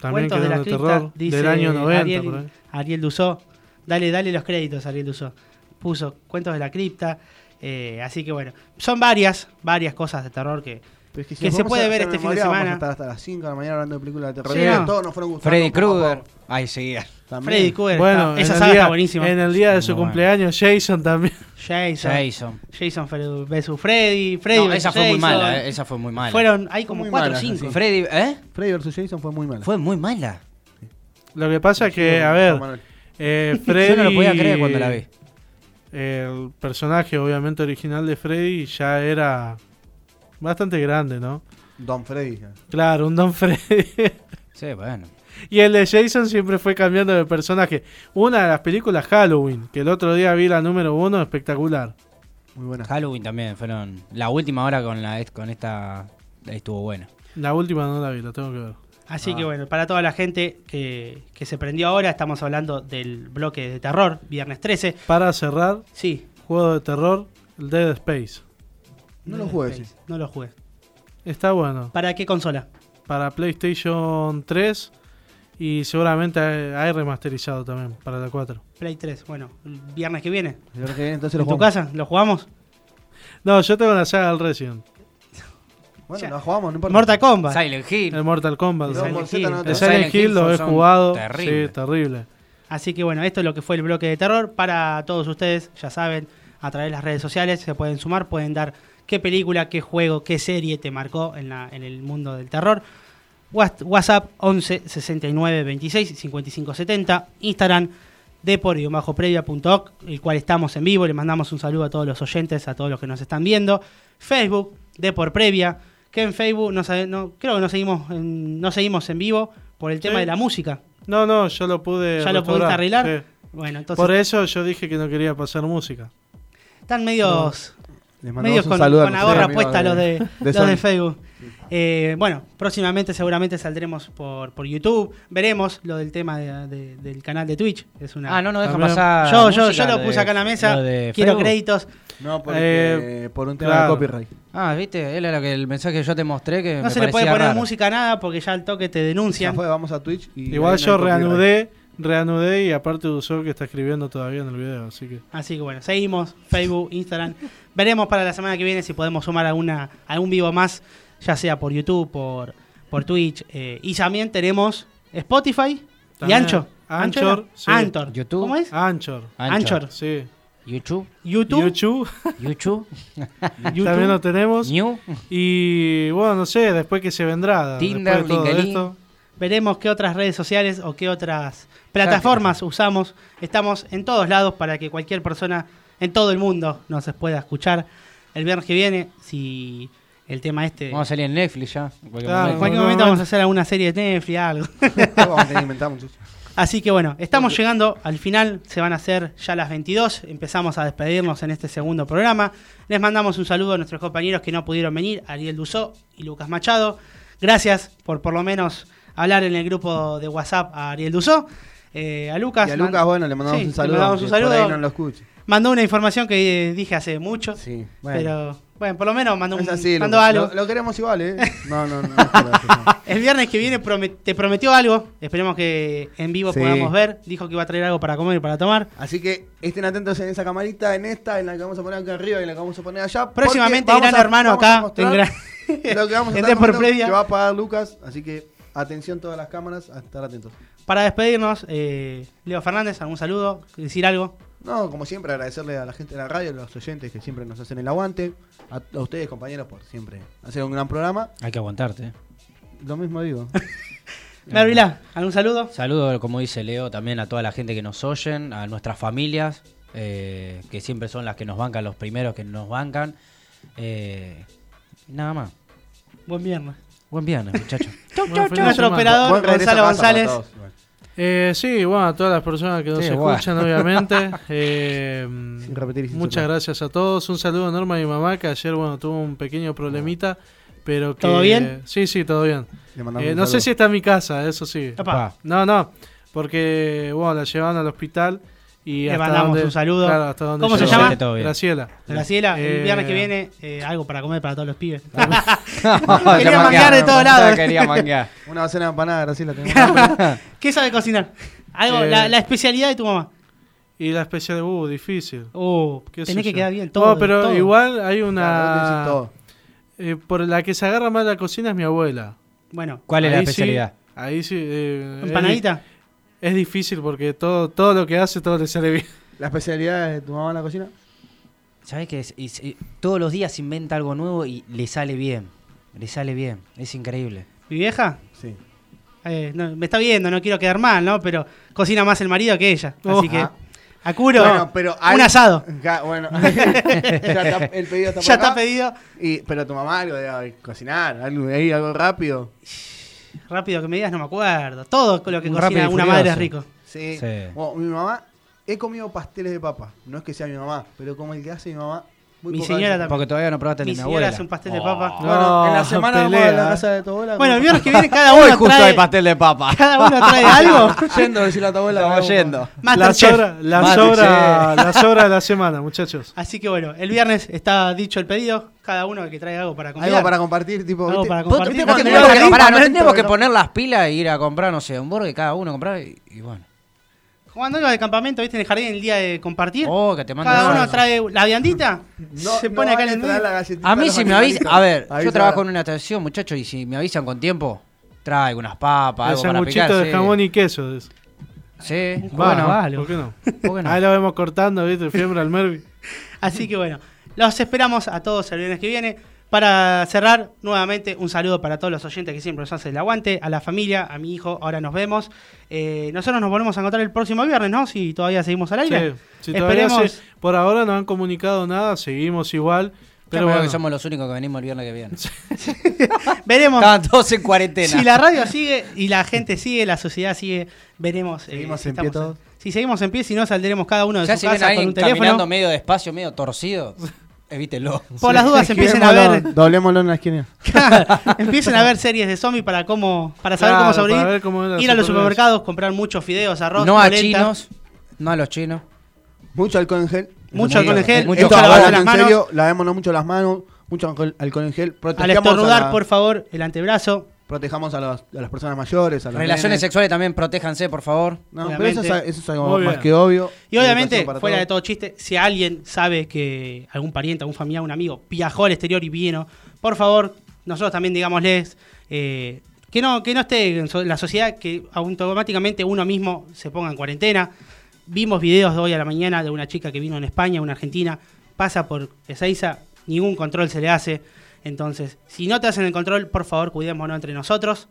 También Cuentos que de la de cripta, terror. dice Del año 90. Ariel. Ariel Dusó. Dale, dale los créditos, Ariel Dusó. Puso Cuentos de la cripta. eh, así que bueno, son varias, varias cosas de terror que, es si que se puede ver este fin de memoria, vamos a semana. estar hasta las 5 de la mañana hablando de películas de terror. Sí, no. Todos nos fueron gustando. Freddy. Krueger. Ahí seguía. También. Freddy Krueger. Bueno, está- esa en, saga el día, está buenísima. en el día de su Muy bueno. cumpleaños, Jason también. Jason. Jason. Jason vs Freddy. Freddy No, esa fue muy Jason. mala, eh, esa fue muy mala. Fueron, hay como muy 4 o mala, 5. sí. Freddy, ¿eh? Freddy vs. Jason fue muy mal. Fue muy mala. Lo que pasa es que, a ver, eh, Freddy. Yo no lo podía creer cuando la vi. El personaje, obviamente, original de Freddy ya era bastante grande, ¿no? Don Freddy. Claro, un Don Freddy. Sí, bueno. Y el de Jason siempre fue cambiando de personaje. Una de las películas Halloween, que el otro día vi la número uno, espectacular. Muy buena. Halloween también fueron. La última hora con la con esta estuvo buena. La última no la vi, la tengo que ver. Así Ah. que bueno, para toda la gente que, que se prendió ahora, estamos hablando del bloque de terror, viernes 13. Para cerrar, Sí. juego de terror, el Dead Space. No lo jugué, sí. No lo jugué. Está bueno. ¿Para qué consola? Para PlayStation 3 y seguramente hay remasterizado también para la 4. Play 3. Bueno, el viernes que viene. El viernes que viene, entonces ¿En lo tu jugamos. casa? ¿Lo jugamos? No, yo tengo la saga del Resident. Bueno, Ya. lo jugamos, no importa. Mortal Kombat. Silent Hill. El Mortal Kombat. Z no El Silent, Silent Hill Hill lo he jugado. terribles. Sí, terrible. Así que bueno, esto es lo que fue el bloque de terror. Para todos ustedes, ya saben, a través de las redes sociales se pueden sumar, pueden dar qué película, qué juego, qué serie te marcó en, la, en el mundo del terror. Whats- WhatsApp 11 69 26 55 70. Instagram depor-previa.org, el cual estamos en vivo. Le mandamos un saludo a todos los oyentes, a todos los que nos están viendo. Facebook, Depor Previa, que en Facebook no, no- creo que no seguimos, en, no seguimos en vivo por el tema Sí. de la música. No, no, yo lo pude. ¿Ya lo pudiste arreglar? sí. Bueno, entonces Por eso yo dije que no quería pasar música. están medios, Les mandamos medios un con, saludo a con la gorra puesta los de, los de. Facebook. Eh, bueno, próximamente seguramente saldremos por, por YouTube. Veremos lo del tema de- de- del canal de Twitch. Es una... Ah, no, no deja pasar. yo, yo, yo lo de- puse acá en la mesa. Quiero créditos. No, porque Eh, por un tema claro. de copyright. Ah, viste, él era que el mensaje que yo te mostré que No me se le puede poner raro. música a nada porque ya al toque te denuncian. fue, vamos a Twitch y Igual no yo copyright. reanudé, reanudé y aparte usó que está escribiendo todavía en el video, así que. Así que bueno, seguimos Facebook, Instagram. Veremos para la semana que viene si podemos sumar alguna, algún vivo más, ya sea por YouTube, por, por Twitch. eh, y también tenemos Spotify y Ancho. Anchor, sí. Anchor. YouTube. ¿Cómo es? Anchor. Anchor. Sí. YouTube. YouTube. YouTube. YouTube. YouTube. También lo tenemos. New. Y bueno, no sé, después que se vendrá. Tinder, de todo LinkedIn. esto. Veremos qué otras redes sociales o qué otras plataformas usamos. Estamos en todos lados para que cualquier persona en todo el mundo nos pueda escuchar. El viernes que viene, si el tema este... Vamos a salir en Netflix ya. en cualquier Claro. en momento. cualquier no, momento no, vamos a hacer alguna serie de Netflix, algo. vamos a tener que inventar muchachos. Así que bueno, estamos llegando al final, se van a hacer ya las 22, empezamos a despedirnos en este segundo programa. Les mandamos un saludo a nuestros compañeros que no pudieron venir, Ariel Dusó y Lucas Machado. Gracias por por lo menos hablar en el grupo de WhatsApp a Ariel Dusó. Eh, a Lucas. Y a Lucas, bueno, le mandamos Sí, un le saludo. mandamos un por saludo. ahí no lo escuche. mandó una información que dije hace mucho. Sí, bueno. Pero, bueno, por lo menos mandó, un, así, lo, algo. Lo, lo queremos igual, ¿eh? No, no, no. no, por no. El viernes que viene promet- te prometió algo. Esperemos que en vivo Sí. podamos ver. Dijo que iba a traer algo para comer y para tomar. Así que estén atentos en esa camarita, en esta, en la que vamos a poner acá arriba y en la que vamos a poner allá. Próximamente Gran a- Hermano acá. Lo que vamos a estar Previa. que va a pagar Lucas, así que atención todas las cámaras, a estar atentos. Para despedirnos, eh, Leo Fernández, algún saludo, decir algo. No, como siempre, agradecerle a la gente de la radio, a los oyentes que siempre nos hacen el aguante, a, a ustedes, compañeros, por siempre hacer un gran programa. Hay que aguantarte. Lo mismo digo. Mervilá, algún saludo. Saludo, como dice Leo, también a toda la gente que nos oyen, a nuestras familias, eh, que siempre son las que nos bancan, los primeros que nos bancan. Eh, nada más. Buen viernes. Buen viernes, muchachos. Nuestro operador, Gonzalo González. Eh, sí, bueno, a todas las personas que nos Sí, escuchan, obviamente. Eh, Sin repetir muchas gracias a todos. Un saludo enorme a mi mamá, que ayer, bueno, tuvo un pequeño problemita. Pero que, ¿Todo bien? Sí, sí, todo bien. Eh, no sé si está en mi casa, eso sí. Epa. No, no, porque, bueno, la llevaban al hospital y Le mandamos un saludo. claro, hasta donde ¿Cómo se llama? Graciela. Graciela, el Eh, viernes que viene, eh, algo para comer para todos los pibes. Quería Quería manguear de todos lados. Quería manguear. Una docena de empanadas, Graciela. ¿Qué sabe cocinar? Algo, Eh, la, la especialidad de tu mamá. Y la especial, uh, difícil. Uh, tenés que yo. quedar bien No, todo. pero todo. igual hay Claro, una... todo. eh, por la que se agarra más la cocina es mi abuela. Bueno, ¿Cuál es la sí, especialidad? ahí sí. eh, empanadita. di- Es, difícil porque todo, todo lo que hace, todo le sale bien. ¿La especialidad de tu mamá en la cocina? ¿Sabes qué? Es- es- eh, todos los días inventa algo nuevo y le sale bien. Le sale bien. Es increíble. Mi vieja Sí. eh, no, me está viendo, no quiero quedar mal, ¿no? Pero cocina más el marido que ella. Así que. Acuro, Bueno, pero un asado. Ja, bueno, ya está, el pedido está por Ya acá. está pedido. Y, pero tu mamá algo de cocinar, algo ahí, algo rápido. Rápido que me digas, no me acuerdo. Todo lo que Un cocina una Furioso. madre es rico. Sí. Sí. Bueno, mi mamá, he comido pasteles de papa. No es que sea mi mamá, pero como el que hace mi mamá. Muy Mi señora veces. también. Porque todavía no probaste el Mi de mi señora abuela. hace un pastel de Oh. papa. Bueno, en la semana vamos a pelea. la casa de tu abuela. Bueno, el viernes que viene cada Hoy uno justo trae, hay pastel de papa. cada uno trae algo. Yendo a decirle a tu abuela. Estamos yendo. La sobra, la, Masterchef. sobra, la sobra de la semana, muchachos. Así que bueno, el viernes está dicho el pedido. Cada uno que traiga algo para comer. Algo para compartir, tipo. Algo para ¿Vos- compartir. viste No ibas que- poner las pilas e ir a comprar, no sé, un burger cada uno comprar y bueno. Cuando iba de campamento, viste, en el jardín el día de compartir. Oh, que te mando cada uno trae la viandita. No, se no pone acá en el medio. la A mí si me avisan, a ver, yo trabajo ahora. en una estación, muchachos, y si me avisan con tiempo, traigo unas papas, El algo para picar. de sí. jamón y queso. es. Sí, Va, bueno, vale. ¿por qué no? ¿por qué no? Ahí lo vemos cortando, ¿viste? Fiebre al Mervi. Así que bueno, los esperamos a todos el viernes que viene. Para cerrar, nuevamente un saludo para todos los oyentes que siempre nos hacen el aguante, a la familia, a mi hijo, ahora nos vemos. Eh, nosotros nos volvemos a encontrar el próximo viernes, ¿no? Si todavía seguimos al aire. Sí, si todavía Esperemos. se- por ahora no han comunicado nada, seguimos igual. Pero bueno, que somos los únicos que venimos el viernes que viene. Veremos. Estaban todos en cuarentena. Si la radio sigue y la gente sigue, la sociedad sigue, veremos. eh, Seguimos si en pie estamos- todos. Si seguimos en pie, si no, saldremos cada uno de ya su si casa con un caminando teléfono. medio despacio, medio torcido, evítelo. Por las dudas empiecen a ver, Doblémoslo- en la esquina. empiecen a ver series de zombies para cómo, para saber Claro, cómo para sobrevivir. cómo Ir a los supermercados, comprar muchos fideos, arroz, No a polenta, chinos, no a los chinos. Mucho alcohol en gel. Mucho alcohol en gel, mucho ahora, las en manos. serio, lavémonos mucho las manos, mucho alcohol, en gel. Al estornudar, la- por favor, el antebrazo. Protejamos a, los- a las personas mayores, a los Relaciones nenes. sexuales también, protéjanse, por favor. No, pero eso es, Obviamente. eso es algo más que obvio. Y obviamente, fuera de todo chiste, si alguien sabe que algún pariente, algún familiar, un amigo viajó al exterior y vino, por favor, nosotros también digámosles eh, que no que no esté en la sociedad, que automáticamente uno mismo se ponga en cuarentena. Vimos videos de hoy a la mañana de una chica que vino en España, una argentina, pasa por Ezeiza, ningún control se le hace. Entonces, si no te hacen el control, por favor, cuidémonos entre nosotros.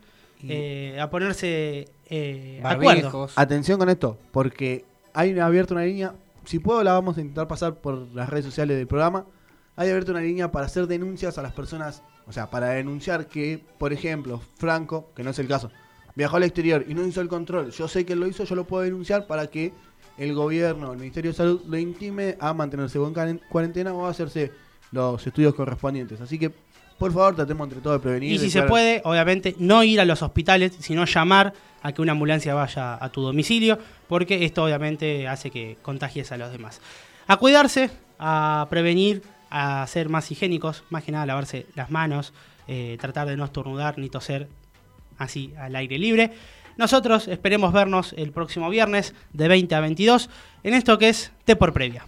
eh, a ponerse eh, de acuerdo. Barbijos. Atención con esto, porque hay abierto una línea. Si puedo, la vamos a intentar pasar por las redes sociales del programa. Hay abierto una línea para hacer denuncias a las personas, o sea, para denunciar que, por ejemplo, Franco, que no es el caso, viajó al exterior y no hizo el control. Yo sé que él lo hizo, yo lo puedo denunciar para que el gobierno, el Ministerio de Salud, lo intime a mantenerse en cuaren- cuarentena o a hacerse los estudios correspondientes. Así que, por favor, tratemos entre todos de prevenir. Y si se puede, obviamente, no ir a los hospitales, sino llamar a que una ambulancia vaya a tu domicilio, porque esto obviamente hace que contagies a los demás. a cuidarse, a prevenir, a ser más higiénicos, más que nada lavarse las manos, eh, tratar de no estornudar ni toser así al aire libre. Nosotros esperemos vernos el próximo viernes de 20 a 22 en esto que es T por Previa.